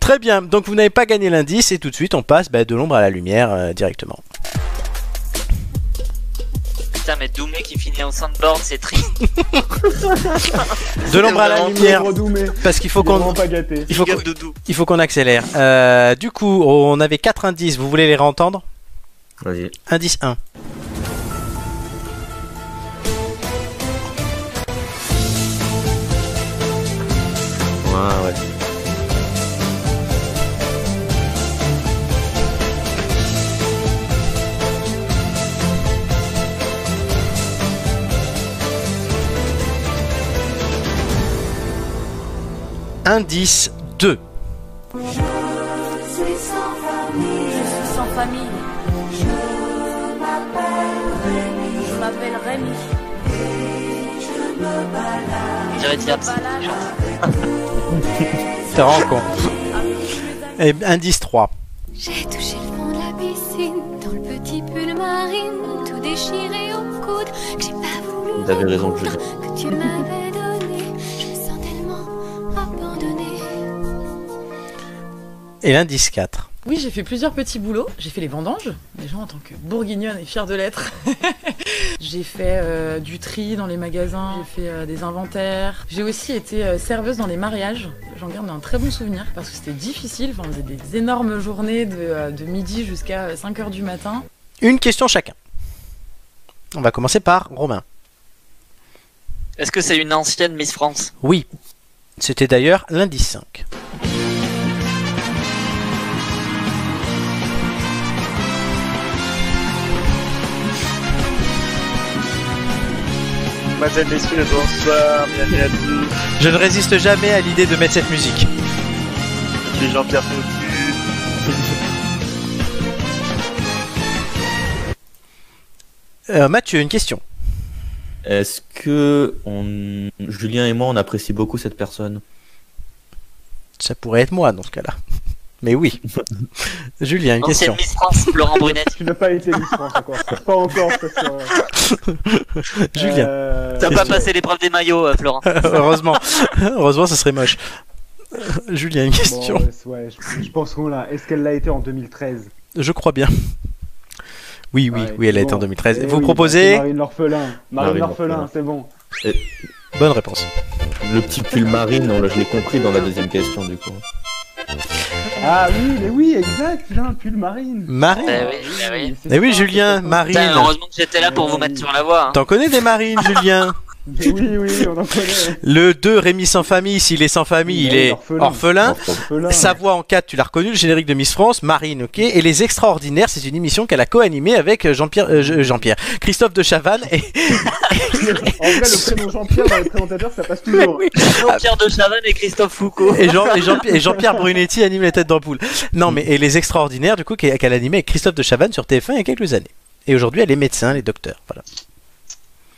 Très bien, donc vous n'avez pas gagné l'indice et tout de suite on passe bah, de l'ombre à la lumière euh, directement. Putain, mais Doumé qui finit en sandboard, c'est triste. De l'ombre à la lumière, parce qu'il faut qu'on il faut qu'on up Doudou. il faut qu'on accélère. Euh, du coup, on avait 4 indices, vous voulez les réentendre? Vas-y. Indice 1. Ouais, ouais. Indice 2. Je suis sans famille, Je suis sans famille, je m'appelle Rémi, je m'appelle Rémi. je me balade. T'es. Et indice 3. J'ai touché le fond de la piscine, dans le petit pull marine, tout déchiré au coude, que j'ai pas voulu raison, recoudre, Julien. que tu m'avais Et l'indice 4. Oui, j'ai fait plusieurs petits boulots. J'ai fait les vendanges, déjà en tant que bourguignonne et fière de l'être. j'ai fait euh, du tri dans les magasins, j'ai fait euh, des inventaires. J'ai aussi été euh, serveuse dans les mariages. J'en garde un très bon souvenir parce que c'était difficile. Enfin, on faisait des énormes journées de, euh, de midi jusqu'à 5h du matin. Une question chacun. On va commencer par Romain. Est-ce que c'est une ancienne Miss France? Oui. C'était d'ailleurs l'indice 5. Mademoiselle, messieurs, bonsoir, bienvenue à tous. Je ne résiste jamais à l'idée de mettre cette musique. Je suis Jean-Pierre. Euh, Mathieu, une question. Est-ce que on... Julien et moi, on apprécie beaucoup cette personne? Ça pourrait être moi dans ce cas-là. Mais oui. Julien, une question. Miss France, Laurent Brunet. Tu n'as pas été Miss France encore. Pas encore, ce. Julien. Euh, T'as pas passé l'épreuve des maillots, euh, Florent. Heureusement. Heureusement, ça serait moche. Julien, une Bon, question. ouais, ouais, je, je pense qu'on l'a. Est-ce qu'elle l'a été en 2013 Je crois bien. Oui, oui, Ouais, oui, elle a été bon. en 2013. Eh Vous oui, proposez Marine l'orphelin. Marine Marine l'orphelin, c'est bon. Bonne réponse. Le petit pull marine, on je l'ai compris dans la deuxième question, du coup. Ah oui, mais oui, exact, il a un pull marine. Marine Eh oui, eh oui. c'est Eh oui, Julien. Marine. Putain, heureusement que j'étais là pour vous mettre sur la voie. hein. T'en connais des marines, Julien? Mais oui, oui, on en connaît. Le 2, Rémi sans famille. S'il est sans famille, il est orphelin. orphelin. Orphelin. Sa voix en 4, tu l'as reconnu, le générique de Miss France, Marine, ok. Et Les Extraordinaires, c'est une émission qu'elle a co-animée avec euh, Jean-Pierre, euh, Je- Jean-Pierre, Christophe de Chavannes et En vrai, le prénom Jean-Pierre dans les présentateurs, ça passe toujours. Jean-Pierre de Chavannes et Christophe Foucault. et, Jean, et, Jean, et Jean-Pierre Brunetti anime les têtes d'ampoule. Non, mais et Les Extraordinaires, du coup, qu'elle qu'elle animait avec Christophe de Chavannes sur TF1 il y a quelques années. Et aujourd'hui, elle est médecin, elle est docteur. Voilà.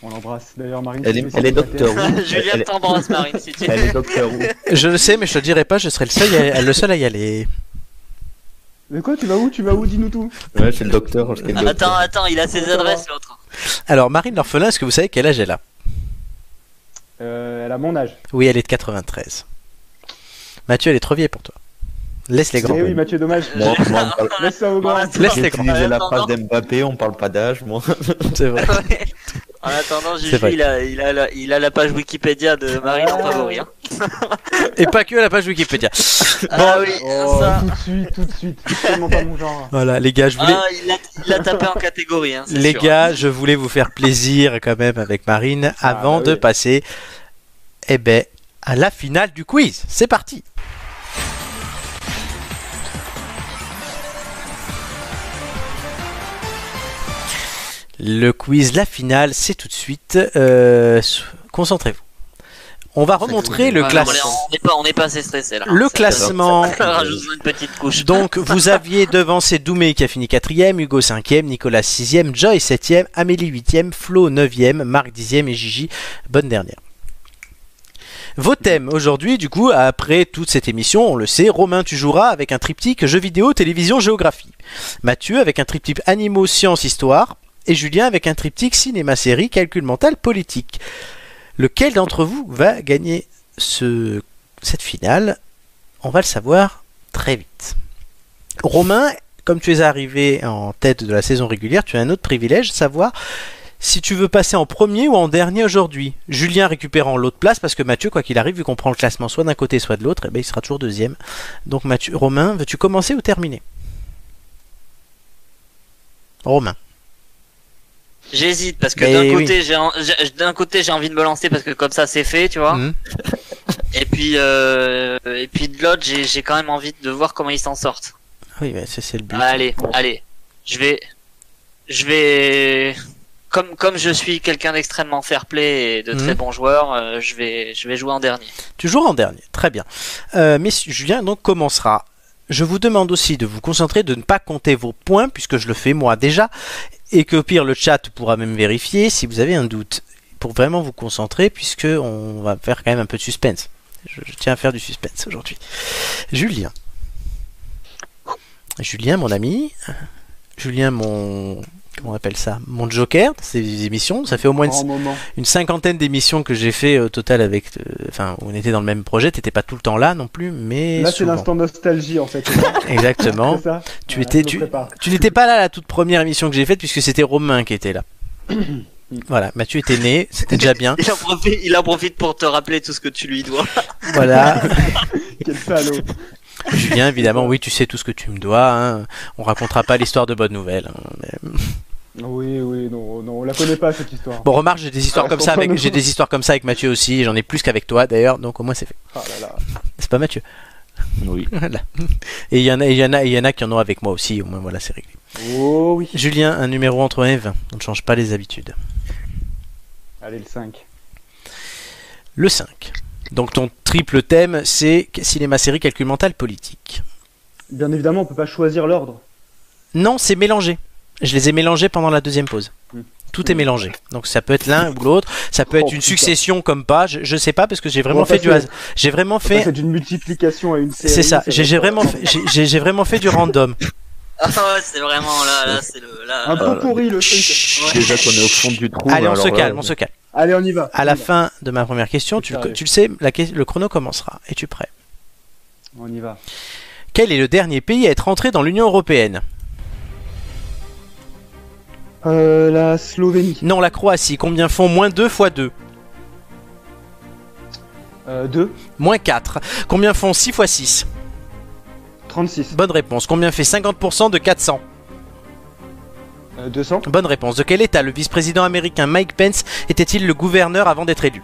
On l'embrasse. D'ailleurs, Marine. Elle est, elle est docteur. Julien Elle, t'embrasse, Marine, si tu elle est docteur. Je le sais, mais je te le dirai pas, je serai le seul, à- le seul à y aller. Mais quoi, tu vas où Tu vas où Dis-nous tout. Ouais, c'est le docteur. je sais le Attends, docteur. attends, il a ses adresses, l'autre. Alors, Marine l'orphelin, est-ce que vous savez quel âge elle a? Euh, elle a mon âge. Oui, elle est de 93. Mathieu, elle est trop vieille pour toi. Laisse les grands. Eh oui, Mathieu, dommage. Moi, moi, on parle- Laisse ça au grand. Laisse les grands. la En phrase attendant. d'Mbappé, on parle pas d'âge, moi. C'est vrai. En attendant, vrai. il a, il, a la, il a la page Wikipédia de Marine en favori. Hein. Et pas que la page Wikipédia. ah oui, Oh, ça. tout de suite, tout de suite. Tellement pas mon genre. Voilà, les gars, je voulais. Ah, il l'a tapé en catégorie. Hein, Les sûr. gars, je voulais vous faire plaisir quand même avec Marine avant bah de oui. passer eh ben, à la finale du quiz. C'est parti Le quiz, la finale, c'est tout de suite. Euh, Concentrez-vous. On va remontrer le classement. On n'est pas, on est pas assez stressé là. Le classement. une petite couche. Donc, vous aviez devant c'est Doumé qui a fini 4ème, Hugo 5ème, Nicolas 6ème, Joy 7ème, Amélie 8ème, Flo 9ème, Marc 10ème et Gigi, bonne dernière. Vos thèmes aujourd'hui, du coup, après toute cette émission, on le sait, Romain, tu joueras avec un triptyque jeux vidéo, télévision, géographie. Mathieu avec un triptyque animaux, sciences, histoire. Et Julien avec un triptyque cinéma, série, calcul mental, politique. Lequel d'entre vous va gagner ce, cette finale? On va le savoir très vite. Romain, comme tu es arrivé en tête de la saison régulière, tu as un autre privilège, savoir si tu veux passer en premier ou en dernier aujourd'hui. Julien récupérant l'autre place parce que Mathieu, quoi qu'il arrive, vu qu'on prend le classement soit d'un côté soit de l'autre, eh ben, il sera toujours deuxième. Donc Mathieu, Romain, veux-tu commencer ou terminer? Romain. J'hésite parce que d'un oui. côté j'ai en- d'un côté j'ai envie de me lancer parce que comme ça c'est fait, tu vois. Mhm. Et puis euh, et puis de l'autre j'ai j'ai quand même envie de voir comment ils s'en sortent. Oui, mais c'est le but. Allez, allez, je vais je vais comme comme je suis quelqu'un d'extrêmement fair play et de très Mhm. bon joueur, euh, je vais je vais jouer en dernier. Tu joueras en dernier, très bien. Euh, mais Julien donc commencera. Je vous demande aussi de vous concentrer, de ne pas compter vos points, puisque je le fais moi déjà, et que au pire le chat pourra même vérifier si vous avez un doute, pour vraiment vous concentrer, puisque on va faire quand même un peu de suspense. Je, je tiens à faire du suspense aujourd'hui. Julien. Julien, mon ami. Julien, mon comment on appelle ça? Mon joker ces émissions. Ça fait au moins une, cinquantaine d'émissions que j'ai fait au total avec. euh, Enfin, on était dans le même projet. T'étais pas tout le temps là non plus, mais Là, c'est l'instant nostalgie en fait. Exactement. Ça Tu étais, tu, n'étais pas là la toute première émission que j'ai faite puisque c'était Romain qui était là. voilà, Mathieu était né, c'était déjà bien. Il en profite il en profite pour te rappeler tout ce que tu lui dois. Voilà. Quel salaud. Julien, évidemment, oui, tu sais tout ce que tu me dois. Hein. On racontera pas l'histoire de bonne nouvelle. hein, mais- Oui, oui, non, non, on la connaît pas cette histoire. Bon, remarque, j'ai des histoires Ah, comme ça avec, j'ai des histoires comme ça avec Mathieu aussi. et J'en ai plus qu'avec toi d'ailleurs, donc au moins c'est fait. Ah là là. C'est pas Mathieu. Oui. Voilà. Et il y en a, il y en a, il y en a qui en ont avec moi aussi. Au moins voilà, c'est réglé. Oh oui. Julien, un numéro entre 1 et 20. On ne change pas les habitudes. Allez, le 5. Le 5. Donc ton triple thème, c'est cinéma, série, calcul mental, politique. Bien évidemment, on peut pas choisir l'ordre. Non, c'est mélangé. Je les ai mélangés pendant la deuxième pause. Hmm. Tout est mélangé. Donc ça peut être l'un ou l'autre. Ça peut Oh, être une putain. succession comme pas. Je, je sais pas parce que j'ai vraiment fait du hasard. J'ai vraiment fait. d'une multiplication à une série. C'est ça. J'ai vraiment, fait- j'ai vraiment fait du random. Ah ouais, c'est vraiment là là c'est le là. Un Euh, peu pourri le truc. Déjà qu'on est au fond du trou. Allez, on alors se là, calme, on se calme. Allez, on y va. À la fin de ma première question, tu, le- Sérieux. tu le sais, la que- le chrono commencera. Es-tu prêt? On y va. Quel est le dernier pays à être entré dans l'Union européenne? Euh, la Slovénie. Non, la Croatie. Combien font moins 2 fois 2 Euh, 2. Moins 4. Combien font 6 fois 6 36. Bonne réponse. Combien fait 50% de 400 Euh, 200. Bonne réponse. De quel état le vice-président américain Mike Pence était-il le gouverneur avant d'être élu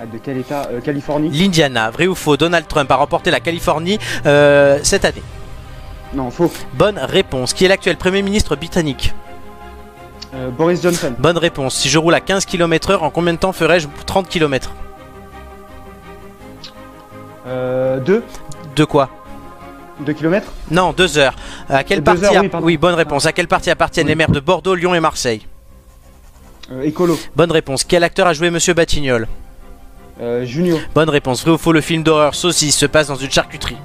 Ah, de quel état Euh, Californie. L'Indiana. Vrai ou faux Donald Trump a remporté la Californie euh, cette année. Non, faux. Bonne réponse. Qui est l'actuel Premier ministre britannique Euh, Boris Johnson. Bonne réponse. Si je roule à 15 km/h, en combien de temps ferais-je 30 km Euh, 2. De quoi 2 km. Non, 2 heures. À quelle partie heures, a- oui, bonne réponse. À quelle partie appartiennent les maires de Bordeaux, Lyon et Marseille Euh, écolo. Bonne réponse. Quel acteur a joué Monsieur Batignolles Euh, Junior. Bonne réponse. Vrai ou faux, le film d'horreur Saucisse se passe dans une charcuterie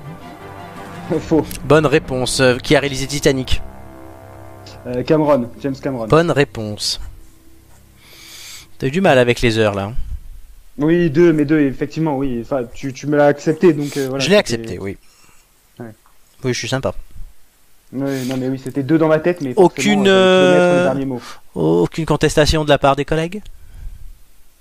faux. Bonne réponse. Euh, Qui a réalisé Titanic Cameron. James Cameron. Bonne réponse. T'as eu du mal avec les heures là. hein Oui, deux, mais deux, effectivement, oui. Enfin, tu, tu me l'as accepté, donc voilà. je l'ai accepté, oui. Oui, je suis sympa. Ouais, non, mais oui, c'était deux dans ma tête, mais Aucune, euh, euh. Aucune contestation de la part des collègues?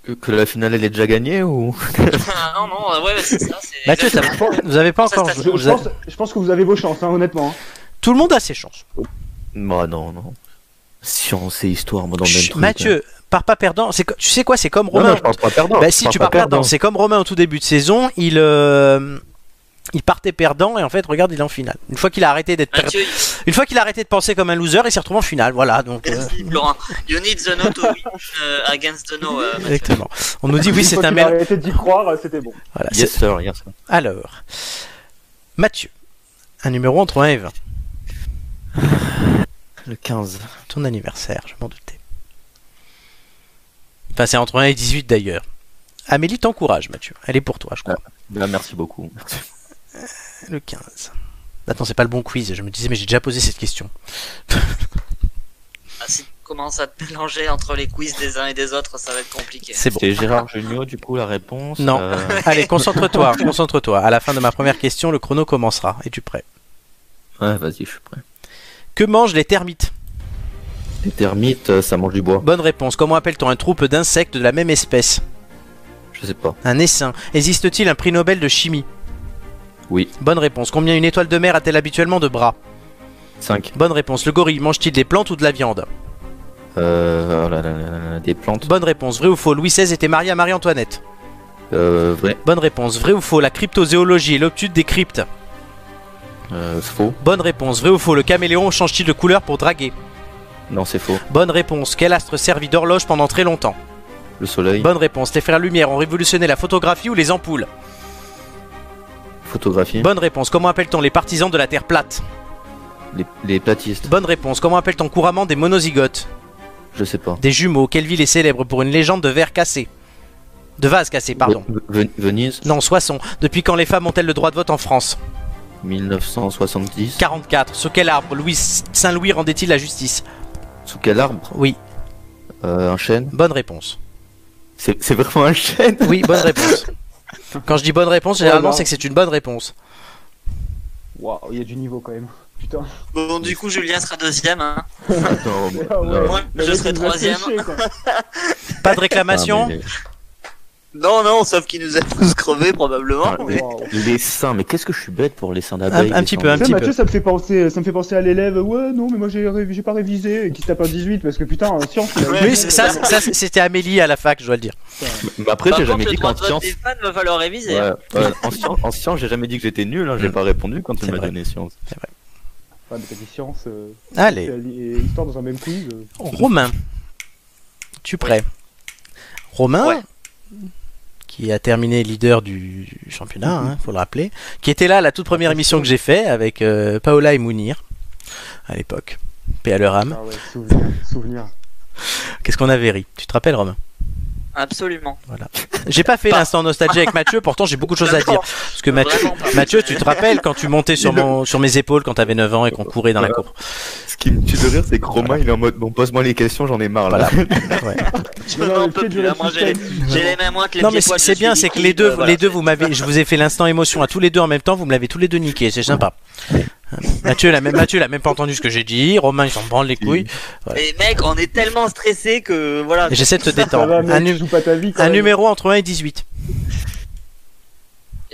Que, que la finale elle est déjà gagnée ou Ah, non, non, ouais, c'est ça. c'est Mathieu, t'as- exactement- vous avez pas encore. Je, je pense, je pense que vous avez vos chances, hein, honnêtement. hein. Tout le monde a ses chances. Bah non, non. Science et histoire, moi dans le même Chut, truc. Mathieu, pars pas perdant. C'est Tu sais quoi, c'est comme Romain. non, je pense pas perdant. Bah si, tu pas pars perdant. C'est comme Romain au tout début de saison. Il, euh, il partait perdant et en fait, regarde, il est en finale. Une fois qu'il a arrêté d'être, per- Mathieu, une fois qu'il a arrêté de penser comme un loser, il s'est retrouvé en finale. Voilà. Donc. euh, merci, Laurent. You need the no to win against the no. Mathieu. Exactement. On nous dit oui, c'est un mélange. arrêté d'y croire, euh, c'était bon. Voilà, Yes c'est- sir, yes sir. Alors, Mathieu, un numéro entre 1 et 20. Le 15. Ton anniversaire, je m'en doutais. Enfin, c'est entre 1 et 18 d'ailleurs. Amélie t'encourage, Mathieu. Elle est pour toi, je crois. Bah, merci beaucoup. Le 15. Attends, c'est pas le bon quiz. Je me disais, mais j'ai déjà posé cette question. Ah, si tu commences à te mélanger entre les quiz des uns et des autres, ça va être compliqué. C'est bon. C'est Gérard Junior, du coup, la réponse. Non. euh, Allez, concentre-toi, concentre-toi. À la fin de ma première question, le chrono commencera. Es-tu prêt? Ouais, vas-y, je suis prêt. Que mangent les termites? Les termites, euh, ça mange du bois. Bonne réponse. Comment appelle-t-on un troupe d'insectes de la même espèce? Je sais pas. Un essaim. Existe-t-il un prix Nobel de chimie? Oui. Bonne réponse. Combien une étoile de mer a-t-elle habituellement de bras 5. Bonne réponse. Le gorille mange-t-il des plantes ou de la viande Euh, oh là là là là là, des plantes. Bonne réponse. Vrai ou faux Louis XVI était marié à Marie-Antoinette Euh, vrai. Bonne réponse. Vrai ou faux La cryptozoologie est l'obtude des cryptes Euh, faux. Bonne réponse. Vrai ou faux Le caméléon change-t-il de couleur pour draguer Non, c'est faux. Bonne réponse. Quel astre servit d'horloge pendant très longtemps Le soleil. Bonne réponse. Les frères Lumière ont révolutionné la photographie ou les ampoules Photographie. Bonne réponse. Comment appelle-t-on les partisans de la Terre plate Les, les platistes. Bonne réponse. Comment appelle-t-on couramment des monozygotes Je sais pas. Des jumeaux. Quelle ville est célèbre pour une légende de verre cassé De vase cassé, pardon. Ve- Ve- Venise. Non, Soissons. Depuis quand les femmes ont-elles le droit de vote en France 1970. 44. Sous quel arbre Louis Saint-Louis rendait-il la justice Sous quel arbre Oui. Euh, un chêne. Bonne réponse. C'est vraiment un chêne Oui, bonne réponse. Quand je dis bonne réponse, généralement non. c'est que c'est une bonne réponse. Waouh, il y a du niveau quand même. Putain. Bon, du coup, Julien sera deuxième. Hein. Ah ouais. Moi, je serai troisième. séché. Pas de réclamation Ah, mais Non, non, sauf qu'il nous a tous crevés probablement. les- les- Waouh. Les seins, mais qu'est-ce que je suis bête pour les seins Un- d'abeille un petit peu, un. Tu petit Mathieu, ça me fait penser, ça me fait penser à l'élève. Ouais, non, mais moi j'ai pas révisé et qui se tape un 18 parce que putain, en science. c'est- ça, ça, c'était Amélie à la fac, je dois le dire. Mais après, j'ai jamais dit qu'en science. des fans va falloir réviser. Ouais, ouais, en science, en science, j'ai jamais dit que j'étais nul, hein, j'ai Mm. pas répondu quand C'est il m'a vrai. donné science. Ouais, mais t'as dit science. euh, Allez, et et histoire dans un même quiz. euh. Romain. Tu prêt? Romain, Ouais. Qui a terminé leader du, championnat, hein, faut le rappeler, qui était là à la toute première émission que j'ai fait avec euh, Paola et Mounir à l'époque. Paix à leur âme. Ah ouais, souvenir, souvenir. Qu'est-ce qu'on avait ri? Tu te rappelles, Romain? Absolument. J'ai pas fait l'instant nostalgie avec Mathieu, pourtant j'ai beaucoup de choses à dire. Parce que Mathieu. Mathieu, tu te rappelles quand tu montais sur, mon, sur mes épaules quand t'avais 9 ans et qu'on courait dans la cour Ce qui me tue de rire, c'est que Romain, il est en mode, bon, pose-moi les questions, j'en ai marre là. Ouais. J'ai les, mêmes moites, les Non mais c'est bien, c'est que les deux, euh, voilà. les deux, vous m'avez, je vous ai fait l'instant émotion à tous les deux en même temps, vous me l'avez tous les deux niqué, c'est sympa. Mathieu, il a même, Mathieu, il a même pas entendu ce que j'ai dit. Romain, il s'en branle les couilles. Mais mec, on est tellement stressé que voilà. J'essaie de te détendre. va, mec, Un, tu nu- vie. numéro entre 1 et 18.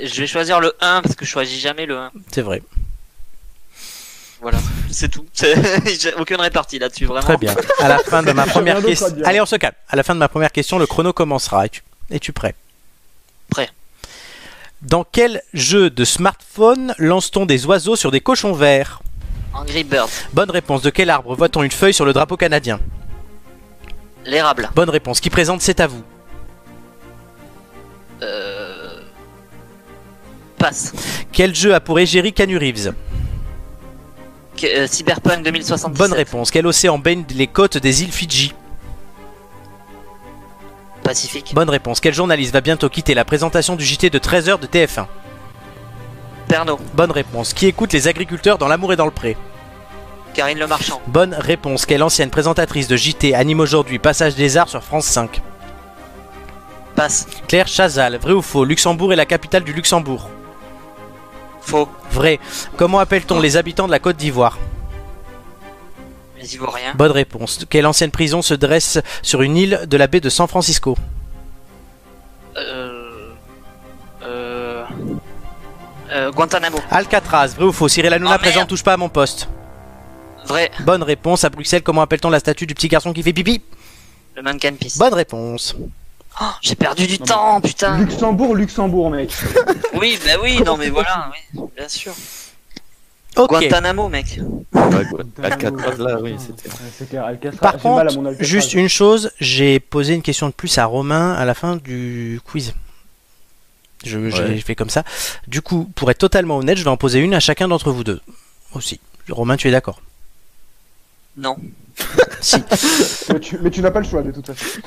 Je vais choisir le 1 parce que je choisis jamais le 1. C'est vrai. Voilà, c'est tout. J'ai aucune répartie là-dessus, vraiment. Très bien. À la fin de ma première question. Allez, on se calme. À la fin de ma première question, le chrono commencera. Es-tu es-tu prêt? Prêt. Dans quel jeu de smartphone lance-t-on des oiseaux sur des cochons verts Angry Birds, Bonne réponse. De quel arbre voit-on une feuille sur le drapeau canadien l'érable, Bonne réponse. Qui présente C'est à vous euh... passe. Quel jeu a pour égérie Canu Reeves euh, Cyberpunk 2077. Bonne réponse. Quel océan baigne les côtes des îles Fidji Pacifique. Bonne réponse. Quel journaliste va bientôt quitter la présentation du JT de 13h de TF1 Pernod, Bonne réponse. Qui écoute les agriculteurs dans l'amour et dans le pré? Karine Le Marchand, Bonne réponse. Quelle ancienne présentatrice de JT anime aujourd'hui Passage des Arts sur France 5 Passe. Claire Chazal, vrai ou faux? Luxembourg est la capitale du Luxembourg. Faux. Vrai. Comment appelle-t-on les habitants de la Côte d'Ivoire? Les Ivoiriens. Bonne réponse. Quelle ancienne prison se dresse sur une île de la baie de San Francisco Euh... Euh... euh, Guantanamo. Alcatraz, vrai ou faux? Cyril Hanouna merde. présente touche pas à mon poste. Vrai. Bonne réponse. À Bruxelles, comment appelle-t-on la statue du petit garçon qui fait pipi? Le mannequin pisse. Bonne réponse. Oh, J'ai perdu du temps, putain. Luxembourg, Luxembourg, mec. Oui, bah oui, non mais voilà, oui, bien sûr. Ok. Guantanamo, mec. Alcatraz, là, oui, c'était. Ouais, C'est clair, Alcatraz. Par j'ai mal à contre, mon Alcatraz. juste une chose, j'ai posé une question de plus à Romain à la fin du quiz. Je, je Ouais. l'ai fait comme ça. Du coup, pour être totalement honnête, je vais en poser une à chacun d'entre vous deux. Aussi. Romain, tu es d'accord? Non. Si. Mais tu, mais tu n'as pas le choix de toute façon.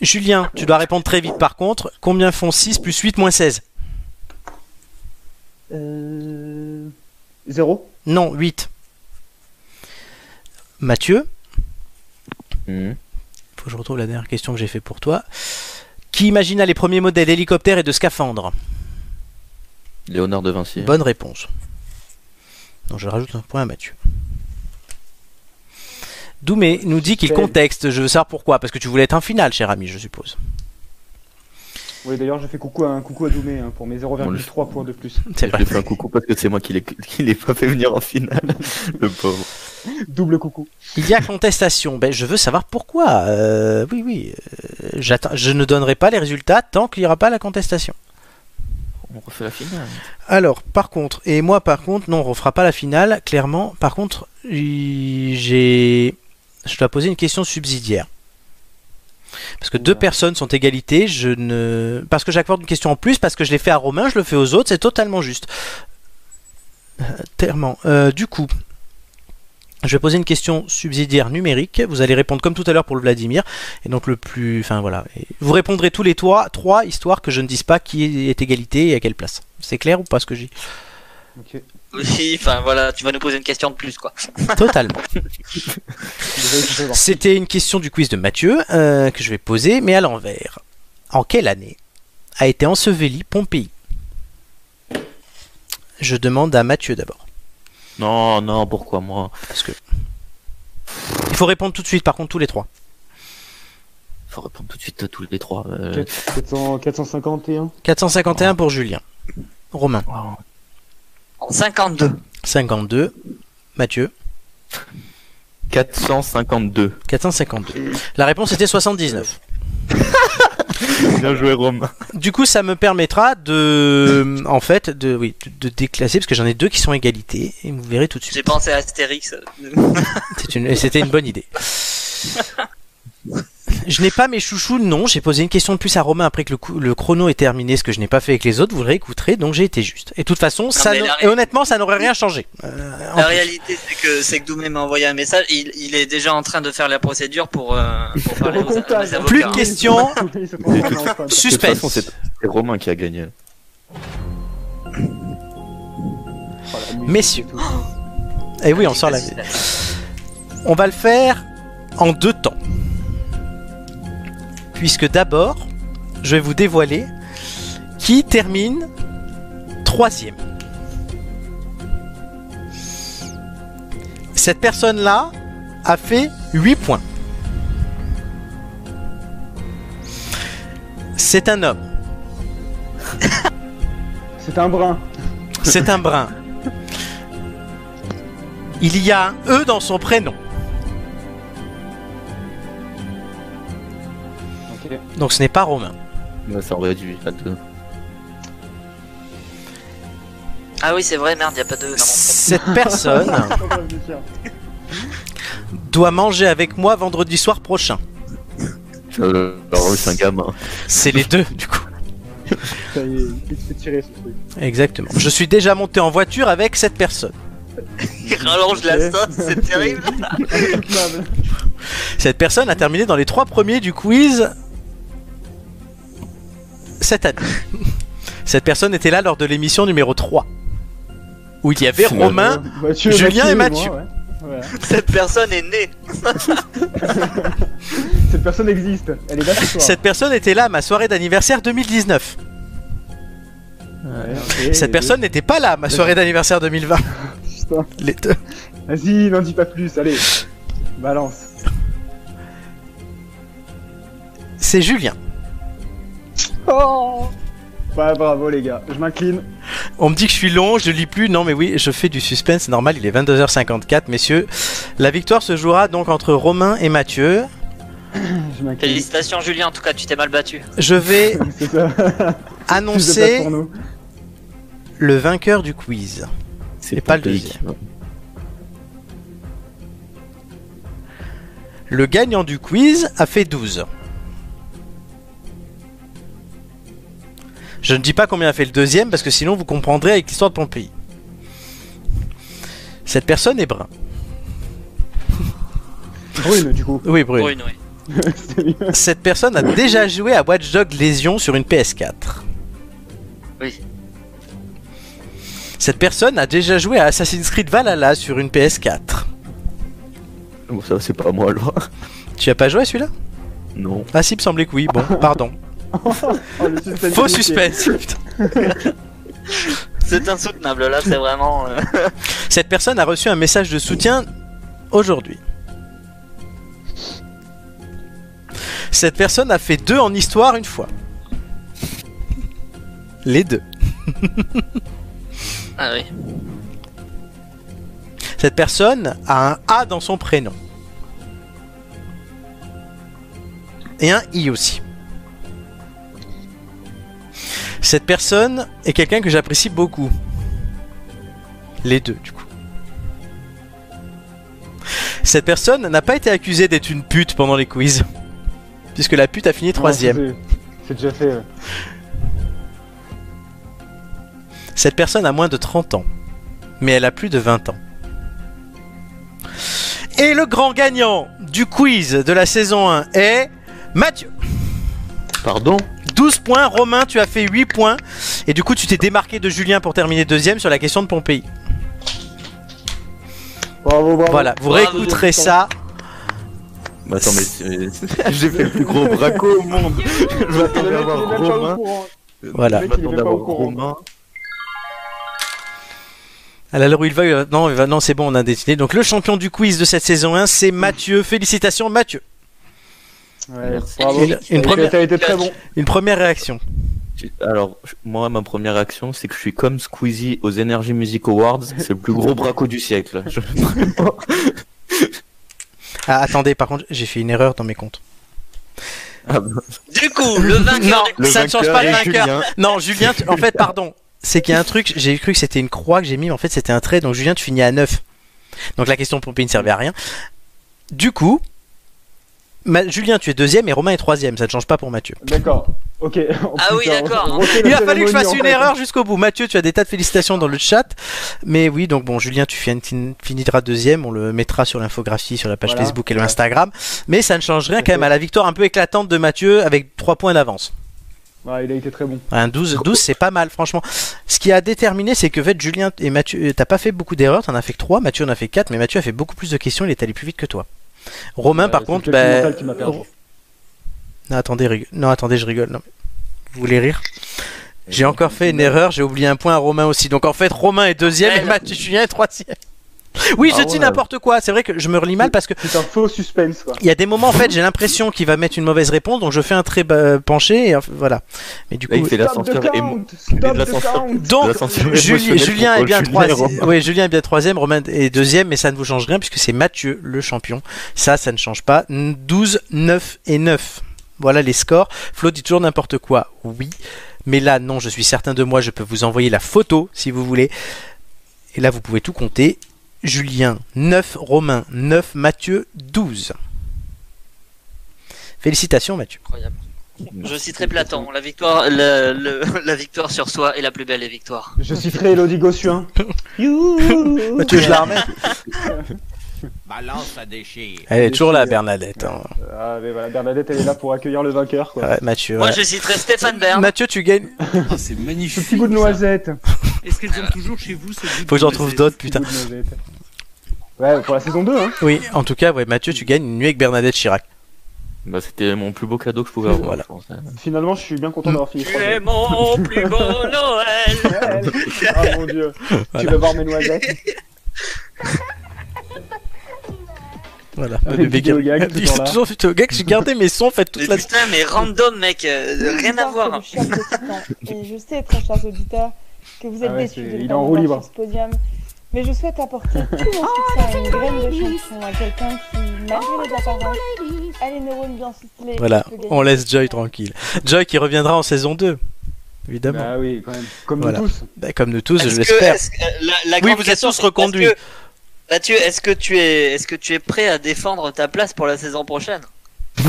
Julien, tu dois répondre très vite par contre. Combien font 6 plus 8 moins 16 Euh... Zéro Non, 8. Mathieu, Mhm. faut que je retrouve la dernière question que j'ai fait pour toi. Qui imagina les premiers modèles d'hélicoptères et de scaphandres? Léonard de Vinci. Bonne réponse. Donc je rajoute un point à Mathieu. Doumé nous dit qu'il contexte. Je veux savoir pourquoi. Parce que tu voulais être un final, cher ami, je suppose. Oui, d'ailleurs, je fais coucou à, un coucou à Doumé hein, pour mes 0,3 points de plus. Je lui fais un coucou parce que c'est moi qui l'ai qui l'ai pas fait venir en finale. Le pauvre. Double coucou. Il y a contestation. Ben, je veux savoir pourquoi. Euh, oui, oui. euh, j'attends- je ne donnerai pas les résultats tant qu'il n'y aura pas la contestation. On refait la finale. Alors, par contre, et moi par contre, non, on refera pas la finale, clairement. Par contre, j'ai, je dois poser une question subsidiaire. Parce que deux personnes sont égalité, je ne, parce que j'accorde une question en plus, parce que je l'ai fait à Romain, je le fais aux autres, c'est totalement juste. Euh. Euh, du coup, je vais poser une question subsidiaire numérique. Vous allez répondre comme tout à l'heure pour le Vladimir. Et donc le plus, enfin voilà, Et vous répondrez tous les trois, trois, histoire que je ne dise pas qui est égalité et à quelle place. C'est clair ou pas ce que j'ai dit Ok. Oui, enfin voilà, tu vas nous poser une question de plus, quoi. Totalement. C'était une question du quiz de Mathieu euh, que je vais poser, mais à l'envers. En quelle année a été enseveli Pompéi? Je demande à Mathieu d'abord. Non, non, pourquoi moi? Parce que. Il faut répondre tout de suite, par contre, tous les trois. Faut répondre tout de suite à tous les trois. euh, 400 451 451 pour Julien. Romain. En 52. 52. Mathieu. 452. 452. La réponse était 79. Bien joué, Romain. Du coup, ça me permettra de, en fait, de, oui, de, de déclasser parce que j'en ai deux qui sont égalité et vous verrez tout de J'ai suite. pensé à Astérix. C'est une- C'était une bonne idée. Je n'ai pas mes chouchous, non. J'ai posé une question de plus à Romain après que le, chrono est terminé, ce que je n'ai pas fait avec les autres. Vous le réécouterez, donc j'ai été juste. Et de toute façon, ça et honnêtement, ça n'aurait rien changé. Euh, en La réalité, c'est que, c'est que Doumé m'a envoyé un message. Il, il est déjà en train de faire la procédure pour, euh, pour parler aux, aux Recomptage. avocats. Plus de questions. Façon, c'est Romain qui a gagné. Messieurs. et. Et oui, on sort la. On va le faire en deux temps. Puisque d'abord, je vais vous dévoiler qui termine troisième. Cette personne-là a fait 8 points. C'est un homme. C'est un brin. C'est un brun. Il y a un E dans son prénom. Donc ce n'est pas Romain. Ouais, ça aurait dû à deux. Ah oui, c'est vrai, merde, y a pas de. Cette personne doit manger avec moi vendredi soir prochain. Euh, c'est un gamin. C'est les deux, du coup. Ça y est, il se fait tirer ce truc. Exactement. Je suis déjà monté en voiture avec cette personne. Il rallonge la sauce, c'est terrible. Insoutenable. Cette personne a terminé dans les trois premiers du quiz cette année. Cette personne était là lors de l'émission numéro 3. Où il y avait Romain, Mathieu, Julien et moi, Mathieu. ouais. Voilà. Cette personne est née. Cette personne existe. Elle est là ce soir. Cette personne était là à ma soirée d'anniversaire 2019. Ouais, ok, Cette personne n'était pas là à ma soirée d'anniversaire 2020. deux. Putain. Les deux. Vas-y, n'en dis pas plus. Allez, balance. C'est Julien. Oh bravo les gars. Je m'incline. On me dit que je suis long, je lis plus. Non, mais oui, je fais du suspense. c'est Normal, il est 22h54, messieurs. La victoire se jouera donc entre Romain et Mathieu. Je. Félicitations Julien, en tout cas tu t'es mal battu. Je vais annoncer pour nous. le vainqueur du quiz. C'est Et pas le deuxième. Le gagnant du quiz a fait 12. Je ne dis pas combien a fait le deuxième parce que sinon vous comprendrez avec l'histoire de Pompéi. Cette personne est brun. Brune, du coup. Oui, brune. Brune, oui. Cette personne a déjà joué à Watch Dogs Légion sur une PS4. Oui. Cette personne a déjà joué à Assassin's Creed Valhalla sur une PS4. Bon, ça, c'est pas moi alors. Tu as pas joué à celui-là? Non. Ah si, il me semblait que oui. Bon, pardon. Oh, le Faux suspense. C'est insoutenable là, c'est vraiment. euh, Cette personne a reçu un message de soutien aujourd'hui. Cette personne a fait deux en histoire une fois. Les deux. Ah oui. Cette personne a un A dans son prénom. Et un I aussi. Cette personne est quelqu'un que j'apprécie beaucoup. Les deux, du coup. Cette personne n'a pas été accusée d'être une pute pendant les quiz. Puisque la pute a fini troisième. C'est- C'est déjà fait. ouais. Cette personne a moins de 30 ans. Mais elle a plus de 20 ans. Et le grand gagnant du quiz de la saison 1 est Mathieu. Pardon? 12 points, Romain, tu as fait 8 points. Et du coup, tu t'es démarqué de Julien pour terminer deuxième sur la question de Pompéi. Bravo, bravo. Voilà, vous Bravo. réécouterez ça. Mais attends, mais j'ai fait le plus gros braco au monde. Je m'attendais à avoir Romain. Voilà. Je m'attendais à avoir. Romain. Où il va, va- non, il va- non, c'est bon, on a dessiné. Donc le champion du quiz de cette saison 1, c'est Mathieu. Félicitations, Mathieu. Ouais, Merci. bravo. Une- première- T'as été très bon. Une première réaction. Alors, moi, ma première réaction, c'est que je suis comme Squeezie aux Energy Music Awards. C'est le plus gros braco du siècle. Je- Ah, attendez, par contre, j'ai fait une erreur dans mes comptes. Ah, bah, Du coup, le vainqueur Non, le ça ne change pas le vainqueur. Julien. Non, Julien, tu- en fait, pardon. C'est qu'il y a un truc, j'ai cru que c'était une croix que j'ai mis, mais en fait c'était un trait, donc Julien, tu finis à 9. Donc la question Pompée ne servait à rien. Du coup, Ma- Julien, tu es deuxième et Romain est troisième, ça ne change pas pour Mathieu. D'accord. Ok. Oh, Ah oui, d'accord. Il a fallu que je fasse une fait. erreur jusqu'au bout. Mathieu, tu as des tas de félicitations dans le chat. Mais oui, donc bon, Julien, tu fin- fin- finiras deuxième. On le mettra sur l'infographie, sur la page Voilà. Facebook et le Ouais. Instagram. Mais ça ne change rien quand même à la victoire un peu éclatante de Mathieu avec 3 points d'avance. Ouais, il a été très bon. Un 12, 12 c'est pas mal, franchement. Ce qui a déterminé, c'est que en fait, Julien et Mathieu, t'as pas fait beaucoup d'erreurs, t'en as fait que 3, Mathieu en a fait 4, mais Mathieu a fait beaucoup plus de questions, il est allé plus vite que toi. Romain, Ouais, par contre, bah... mental qui m'a perdu. Non, attendez, rig- non, attendez, je rigole. Non. Vous voulez rire? J'ai encore fait une erreur, j'ai oublié un point à Romain aussi. Donc en fait, Romain est deuxième et. Mathieu Julien est troisième. Oui, je Ah dis ouais. n'importe quoi. C'est vrai que je me relis mal parce que C'est un faux suspense, quoi. il y a des moments en fait, j'ai l'impression qu'il va mettre une mauvaise réponse, donc je fais un trait bah, penché et voilà. Mais du Là, il coup, il fait l'ascenseur- donc Julien est bien troisième. Oui, Julien est bien troisième, Romain est deuxième, mais ça ne vous change rien puisque c'est Mathieu le champion. Ça, ça ne change pas. 12, 9 et 9. Voilà les scores. Flo dit toujours n'importe quoi. Oui. Mais là, non, je suis certain de moi. Je peux vous envoyer la photo si vous voulez. Et là, vous pouvez tout compter. Julien 9, Romain 9, Mathieu 12. Félicitations Mathieu. Incroyable. Je citerai Platon. La victoire, le- le- la victoire sur soi est la plus belle des victoires. Je citerai Elodie Gossuin. Mathieu, je la remets. Balance, ça déchire. Elle est toujours là, Bernadette. hein. Ah, mais voilà, Bernadette, elle est là pour accueillir le vainqueur, quoi. Ouais, Mathieu. Moi, ouais. je citerai Stéphane Bern. Mathieu, tu gagnes. Ah, c'est Ce magnifique. petit goût de noisette. Est-ce qu'elles ont toujours chez vous ce Faut que j'en trouve d'autres, Petit putain. goût de noisette. Ouais, pour la saison 2, hein. Oui, en tout cas, ouais, Mathieu, tu gagnes une nuit avec Bernadette Chirac. Bah, c'était mon plus beau cadeau que je pouvais avoir, Voilà. je pense. hein. Finalement, je suis bien content d'avoir fini. Tu es mon plus beau Noël. Ah mon dieu. Tu Voilà. veux voir mes noisettes? Voilà. Bébé vidéo gag. toujours là. Toujours vidéo gag, j'ai gardé mes sons, fait toute Mais la. putain, mais random, mec, euh, rien à voir. le titans. Et je sais, très chers auditeurs, que vous êtes Ah ouais, déçus de ne il pas est en roue libre. sur ce podium. Mais je souhaite apporter tout mon soutien à une graine de chanson, à quelqu'un qui, malgré les apparences, a les neurones bien ficelés. Voilà, on laisse Joy tranquille. Joy qui reviendra en saison 2. Évidemment. Bah oui, quand même. Comme Voilà. nous tous. Bah, comme nous tous, je l'espère. Oui, vous êtes tous reconduits. Mathieu, est-ce que tu es, est-ce que tu es prêt à défendre ta place pour la saison prochaine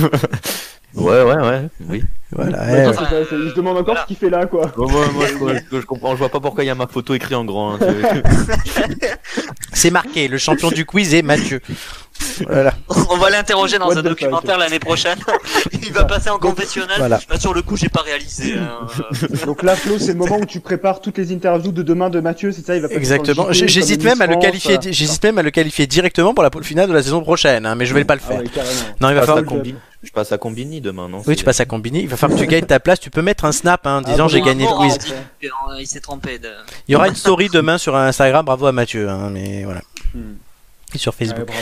Ouais, ouais, ouais, oui. Voilà. Ouais, eh, ça, se demande encore Voilà. ce qu'il fait là, quoi. Moi, je, je- je comprends, je vois pas pourquoi il y a ma photo écrite en grand. hein, c'est- C'est marqué, le champion du quiz est Mathieu. Voilà. On va l'interroger dans What un documentaire l'année prochaine. Il va passer en confessionnal. Voilà. Bah, sur le coup, j'ai pas réalisé. hein. Donc là, Flo, c'est le moment où tu prépares toutes les interviews de demain de Mathieu, c'est ça? Il va Exactement. J'hésite même à le qualifier. euh. J'hésite même à le qualifier directement pour la pole finale de la saison prochaine, hein, mais je vais pas le Ah faire. ouais. Non, il je, va passe à falloir. Combi- je passe à Combini demain, non? Oui, tu passes à Combini. Il va falloir que tu gagnes ta place. Tu peux mettre un snap hein, en Ah, disant bon, j'ai gagné le quiz. Il, il s'est trompé. De... Il y aura une story demain sur Instagram. Bravo à Mathieu. hein, mais voilà. Hmm. Et sur Ouais, Facebook. bravo,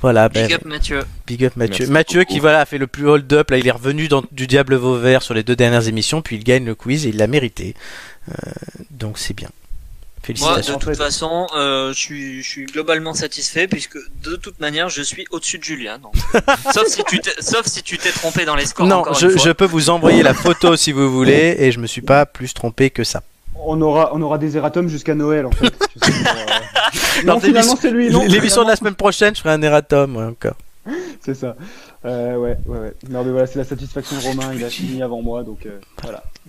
Voilà. ben, Big up, Mathieu. Big up Mathieu. Merci Mathieu beaucoup. qui voilà a fait le plus hold up. Là, il est revenu dans du Diable Vauvert sur les deux dernières émissions, puis il gagne le quiz et il l'a mérité. Euh, donc c'est bien. Moi, de Félicitations. toute façon, euh, je suis, je suis globalement satisfait puisque de toute manière, je suis au-dessus de Julien. donc. sauf si tu t'es, sauf si tu t'es trompé dans les scores. non, je, une fois. je peux vous envoyer la photo si vous voulez, et je me suis pas plus trompé que ça. On aura, on aura des erratums jusqu'à Noël, en fait. Euh, Non, non, finalement, c'est lui, non L'émission de la semaine prochaine, je ferai un erratum, ouais, encore. C'est ça. Euh, ouais, ouais, ouais. Non, mais voilà, c'est la satisfaction de Romain, il a fini avant moi, donc euh, voilà.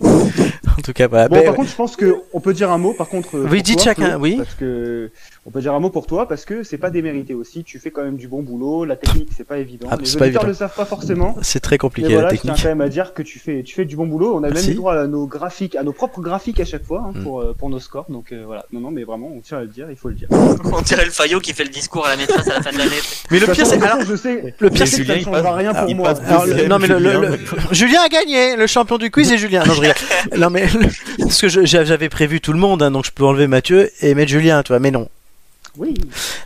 En tout cas, voilà. Bon, Ben, par ouais. contre, je pense que on peut dire un mot, par contre. euh, Oui, dites toi, chacun, oui. Parce que on peut dire un mot pour toi, parce que c'est pas démérité aussi. Tu fais quand même du bon boulot. La technique, c'est pas évident. Ah, Les auditeurs évident. le savent pas forcément. c'est très Mais compliqué voilà, la je tiens technique. quand même à dire que tu fais, tu fais du bon boulot. On a Merci. même eu droit à nos graphiques, à nos propres graphiques à chaque fois hein, Mm. pour, euh, pour nos scores. Donc euh, voilà. Non, non, mais vraiment, on tient à le dire, il faut le dire. On dirait le Fayot qui fait le discours à la maîtresse à la fin de l'année. Mais le pire, c'est alors je sais, le pire, c'est que ça ne changera rien pour moi. non mais le, le- Julien. le- Julien a gagné, le champion du quiz est Julien. Non je rigole. Non mais parce que j'avais prévu tout le monde, hein, donc je peux enlever Mathieu et mettre Julien, tu vois. Mais non, Oui.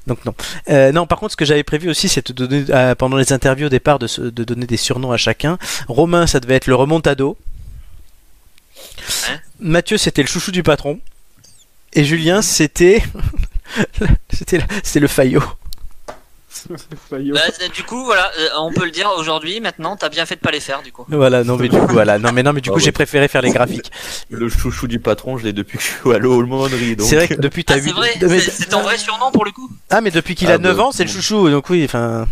donc non. Euh, non, par contre, ce que j'avais prévu aussi, c'est de donner euh, pendant les interviews au départ de, donner des surnoms à chacun. Romain, ça devait être le remontado. Hein? Mathieu, c'était le chouchou du patron. Et Julien, c'était c'était le faillot. Bah, du coup, voilà, euh, on peut le dire aujourd'hui. Maintenant, t'as bien fait de pas les faire, du coup. Voilà, non mais du coup, voilà, non mais non mais du Ah coup, ouais. j'ai préféré faire les graphiques. Le chouchou du patron, je l'ai depuis que je suis à l'aumônerie. donc- C'est vrai que depuis t'as Ah, c'est ton vrai surnom pour le coup. Ah mais depuis qu'il Ah, a 9 bah, ans, c'est le chouchou. Donc oui, enfin.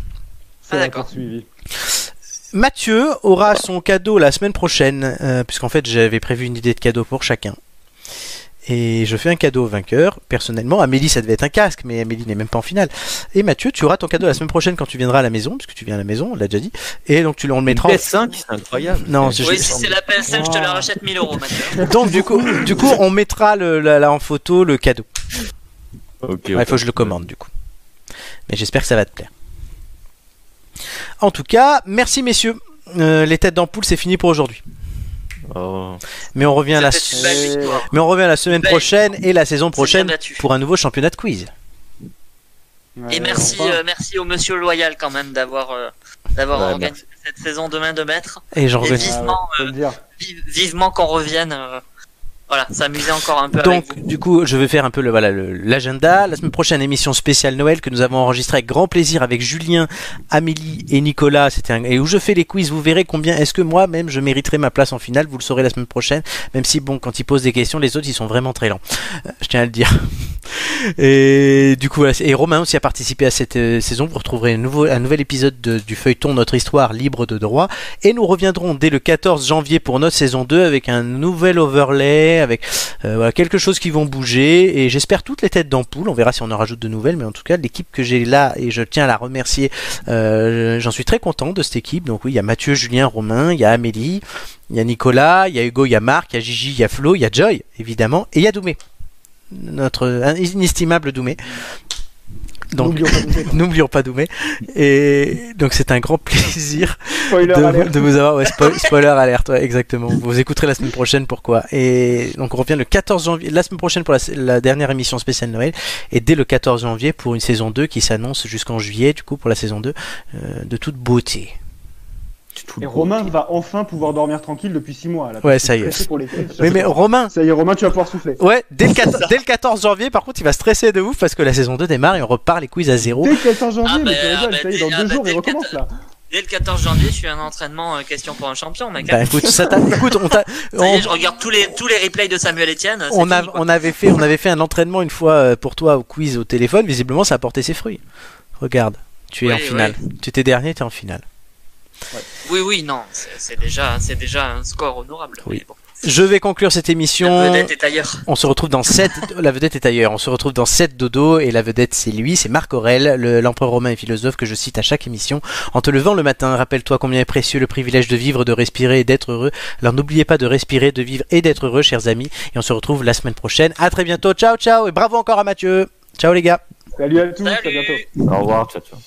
Ça Ah, d'accord. Mathieu aura son cadeau la semaine prochaine, euh, puisqu'en fait j'avais prévu une idée de cadeau pour chacun. Et je fais un cadeau au vainqueur. Personnellement, Amélie, ça devait être un casque, mais Amélie n'est même pas en finale. Et Mathieu, tu auras ton cadeau la semaine prochaine quand tu viendras à la maison, puisque tu viens à la maison, on l'a déjà dit. Et donc tu le on le mettra. en- PS5, c'est incroyable. Non, c'est- Oui, si c'est la PS5, je te la rachète 1000 euros, Mathieu. Donc du coup, du coup, on mettra le, la- la- en photo le cadeau. Ok, Il ok. faut que je le commande du coup. Mais j'espère que ça va te plaire. En tout cas, merci messieurs. Euh, les têtes d'ampoule, c'est fini pour aujourd'hui. Oh. Mais on revient à la, mais on revient la semaine prochaine et la saison prochaine pour un nouveau championnat de quiz. Ouais, Et merci, euh, merci au monsieur loyal quand même d'avoir euh, d'avoir Ouais, organisé cette saison de main de maître. Et vivement, Ah ouais, vive- vivement qu'on revienne. Voilà, s'amuser encore un peu Donc, avec du coup, je vais faire un peu le voilà l'agenda. La semaine prochaine, émission spéciale Noël que nous avons enregistrée avec grand plaisir avec Julien, Amélie et Nicolas. C'était un- et où je fais les quiz. Vous verrez combien est-ce que moi-même je mériterai ma place en finale. Vous le saurez la semaine prochaine. Même si bon, quand ils posent des questions, les autres ils sont vraiment très lents. Euh, Je tiens à le dire. Et du coup, voilà, et Romain aussi a participé à cette euh, saison. Vous retrouverez un, nouveau, un nouvel épisode de- du feuilleton Notre Histoire libre de droit. Et nous reviendrons dès le 14 janvier pour notre saison 2 avec un nouvel overlay, avec euh, quelque chose qui vont bouger. Et j'espère toutes les têtes d'ampoule. On verra si on en rajoute de nouvelles. Mais en tout cas, l'équipe que j'ai là, et je tiens à la remercier, euh, j'en suis très content de cette équipe. Donc oui, il y a Mathieu, Julien, Romain, il y a Amélie, il y a Nicolas, il y a Hugo, il y a Marc, il y a Gigi, il y a Flo, il y a Joy, évidemment, et il y a Doumé. Notre inestimable Doumé. Donc, N'oublions pas Doumé. Et donc, c'est un grand plaisir de, vous avoir. Ouais, spoiler alerte, ouais, exactement. Vous écouterez la semaine prochaine pourquoi. Et donc, on revient le 14 janvier, la semaine prochaine pour la, la dernière émission spéciale Noël. Et dès le 14 janvier pour une saison 2 qui s'annonce jusqu'en juillet, du coup, pour la saison 2, euh, de toute beauté. Et Romain va enfin pouvoir dormir tranquille depuis 6 mois. Là, Ouais, ça y est. stressé Pour les... Oui, mais Romain, Ça y est, Romain, tu vas pouvoir souffler. ouais, dès le, 14, dès le 14 janvier, par contre, il va stresser de ouf parce que la saison 2 démarre et on repart les quiz à zéro. Dès le 14 janvier, Ah, mais bah, tu ah, bah, ça y est, dans dès- ah, deux bah, jours, il recommence là. Dès le 14 janvier, je suis un entraînement euh, question pour un champion, mec. Bah écoute, ça t'a- écoute, on t'a, Ça y on- est, je regarde tous les, tous les replays de Samuel Etienne. on, a- fini, on avait fait, on avait fait un entraînement une fois euh, pour toi au quiz au téléphone. Visiblement, ça a porté ses fruits. Regarde, tu es Oui, en finale. Tu étais dernier, tu es en finale. Oui, oui, non, c'est déjà, c'est déjà un score honorable. Oui. mais bon. Je vais conclure cette émission. La vedette est ailleurs. On se retrouve dans 7 la vedette est ailleurs. On se retrouve dans 7 dodo et la vedette c'est lui, c'est Marc Aurel, le- l'empereur romain et philosophe que je cite à chaque émission. En te levant le matin, rappelle-toi combien est précieux le privilège de vivre, de respirer et d'être heureux. Alors n'oubliez pas de respirer, de vivre et d'être heureux, chers amis. Et on se retrouve la semaine prochaine. À très bientôt. Ciao, ciao et bravo encore à Mathieu. Ciao les gars. Salut à tous, à Salut. bientôt. Au revoir, ciao, ciao.